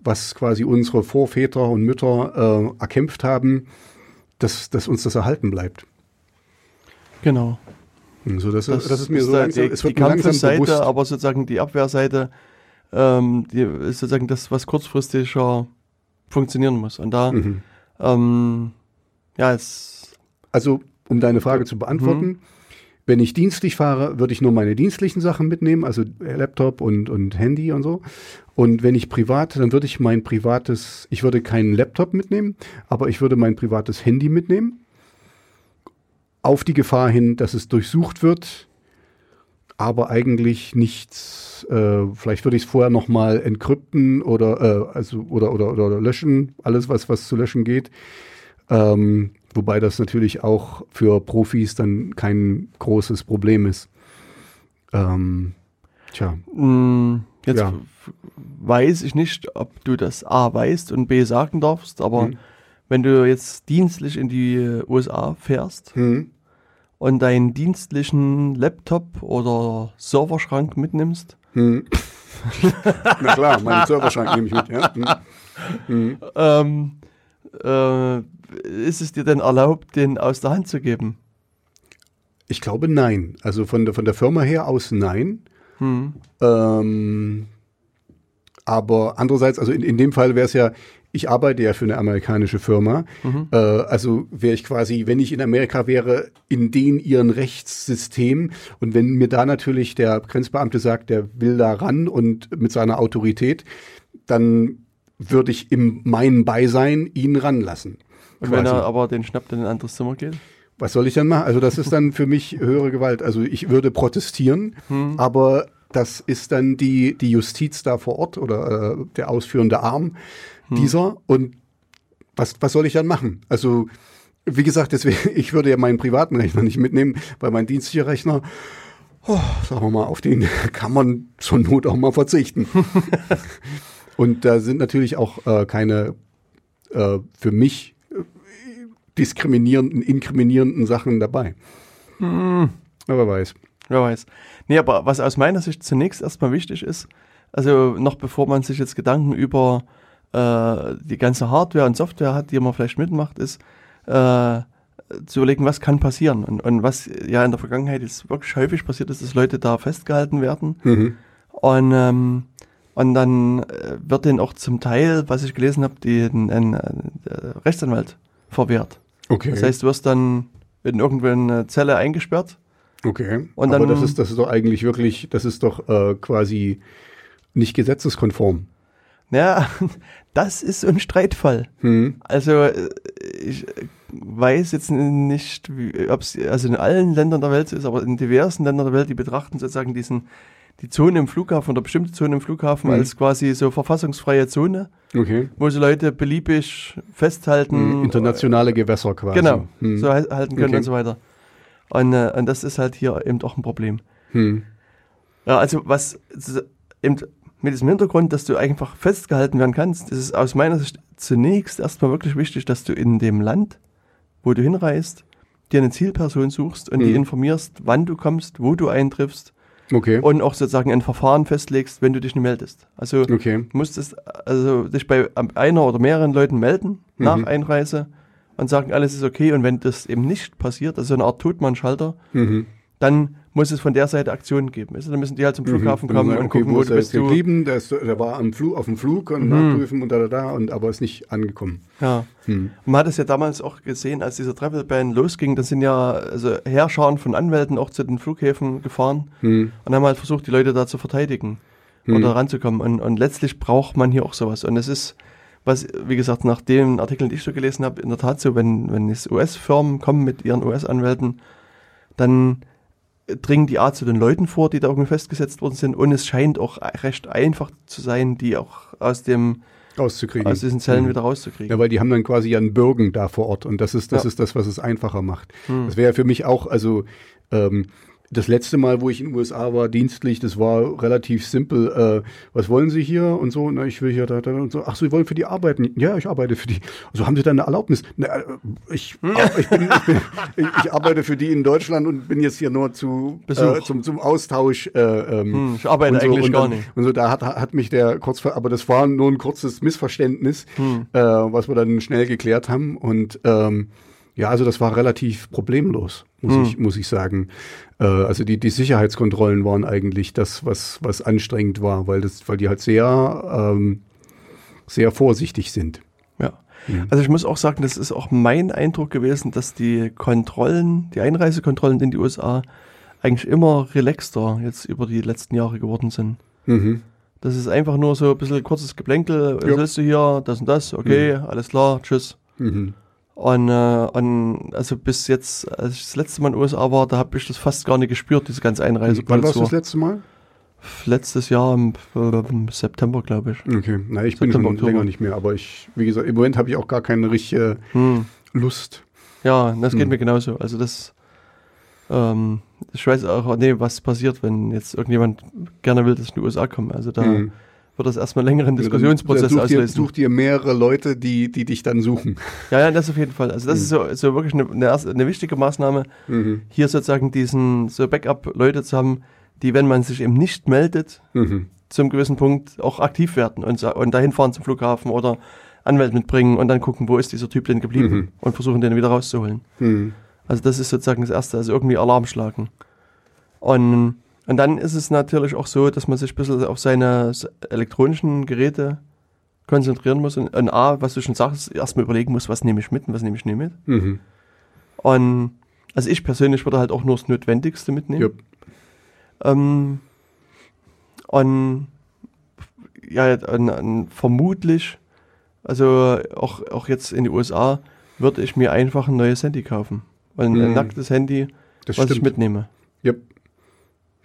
was quasi unsere Vorväter und Mütter äh, erkämpft haben, dass, dass uns das erhalten bleibt. Genau. So, das, ist, das ist mir so langsam, die, es die wird langsam Kampfseite, bewusst. aber sozusagen die Abwehrseite, ähm, die ist sozusagen das, was kurzfristiger funktionieren muss. Und da, Mhm. ähm, ja, es, Also, um deine Frage zu beantworten, wenn ich dienstlich fahre, würde ich nur meine dienstlichen Sachen mitnehmen, also Laptop und, und Handy und so. Und wenn ich privat, dann würde ich mein privates, ich würde keinen Laptop mitnehmen, aber ich würde mein privates Handy mitnehmen. Auf die Gefahr hin, dass es durchsucht wird, aber eigentlich nichts, äh, vielleicht würde ich es vorher nochmal entkrypten oder, äh, also, oder, oder, oder, oder löschen, alles was, was zu löschen geht. Ähm, wobei das natürlich auch für Profis dann kein großes Problem ist. Ähm, tja, mh, jetzt Ja. weiß ich nicht, ob du das A weißt und B sagen darfst, aber Mhm. Wenn du jetzt dienstlich in die USA fährst hm. und deinen dienstlichen Laptop oder Serverschrank mitnimmst, Hm. Na klar, meinen Serverschrank nehme ich mit, ja. Hm. Hm. ähm, äh, ist es dir denn erlaubt, den aus der Hand zu geben? Ich glaube nein. Also von der, von der Firma her aus nein. Hm. Ähm, aber andererseits, also in, in dem Fall wäre es ja, ich arbeite ja für eine amerikanische Firma. Mhm. Äh, also wäre ich quasi, wenn ich in Amerika wäre, in den ihren Rechtssystem. Und wenn mir da natürlich der Grenzbeamte sagt, der will da ran und mit seiner Autorität, dann würde ich in meinem Beisein ihn ranlassen. Und wenn quasi. er aber den schnappt in ein anderes Zimmer geht? Was soll ich dann machen? Also das ist dann für mich höhere Gewalt. Also ich würde protestieren, Hm. aber das ist dann die, die Justiz da vor Ort oder äh, der ausführende Arm Hm. dieser. Und was, was soll ich dann machen? Also wie gesagt, deswegen, ich würde ja meinen privaten Rechner nicht mitnehmen, weil mein dienstlicher Rechner, oh, sagen wir mal, auf den kann man zur Not auch mal verzichten. Und da sind natürlich auch äh, keine äh, für mich äh, diskriminierenden, inkriminierenden Sachen dabei. Hm. Aber wer weiß. Wer weiß. Nee, aber was aus meiner Sicht zunächst erstmal wichtig ist, also noch bevor man sich jetzt Gedanken über äh, die ganze Hardware und Software hat, die man vielleicht mitmacht, ist äh, zu überlegen, was kann passieren. Und, und was ja in der Vergangenheit jetzt wirklich häufig passiert ist, dass Leute da festgehalten werden. Mhm. Und, ähm, und dann äh, wird denen auch zum Teil, was ich gelesen habe, den ein, äh, Rechtsanwalt verwehrt. Okay. Das heißt, du wirst dann in irgendeine Zelle eingesperrt. okay. und Aber dann- das ist, das ist doch eigentlich wirklich, das ist doch äh, quasi nicht gesetzeskonform. Ja, das ist so ein Streitfall. Hm. Also äh, ich weiß jetzt nicht, ob es also in allen Ländern der Welt so ist, aber in diversen Ländern der Welt, die betrachten sozusagen diesen die Zone im Flughafen oder bestimmte Zone im Flughafen Mhm. als quasi so verfassungsfreie Zone, Okay. wo sie Leute beliebig festhalten. Hm, Internationale Gewässer quasi. Genau, Hm. so hal- halten können Okay. und so weiter. Und, äh, und das ist halt hier eben auch ein Problem. Hm. Ja, also was eben mit diesem Hintergrund, dass du einfach festgehalten werden kannst, ist es aus meiner Sicht zunächst erstmal wirklich wichtig, dass du in dem Land, wo du hinreist, dir eine Zielperson suchst und die Mhm. informierst, wann du kommst, wo du eintriffst Okay. und auch sozusagen ein Verfahren festlegst, wenn du dich nicht meldest. Also Okay. du musstest also dich bei einer oder mehreren Leuten melden nach Mhm. Einreise und sagen, alles ist okay und wenn das eben nicht passiert, also eine Art Totmannschalter, Mhm. dann muss es von der Seite Aktionen geben. Also, dann müssen die halt zum Flughafen Mhm. kommen und okay, gucken, wo wo du bist. Du, geblieben? Der, ist, der war am Flug, auf dem Flug und Mhm. nachprüfen und da, da, da, und aber ist nicht angekommen. ja. Hm. Und Man hat es ja damals auch gesehen, als dieser Travel Ban losging, da sind ja also Heerscharen von Anwälten auch zu den Flughäfen gefahren Hm. und haben halt versucht, die Leute da zu verteidigen Hm. oder ranzukommen. Und, und letztlich braucht man hier auch sowas. Und es ist, was, wie gesagt, nach den Artikeln, die ich so gelesen habe, in der Tat so, wenn, wenn es US-Firmen kommen mit ihren US-Anwälten, dann dringen die A zu den Leuten vor, die da irgendwie festgesetzt worden sind. Und es scheint auch recht einfach zu sein, die auch aus, dem, Auszukriegen. aus diesen Zellen Mhm. wieder rauszukriegen. Ja, weil die haben dann quasi ja einen Bürgen da vor Ort und das ist das Ja. ist das, was es einfacher macht. Hm. Das wäre ja für mich auch, also ähm, das letzte Mal, wo ich in den USA war, dienstlich, das war relativ simpel. Äh, was wollen Sie hier und so? Na, ich will hier da, da und so. Ach, Sie wollen für die arbeiten? Ja, ich arbeite für die. Also haben Sie dann eine Erlaubnis? Na, äh, ich, ich, bin, ich, bin, ich, arbeite für die in Deutschland und bin jetzt hier nur zu äh, zum, zum Austausch. Äh, ähm, Hm, ich arbeite so, eigentlich und gar dann, nicht. Und so, da hat, hat mich der kurz, aber das war nur ein kurzes Missverständnis, Hm. äh, was wir dann schnell geklärt haben. Und ähm, ja, also das war relativ problemlos, muss, Hm. ich, muss ich sagen. Äh, also die, die Sicherheitskontrollen waren eigentlich das, was, was anstrengend war, weil, das, weil die halt sehr, ähm, sehr vorsichtig sind. Ja. Mhm. Also ich muss auch sagen, das ist auch mein Eindruck gewesen, dass die Kontrollen, die Einreisekontrollen in die USA eigentlich immer relaxter jetzt über die letzten Jahre geworden sind. Mhm. Das ist einfach nur so ein bisschen kurzes Geplänkel. Was Ja. willst du hier? Das und das. Okay, alles klar, tschüss. Mhm. Und, äh, und also bis jetzt, als ich das letzte Mal in den USA war, da habe ich das fast gar nicht gespürt, diese ganze Wann warst du das letzte Mal? Letztes Jahr im, im September, glaube ich. Okay, na, ich bin September, schon Oktober. länger nicht mehr, aber ich, wie gesagt, im Moment habe ich auch gar keine richtige Hm. Lust. Ja, das geht Hm. mir genauso. Also das, ähm, ich weiß auch nee, was passiert, wenn jetzt irgendjemand gerne will, dass ich in die USA komme. Also da Mhm. Wird das erstmal längeren Diskussionsprozess such dir, auslösen. such dir mehrere Leute, die, die dich dann suchen. Ja, ja, das auf jeden Fall. Also das ist so, so wirklich eine, eine, wichtige Maßnahme, Mhm. hier sozusagen diesen so Backup-Leute zu haben, die, wenn man sich eben nicht meldet, Mhm. zum gewissen Punkt auch aktiv werden und, und dahin fahren zum Flughafen oder Anwalt mitbringen und dann gucken, wo ist dieser Typ denn geblieben Mhm. und versuchen, den wieder rauszuholen. Mhm. Also das ist sozusagen das Erste, also irgendwie Alarm schlagen. Und, und dann ist es natürlich auch so, dass man sich ein bisschen auf seine elektronischen Geräte konzentrieren muss und, und A, was du schon sagst, erstmal überlegen muss, was nehme ich mit und was nehme ich nicht mit. Mhm. Und also ich persönlich würde halt auch nur das Notwendigste mitnehmen. Jupp. Ähm, und ja, und, und vermutlich, also auch, auch jetzt in die USA, würde ich mir einfach ein neues Handy kaufen. Weil ein Mhm. nacktes Handy, Das was ich stimmt. mitnehme. Yep.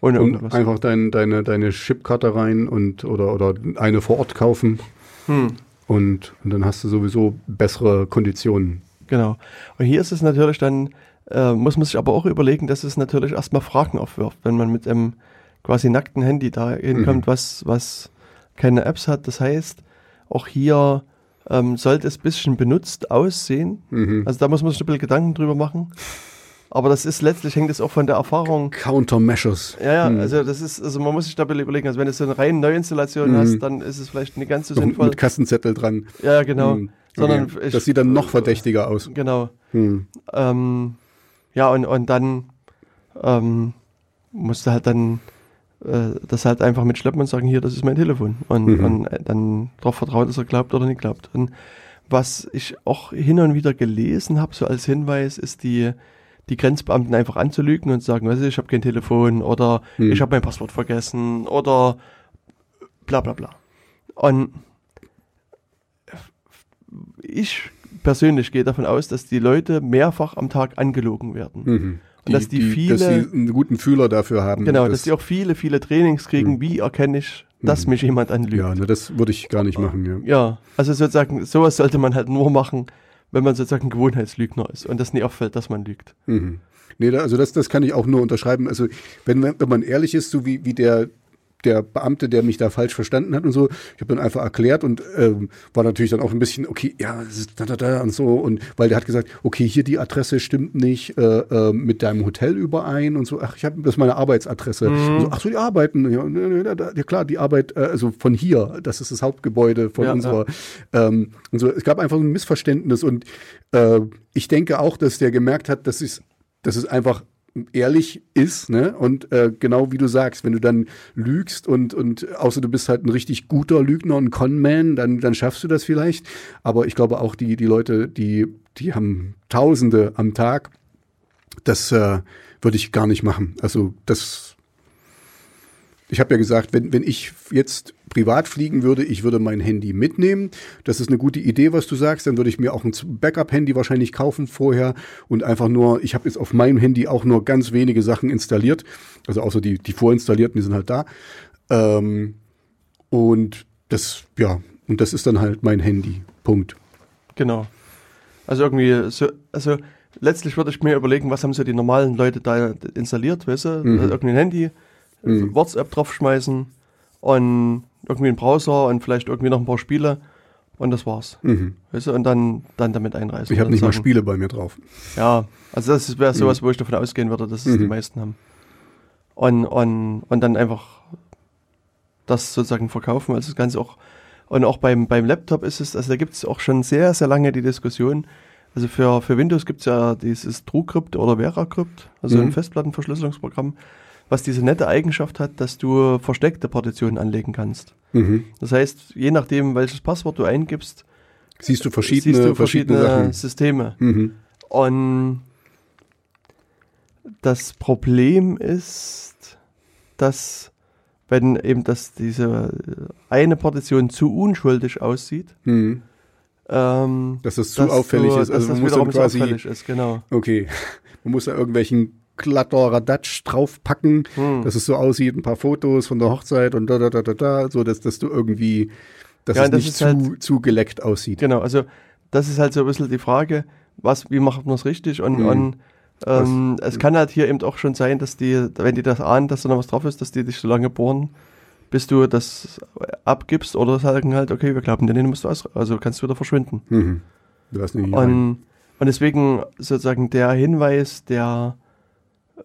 Ohne Und irgendwas. einfach dein, deine, deine Chipkarte rein und oder, oder eine vor Ort kaufen Hm. und, und dann hast du sowieso bessere Konditionen. Genau. Und hier ist es natürlich dann, äh, muss man sich aber auch überlegen, dass es natürlich erstmal Fragen aufwirft, wenn man mit einem quasi nackten Handy da hinkommt, Mhm. was, was keine Apps hat. Das heißt, auch hier ähm, sollte es ein bisschen benutzt aussehen. Mhm. Also da muss man sich ein bisschen Gedanken drüber machen. Aber das ist letztlich hängt es auch von der Erfahrung. Countermeasures. Ja, ja, Mhm. also das ist, also man muss sich da überlegen. Also wenn du so eine reine Neuinstallation Mhm. hast, dann ist es vielleicht nicht ganz so sinnvoll. mit Kassenzettel dran. Ja, genau. Mhm. Sondern Okay. ich- das sieht dann noch verdächtiger aus. Genau. Hm. Ähm, ja, und, und dann ähm, musste halt dann äh, das halt einfach mitschleppen und sagen, hier, das ist mein Telefon. Und, Mhm. und äh, dann darauf vertrauen, dass er glaubt oder nicht glaubt. Und was ich auch hin und wieder gelesen habe, so als Hinweis, ist die, die Grenzbeamten einfach anzulügen und zu sagen, weißt du, ich habe kein Telefon oder Mhm. ich habe mein Passwort vergessen oder bla bla bla. Und ich persönlich gehe davon aus, dass die Leute mehrfach am Tag angelogen werden. Mhm. Und dass die viele- dass sie einen guten Fühler dafür haben. Genau, das- dass die auch viele, viele Trainings kriegen, Mhm. wie erkenne ich, dass Mhm. mich jemand anlügt. Ja, ne, das würde ich gar nicht machen. Ja. Ja, also sozusagen, sowas sollte man halt nur machen, wenn man sozusagen Gewohnheitslügner ist und das nie auffällt, dass man lügt. Mhm. Nee, also das, das kann ich auch nur unterschreiben. Also wenn, man- wenn man ehrlich ist, so wie, wie der, der Beamte, der mich da falsch verstanden hat und so, ich habe dann einfach erklärt und ähm, war natürlich dann auch ein bisschen, okay, ja, da, da, da und so. Und weil der hat gesagt, okay, hier die Adresse stimmt nicht äh, äh, mit deinem Hotel überein und so. Ach, ich habe das ist meine Arbeitsadresse. Und so, ach so, die arbeiten. Ja, ne, ne, da, ja klar, die Arbeit, äh, also von hier, das ist das Hauptgebäude von Ja, unserer. Ähm, und so, es gab einfach ein Missverständnis und äh, ich denke auch, dass der gemerkt hat, dass es dass es einfach ehrlich ist, ne? Und äh, genau wie du sagst, wenn du dann lügst und, und außer du bist halt ein richtig guter Lügner, ein Conman, dann, dann schaffst du das vielleicht. Aber ich glaube auch die, die Leute, die, die haben Tausende am Tag. Das äh, würde ich gar nicht machen. Also das ich habe ja gesagt, wenn, wenn ich jetzt privat fliegen würde, ich würde mein Handy mitnehmen. Das ist eine gute Idee, was du sagst. Dann würde ich mir auch ein Backup-Handy wahrscheinlich kaufen vorher und einfach nur, ich habe jetzt auf meinem Handy auch nur ganz wenige Sachen installiert. Also außer die, die vorinstallierten, die sind halt da. Ähm, und das, ja, und das ist dann halt mein Handy. Punkt. Genau. Also irgendwie, so, also letztlich würde ich mir überlegen, was haben so die normalen Leute da installiert, weißt du? Mhm. Also irgendwie ein Handy, Mhm. WhatsApp draufschmeißen und irgendwie einen Browser und vielleicht irgendwie noch ein paar Spiele und das war's. Mhm. Weißt du? Und dann, dann damit einreisen. Ich habe nicht mal sagen, Spiele bei mir drauf. Ja, also das wäre sowas, wo ich davon ausgehen würde, dass es die Mhm. meisten haben. Und, und, und dann einfach das sozusagen verkaufen, also das Ganze auch. Und auch beim, beim Laptop ist es, also da gibt es auch schon sehr, sehr lange die Diskussion. Also für, für Windows gibt es ja dieses TrueCrypt oder VeraCrypt, also Mhm. ein Festplattenverschlüsselungsprogramm, was diese nette Eigenschaft hat, dass du versteckte Partitionen anlegen kannst. Mhm. Das heißt, je nachdem, welches Passwort du eingibst, Siehst du verschiedene, siehst du verschiedene, verschiedene. Systeme. Mhm. Und das Problem ist, dass wenn eben das diese eine Partition zu unschuldig aussieht, Mhm. ähm, Dass das zu dass auffällig du, ist. Dass Also das man muss wiederum quasi, auffällig ist, genau. okay, man muss da irgendwelchen Kladderadatsch draufpacken, Hm. dass es so aussieht, ein paar Fotos von der Hochzeit und da, da, da, da, da, so, dass, dass du irgendwie, dass Ja, es das nicht ist zu, halt- zu geleckt aussieht. Genau, also das ist halt so ein bisschen die Frage, was, wie macht man es richtig? Und, Mhm. und ähm, es kann halt hier eben auch schon sein, dass die, wenn die das ahnen, dass da noch was drauf ist, dass die dich so lange bohren, bis du das abgibst oder sagen halt, okay, wir glauben dir, du musst du aus, also kannst du wieder verschwinden. Mhm. Du hast nicht. Und, und deswegen sozusagen der Hinweis, der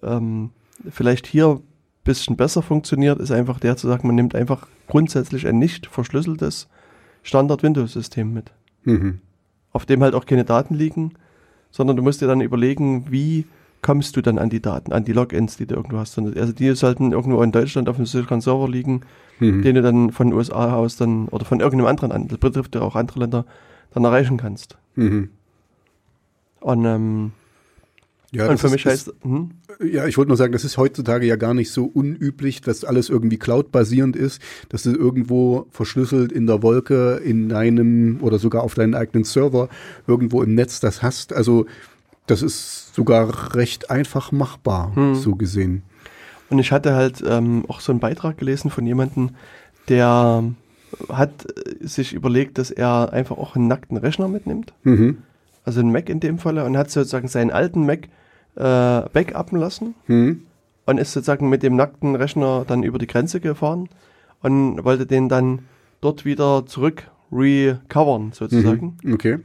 ähm, vielleicht hier ein bisschen besser funktioniert, ist einfach der zu sagen, man nimmt einfach grundsätzlich ein nicht verschlüsseltes Standard-Windows-System mit, Mhm. auf dem halt auch keine Daten liegen, sondern du musst dir dann überlegen, wie kommst du dann an die Daten, an die Logins, die du irgendwo hast. Also die sollten irgendwo in Deutschland auf einem sicheren Server liegen, Mhm. den du dann von den USA aus dann oder von irgendeinem anderen, an- das betrifft ja auch andere Länder, dann erreichen kannst. Mhm. Und, ähm, Ja, und für mich ist- heißt, hm, Ja, ich wollte nur sagen, das ist heutzutage ja gar nicht so unüblich, dass alles irgendwie cloud-basierend ist, dass du irgendwo verschlüsselt in der Wolke, in deinem oder sogar auf deinen eigenen Server irgendwo im Netz das hast. Also Das ist sogar recht einfach machbar, Hm. so gesehen. Und ich hatte halt ähm, auch so einen Beitrag gelesen von jemandem, der hat äh, sich überlegt, dass er einfach auch einen nackten Rechner mitnimmt. Mhm. Also einen Mac in dem Falle und hat sozusagen seinen alten Mac äh, backuppen lassen Mhm. und ist sozusagen mit dem nackten Rechner dann über die Grenze gefahren und wollte den dann dort wieder zurück recovern sozusagen. Mhm. Okay.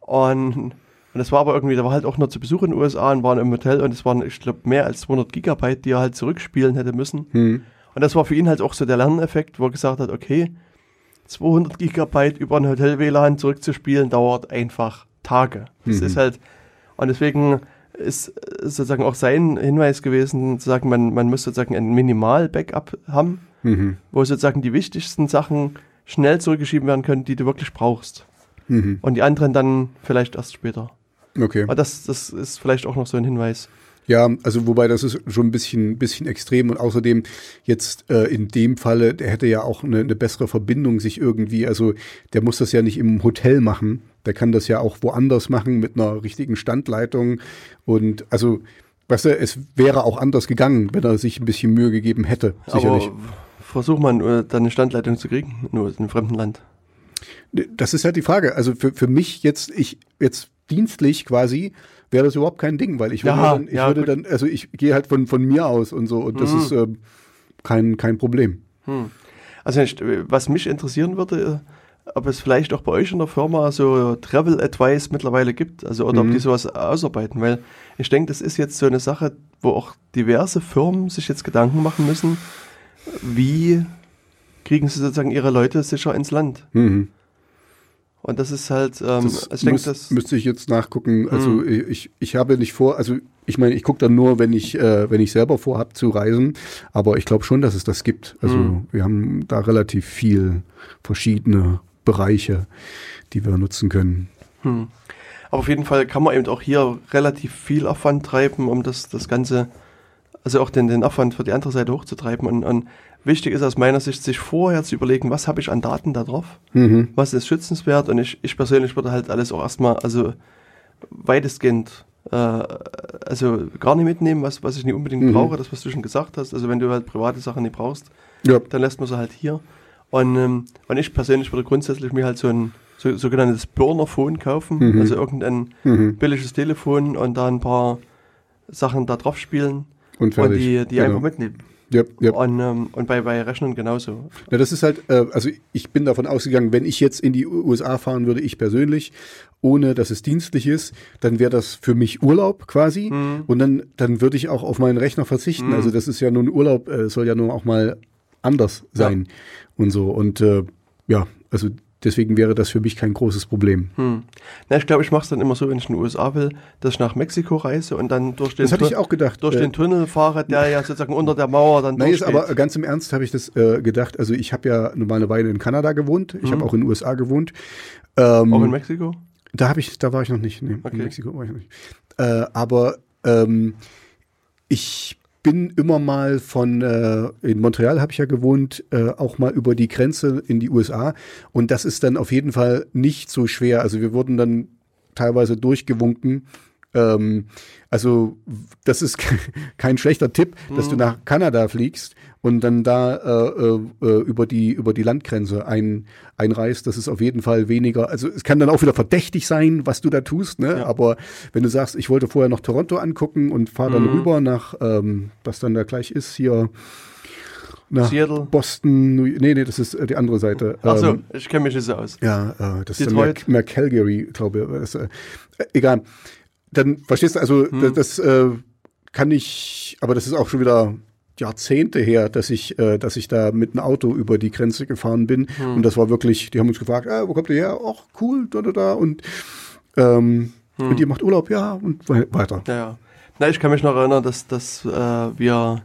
Und, und das war aber irgendwie, da war halt auch noch zu Besuch in den USA und waren im Hotel und es waren, ich glaube, mehr als 200 Gigabyte, die er halt zurückspielen hätte müssen. Mhm. Und das war für ihn halt auch so der Lerneffekt, wo er gesagt hat, okay, 200 Gigabyte über ein Hotel-WLAN zurückzuspielen, dauert einfach Tage. Das Mhm. ist halt, und deswegen ist sozusagen auch sein Hinweis gewesen, zu sagen, man, man muss sozusagen ein Minimal-Backup haben, Mhm. wo sozusagen die wichtigsten Sachen schnell zurückgeschrieben werden können, die du wirklich brauchst. Mhm. Und die anderen dann vielleicht erst später. Okay. Aber das, das ist vielleicht auch noch so ein Hinweis. Ja, also wobei das ist schon ein bisschen, bisschen extrem und außerdem jetzt äh, in dem Falle, der hätte ja auch eine, eine bessere Verbindung sich irgendwie, also der muss das ja nicht im Hotel machen, der kann das ja auch woanders machen mit einer richtigen Standleitung und also, weißt du, es wäre auch anders gegangen, wenn er sich ein bisschen Mühe gegeben hätte, sicherlich. Aber versuch mal, äh, dann eine Standleitung zu kriegen, nur in einem fremden Land. Das ist halt die Frage. Also für, für mich jetzt, ich jetzt dienstlich quasi, wäre das überhaupt kein Ding, weil ich würde, Ja, dann, ich ja, würde dann, also ich gehe halt von, von mir aus und so und das Mhm. ist ähm, kein, kein Problem. Also nicht, was mich interessieren würde, äh, ob es vielleicht auch bei euch in der Firma so Travel Advice mittlerweile gibt, also oder Mhm. ob die sowas ausarbeiten, weil ich denke, das ist jetzt so eine Sache, wo auch diverse Firmen sich jetzt Gedanken machen müssen, wie kriegen sie sozusagen ihre Leute sicher ins Land. Mhm. Und das ist halt, ähm, Das ich denke, das müsste ich jetzt nachgucken. Also Mhm. ich, ich habe nicht vor, also ich meine, ich gucke dann nur, wenn ich, äh, wenn ich selber vorhab zu reisen, aber ich glaube schon, dass es das gibt. Also Mhm. wir haben da relativ viel verschiedene Bereiche, die wir nutzen können. Hm. Aber auf jeden Fall kann man eben auch hier relativ viel Aufwand treiben, um das, das Ganze, also auch den, den Aufwand für die andere Seite hochzutreiben. Und, und wichtig ist aus meiner Sicht, sich vorher zu überlegen, was habe ich an Daten da drauf, Mhm. was ist schützenswert. Und ich, ich persönlich würde halt alles auch erstmal, also weitestgehend, äh, also gar nicht mitnehmen, was, was ich nicht unbedingt Mhm. brauche, das, was du schon gesagt hast. Also wenn du halt private Sachen nicht brauchst, Ja. dann lässt man sie halt hier. Und, ähm, und ich persönlich würde grundsätzlich mir halt so ein so, sogenanntes Burner-Phone kaufen, Mhm. also irgendein Mhm. billiges Telefon und da ein paar Sachen da drauf spielen Und und die, die Genau. einfach mitnehmen. Ja, ja. Und, ähm, und bei, bei Rechnern genauso. Ja, das ist halt, äh, also ich bin davon ausgegangen, wenn ich jetzt in die USA fahren würde, ich persönlich, ohne dass es dienstlich ist, dann wäre das für mich Urlaub quasi. Mhm. Und dann, dann würde ich auch auf meinen Rechner verzichten. Mhm. Also das ist ja nun Urlaub, äh, soll ja nun auch mal anders sein und so. Und äh, ja, also deswegen wäre das für mich kein großes Problem. Hm. Na, ich glaube, ich mache es dann immer so, wenn ich in den USA will, dass ich nach Mexiko reise und dann durch den, durch Äh, den Tunnel fahre, der ja sozusagen unter der Mauer dann Nein, jetzt durchgeht. aber ganz im Ernst habe ich das äh, gedacht. Also ich habe ja mal eine Weile in Kanada gewohnt. Ich Mhm. habe auch in den USA gewohnt. Ähm, auch in Mexiko? Da habe ich, da war ich noch nicht. Nee, Okay. In Mexiko war ich noch nicht. Äh, aber ähm, ich bin immer mal von äh, in Montreal habe ich ja gewohnt, äh, auch mal über die Grenze in die USA und das ist dann auf jeden Fall nicht so schwer. Also wir wurden dann teilweise durchgewunken. Ähm, also das ist kein schlechter Tipp, dass du Mhm. nach Kanada fliegst und dann da äh, äh, über die über die Landgrenze ein, einreist. Das ist auf jeden Fall weniger. Also es kann dann auch wieder verdächtig sein, was du da tust. Ne? Ja. Aber wenn du sagst, ich wollte vorher noch Toronto angucken und fahre dann Mhm. rüber nach, ähm, was dann da gleich ist hier nach Seattle? Boston. New nee, nee, das ist äh, die andere Seite. Achso, Ähm, ich kenne mich nicht so aus. ja, äh, das ist dann mehr, Detroit? mehr Calgary, glaube ich. Das, äh, äh, egal. Dann verstehst du, also Hm. das, das äh, kann ich, aber das ist auch schon wieder Jahrzehnte her, dass ich, äh, dass ich da mit einem Auto über die Grenze gefahren bin. Hm. Und das war wirklich, die haben uns gefragt, ah, wo kommt ihr her? Ach, cool, da, da, da. Und, ähm, Hm. und ihr macht Urlaub, ja, und we weiter. Ja, ja. Na, ich kann mich noch erinnern, dass, dass äh, wir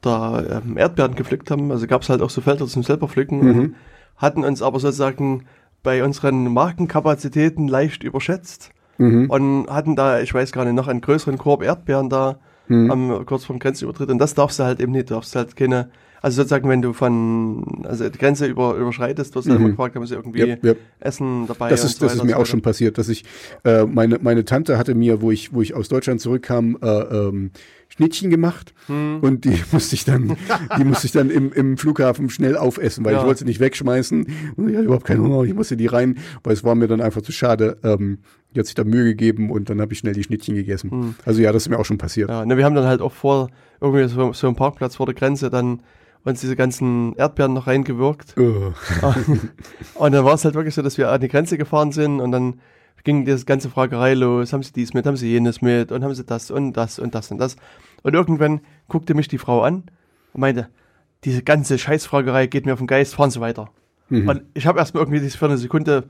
da ähm, Erdbeeren gepflückt haben. Also gab es halt auch so Felder zum selber pflücken. Mhm. Hatten uns aber sozusagen bei unseren Markenkapazitäten leicht überschätzt. Mhm. Und hatten da, ich weiß gar nicht, noch einen größeren Korb Erdbeeren da Mhm. am, kurz vorm Grenzübertritt. Und das darfst du halt eben nicht. Du darfst halt keine, Also sozusagen, wenn du von, also die Grenze über, überschreitest, wirst du mhm. immer gefragt, haben sie irgendwie ja, ja. Essen dabei. Das ist, so das ist mir auch schon passiert, dass ich, äh, meine, meine Tante hatte mir, wo ich, wo ich aus Deutschland zurückkam, äh, ähm, Schnittchen gemacht hm. und die musste ich dann, die musste ich dann im, im Flughafen schnell aufessen, weil ja. ich wollte sie nicht wegschmeißen und ich hatte überhaupt keinen Hunger. Ich musste die rein, weil es war mir dann einfach zu schade. Ähm, die hat sich da Mühe gegeben und dann habe ich schnell die Schnittchen gegessen. Hm. Also ja, das ist mir auch schon passiert. Ja, ne, wir haben dann halt auch vor, irgendwie so, so einen Parkplatz vor der Grenze dann uns diese ganzen Erdbeeren noch reingewirkt. Uh. und dann war es halt wirklich so, dass wir an die Grenze gefahren sind und dann ging diese ganze Fragerei los, haben sie dies mit, haben sie jenes mit und haben sie das und das und das und das. Und irgendwann guckte mich die Frau an und meinte, diese ganze Scheißfragerei geht mir auf den Geist, fahren Sie weiter. Mhm. Und ich habe erstmal irgendwie für eine Sekunde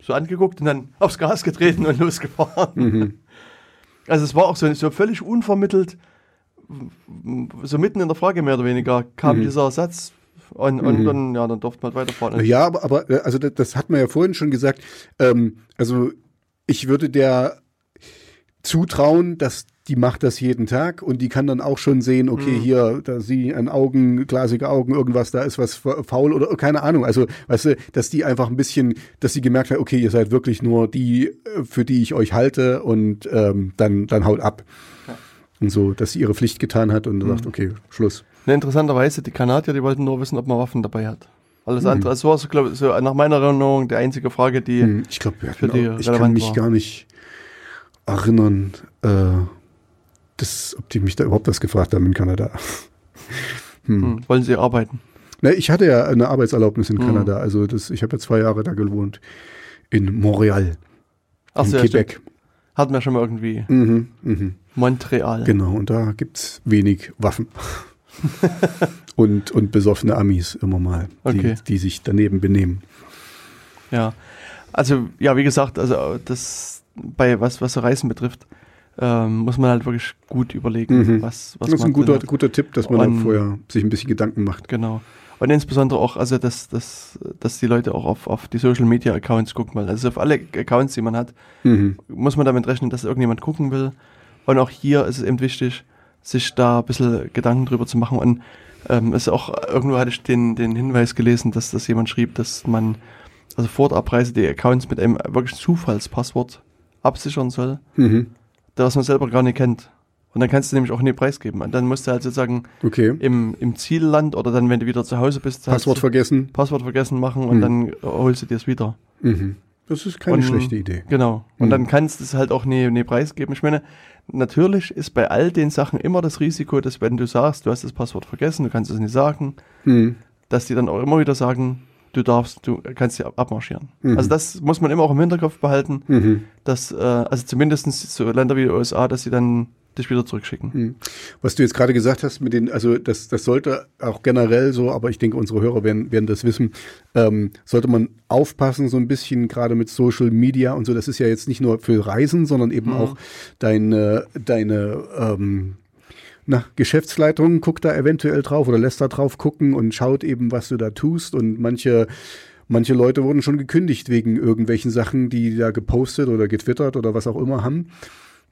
so angeguckt und dann aufs Gas getreten und losgefahren. Mhm. Also es war auch so, so völlig unvermittelt, so mitten in der Frage mehr oder weniger kam mhm. dieser Satz, und, und mhm. dann, ja, dann durfte man halt weiterfahren. Ja, aber, aber also das, das, hat man ja vorhin schon gesagt. Ähm, also ich würde der zutrauen, dass die macht das jeden Tag und die kann dann auch schon sehen, okay, mhm. hier, da sie an Augen, glasige Augen, irgendwas, da ist was faul oder keine Ahnung. Also, weißt du, dass die einfach ein bisschen, dass sie gemerkt hat, okay, ihr seid wirklich nur die, äh, für die ich euch halte und ähm, dann, dann haut ab. Ja. Und so, dass sie ihre Pflicht getan hat und mhm. sagt, okay, Schluss. Ne, interessanterweise, die Kanadier, die wollten nur wissen, ob man Waffen dabei hat. Alles mhm. andere, also war so, glaube so nach meiner Erinnerung die einzige Frage, die mhm. ich glaube, für die auch, ich kann mich war. gar nicht erinnern, äh, das, ob die mich da überhaupt was gefragt haben in Kanada. hm. Hm. Wollen Sie arbeiten? Ne, ich hatte ja eine Arbeitserlaubnis in hm. Kanada. Also das, ich habe ja zwei Jahre da gewohnt. In Montreal. Ach in so, Quebec. Stimmt. Hatten wir schon mal irgendwie. Mhm, mh. Montreal. Genau, und da gibt es wenig Waffen. und, und besoffene Amis immer mal, die, okay. die sich daneben benehmen. Ja. Also, ja, wie gesagt, also das bei was, was so Reisen betrifft, ähm, muss man halt wirklich gut überlegen, mhm. was, was Das ist ein guter, guter Tipp, dass man dann vorher sich ein bisschen Gedanken macht. Genau. Und insbesondere auch, also dass, dass, dass die Leute auch auf, auf die Social Media Accounts gucken, weil also auf alle Accounts, die man hat, mhm. muss man damit rechnen, dass irgendjemand gucken will. Und auch hier ist es eben wichtig, sich da ein bisschen Gedanken drüber zu machen. Und ähm, ist auch, irgendwo hatte ich den, den Hinweis gelesen, dass das jemand schrieb, dass man also vor der Abreise die Accounts mit einem wirklich Zufallspasswort absichern soll. Mhm das man selber gar nicht kennt. Und dann kannst du nämlich auch nie preisgeben. Und dann musst du halt sozusagen okay. im, im Zielland oder dann, wenn du wieder zu Hause bist, Passwort vergessen. Passwort vergessen machen und mhm. dann holst du dir es wieder. Mhm. Das ist keine und, schlechte Idee. Genau. Und mhm. dann kannst du es halt auch nie, nie preisgeben. Ich meine, natürlich ist bei all den Sachen immer das Risiko, dass wenn du sagst, du hast das Passwort vergessen, du kannst es nicht sagen, mhm. dass die dann auch immer wieder sagen, du darfst, du kannst ja abmarschieren. Mhm. Also das muss man immer auch im Hinterkopf behalten, mhm. dass, äh, also zumindest so Länder wie die USA, dass sie dann dich wieder zurückschicken. Mhm. Was du jetzt gerade gesagt hast mit den, also das, das sollte auch generell so, aber ich denke, unsere Hörer werden, werden das wissen, ähm, sollte man aufpassen, so ein bisschen gerade mit Social Media und so. Das ist ja jetzt nicht nur für Reisen, sondern eben mhm. auch deine, deine ähm, na, Geschäftsleitung guckt da eventuell drauf oder lässt da drauf gucken und schaut eben, was du da tust. Und manche, manche Leute wurden schon gekündigt wegen irgendwelchen Sachen, die da gepostet oder getwittert oder was auch immer haben.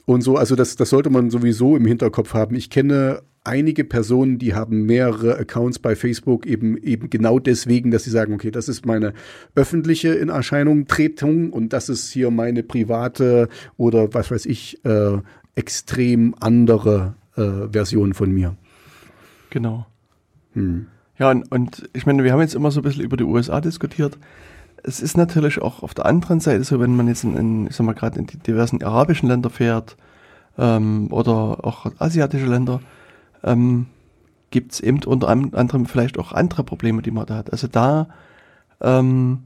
Und so, also das, das sollte man sowieso im Hinterkopf haben. Ich kenne einige Personen, die haben mehrere Accounts bei Facebook eben eben genau deswegen, dass sie sagen, okay, das ist meine öffentliche in Erscheinung Tretung und das ist hier meine private oder was weiß ich äh, extrem andere äh, Version von mir. Genau. Hm. Ja, und, und ich meine, wir haben jetzt immer so ein bisschen über die USA diskutiert. Es ist natürlich auch auf der anderen Seite so, wenn man jetzt in, in ich sag mal, gerade in die diversen arabischen Länder fährt ähm, oder auch asiatische Länder, ähm, gibt es eben unter anderem vielleicht auch andere Probleme, die man da hat. Also da ähm,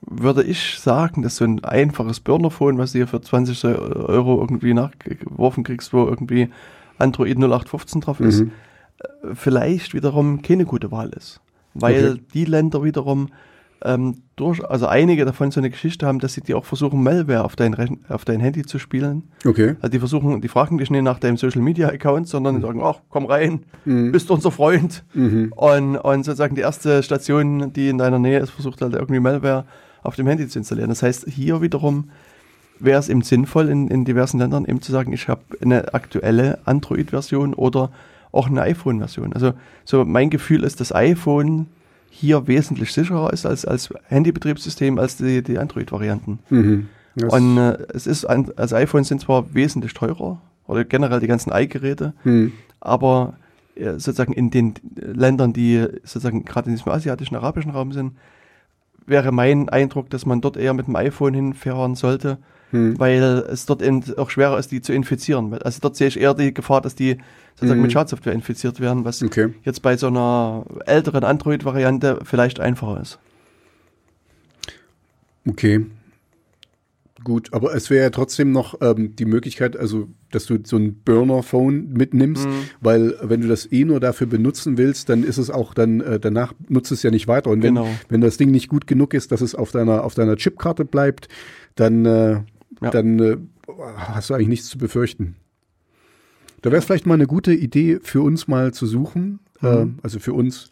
würde ich sagen, dass so ein einfaches Burnerphone, was du hier für 20 Euro irgendwie nachgeworfen kriegst, wo irgendwie Android 0815 drauf ist, mhm. Äh, vielleicht wiederum keine gute Wahl ist. Weil okay. die Länder wiederum ähm, durch, also einige davon so eine Geschichte haben, dass sie die auch versuchen, Malware auf dein, auf dein Handy zu spielen. Okay. Also die versuchen, die fragen dich nicht nach deinem Social Media Account, sondern mhm. sagen, ach, komm rein, mhm. bist unser Freund. Mhm. Und, und sozusagen die erste Station, die in deiner Nähe ist, versucht halt irgendwie Malware auf dem Handy zu installieren. Das heißt, hier wiederum wäre es eben sinnvoll, in, in diversen Ländern eben zu sagen, ich habe eine aktuelle Android-Version oder auch eine iPhone-Version. Also so mein Gefühl ist, das iPhone hier wesentlich sicherer ist als, als Handybetriebssystem als die, die Android-Varianten. Mhm. Und äh, es ist, also iPhones sind zwar wesentlich teurer oder generell die ganzen i-Geräte, Hm. aber äh, sozusagen in den Ländern, die sozusagen gerade in diesem asiatischen, arabischen Raum sind, wäre mein Eindruck, dass man dort eher mit dem iPhone hinfahren sollte, Hm. weil es dort eben auch schwerer ist, die zu infizieren. Also dort sehe ich eher die Gefahr, dass die sozusagen Mhm. mit Schadsoftware infiziert werden, was Okay. jetzt bei so einer älteren Android-Variante vielleicht einfacher ist. Okay. Gut, aber es wäre ja trotzdem noch ähm, die Möglichkeit, also dass du so ein Burner-Phone mitnimmst, Mhm. weil wenn du das eh nur dafür benutzen willst, dann ist es auch dann, äh, danach nutzt es ja nicht weiter. Und wenn, Genau. wenn das Ding nicht gut genug ist, dass es auf deiner, auf deiner Chipkarte bleibt, dann, äh, Ja. dann äh, hast du eigentlich nichts zu befürchten. Da wäre es vielleicht mal eine gute Idee für uns mal zu suchen, äh, also für uns,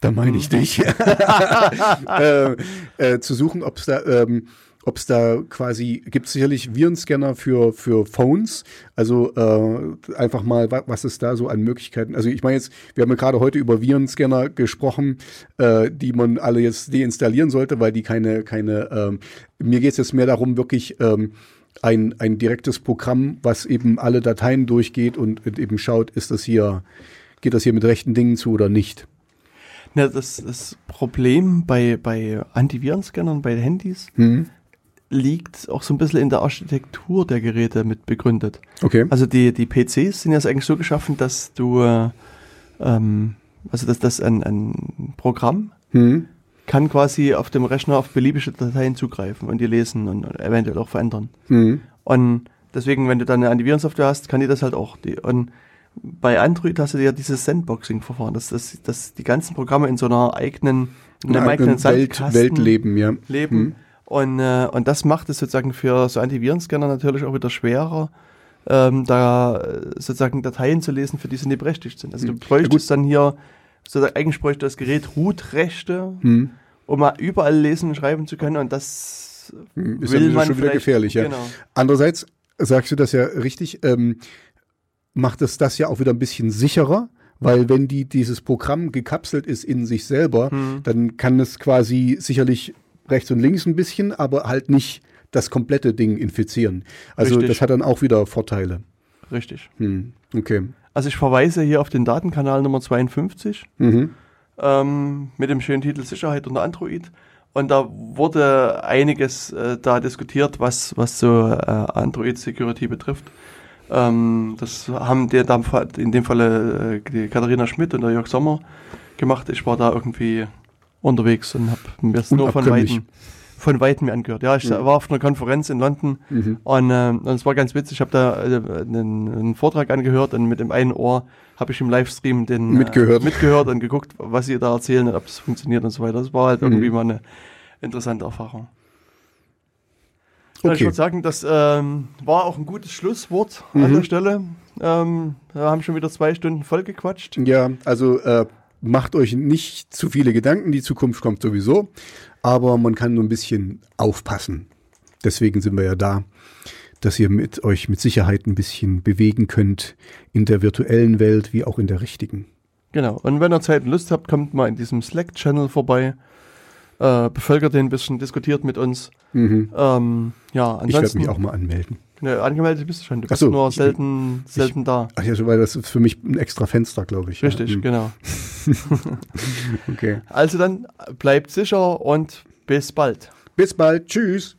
da meine ich dich, äh, äh, zu suchen, ob es da, ähm, ob es da quasi, gibt es sicherlich Virenscanner für, für Phones, also äh, einfach mal, wa- was ist da so an Möglichkeiten, also ich meine jetzt, wir haben ja gerade heute über Virenscanner gesprochen, äh, die man alle jetzt deinstallieren sollte, weil die keine, keine, ähm, mir geht es jetzt mehr darum, wirklich ähm, ein, ein direktes Programm, was eben alle Dateien durchgeht und eben schaut, ist das hier, geht das hier mit rechten Dingen zu oder nicht. Ja, das, das Problem bei, bei Antivirenscannern, bei Handys, Hm? Liegt auch so ein bisschen in der Architektur der Geräte mit begründet. Okay. Also die, die PCs sind jetzt eigentlich so geschaffen, dass du, äh, ähm, also dass das ein, ein Programm Hm? kann quasi auf dem Rechner auf beliebige Dateien zugreifen und die lesen und eventuell auch verändern. Hm? Und deswegen, wenn du dann eine Antivirensoftware hast, kann die das halt auch. Die, und bei Android hast du ja dieses Sandboxing-Verfahren, dass, dass, dass die ganzen Programme in so einer eigenen, in einem eigenen Welt, Welt leben, ja. leben. Hm. Und, äh, und das macht es sozusagen für so Antivirenscanner natürlich auch wieder schwerer, ähm, da äh, sozusagen Dateien zu lesen, für die sie nicht berechtigt sind. Also du Hm. Ja, bräuchtest dann hier, sozusagen, eigentlich bräuchte das Gerät Root-Rechte, Hm. um mal überall lesen und schreiben zu können und das Hm. Ist will ja man schon wieder gefährlich, ja. Genau. Andererseits sagst du das ja richtig, ähm, macht es das ja auch wieder ein bisschen sicherer, weil wenn die dieses Programm gekapselt ist in sich selber, Hm. dann kann es quasi sicherlich rechts und links ein bisschen, aber halt nicht das komplette Ding infizieren. Also Richtig. das hat dann auch wieder Vorteile. Richtig. Hm. Okay. Also ich verweise hier auf den Datenkanal Nummer 52 Mhm. ähm, mit dem schönen Titel Sicherheit unter Android. Und da wurde einiges äh, da diskutiert, was, was so äh, Android Security betrifft. Ähm, das haben der, in dem Falle äh, die Katharina Schmidt und der Jörg Sommer gemacht. Ich war da irgendwie unterwegs und habe mir das nur von. Weitem, von Weitem mir angehört. Ja, ich Mhm. war auf einer Konferenz in London Mhm. und, ähm, und es war ganz witzig. Ich habe da äh, einen, einen Vortrag angehört und mit dem einen Ohr habe ich im Livestream den Mitgehört. Äh, mitgehört und geguckt, was sie da erzählen und ob das funktioniert und so weiter. Das war halt irgendwie Mhm. mal eine interessante Erfahrung. Ja, Ich Okay. würde sagen, das ähm, war auch ein gutes Schlusswort an Mhm. der Stelle. Ähm, wir haben schon wieder zwei Stunden voll gequatscht. Ja, also äh, macht euch nicht zu viele Gedanken, die Zukunft kommt sowieso, aber man kann nur ein bisschen aufpassen. Deswegen sind wir ja da, dass ihr mit euch mit Sicherheit ein bisschen bewegen könnt in der virtuellen Welt wie auch in der richtigen. Genau. Und wenn ihr Zeit und Lust habt, kommt mal in diesem Slack-Channel vorbei. Äh, bevölkert den ein bisschen, diskutiert mit uns. Mhm. Ähm, ja, Ich werde ansonsten. mich auch mal anmelden. Ne, angemeldet bist du schon. Du bist so, nur ich bin- selten, selten da. Ach ja, so, weil das ist für mich ein extra Fenster, glaube ich. Richtig, ja. genau. Mhm. Okay. Also dann bleibt sicher und bis bald. Bis bald. Tschüss.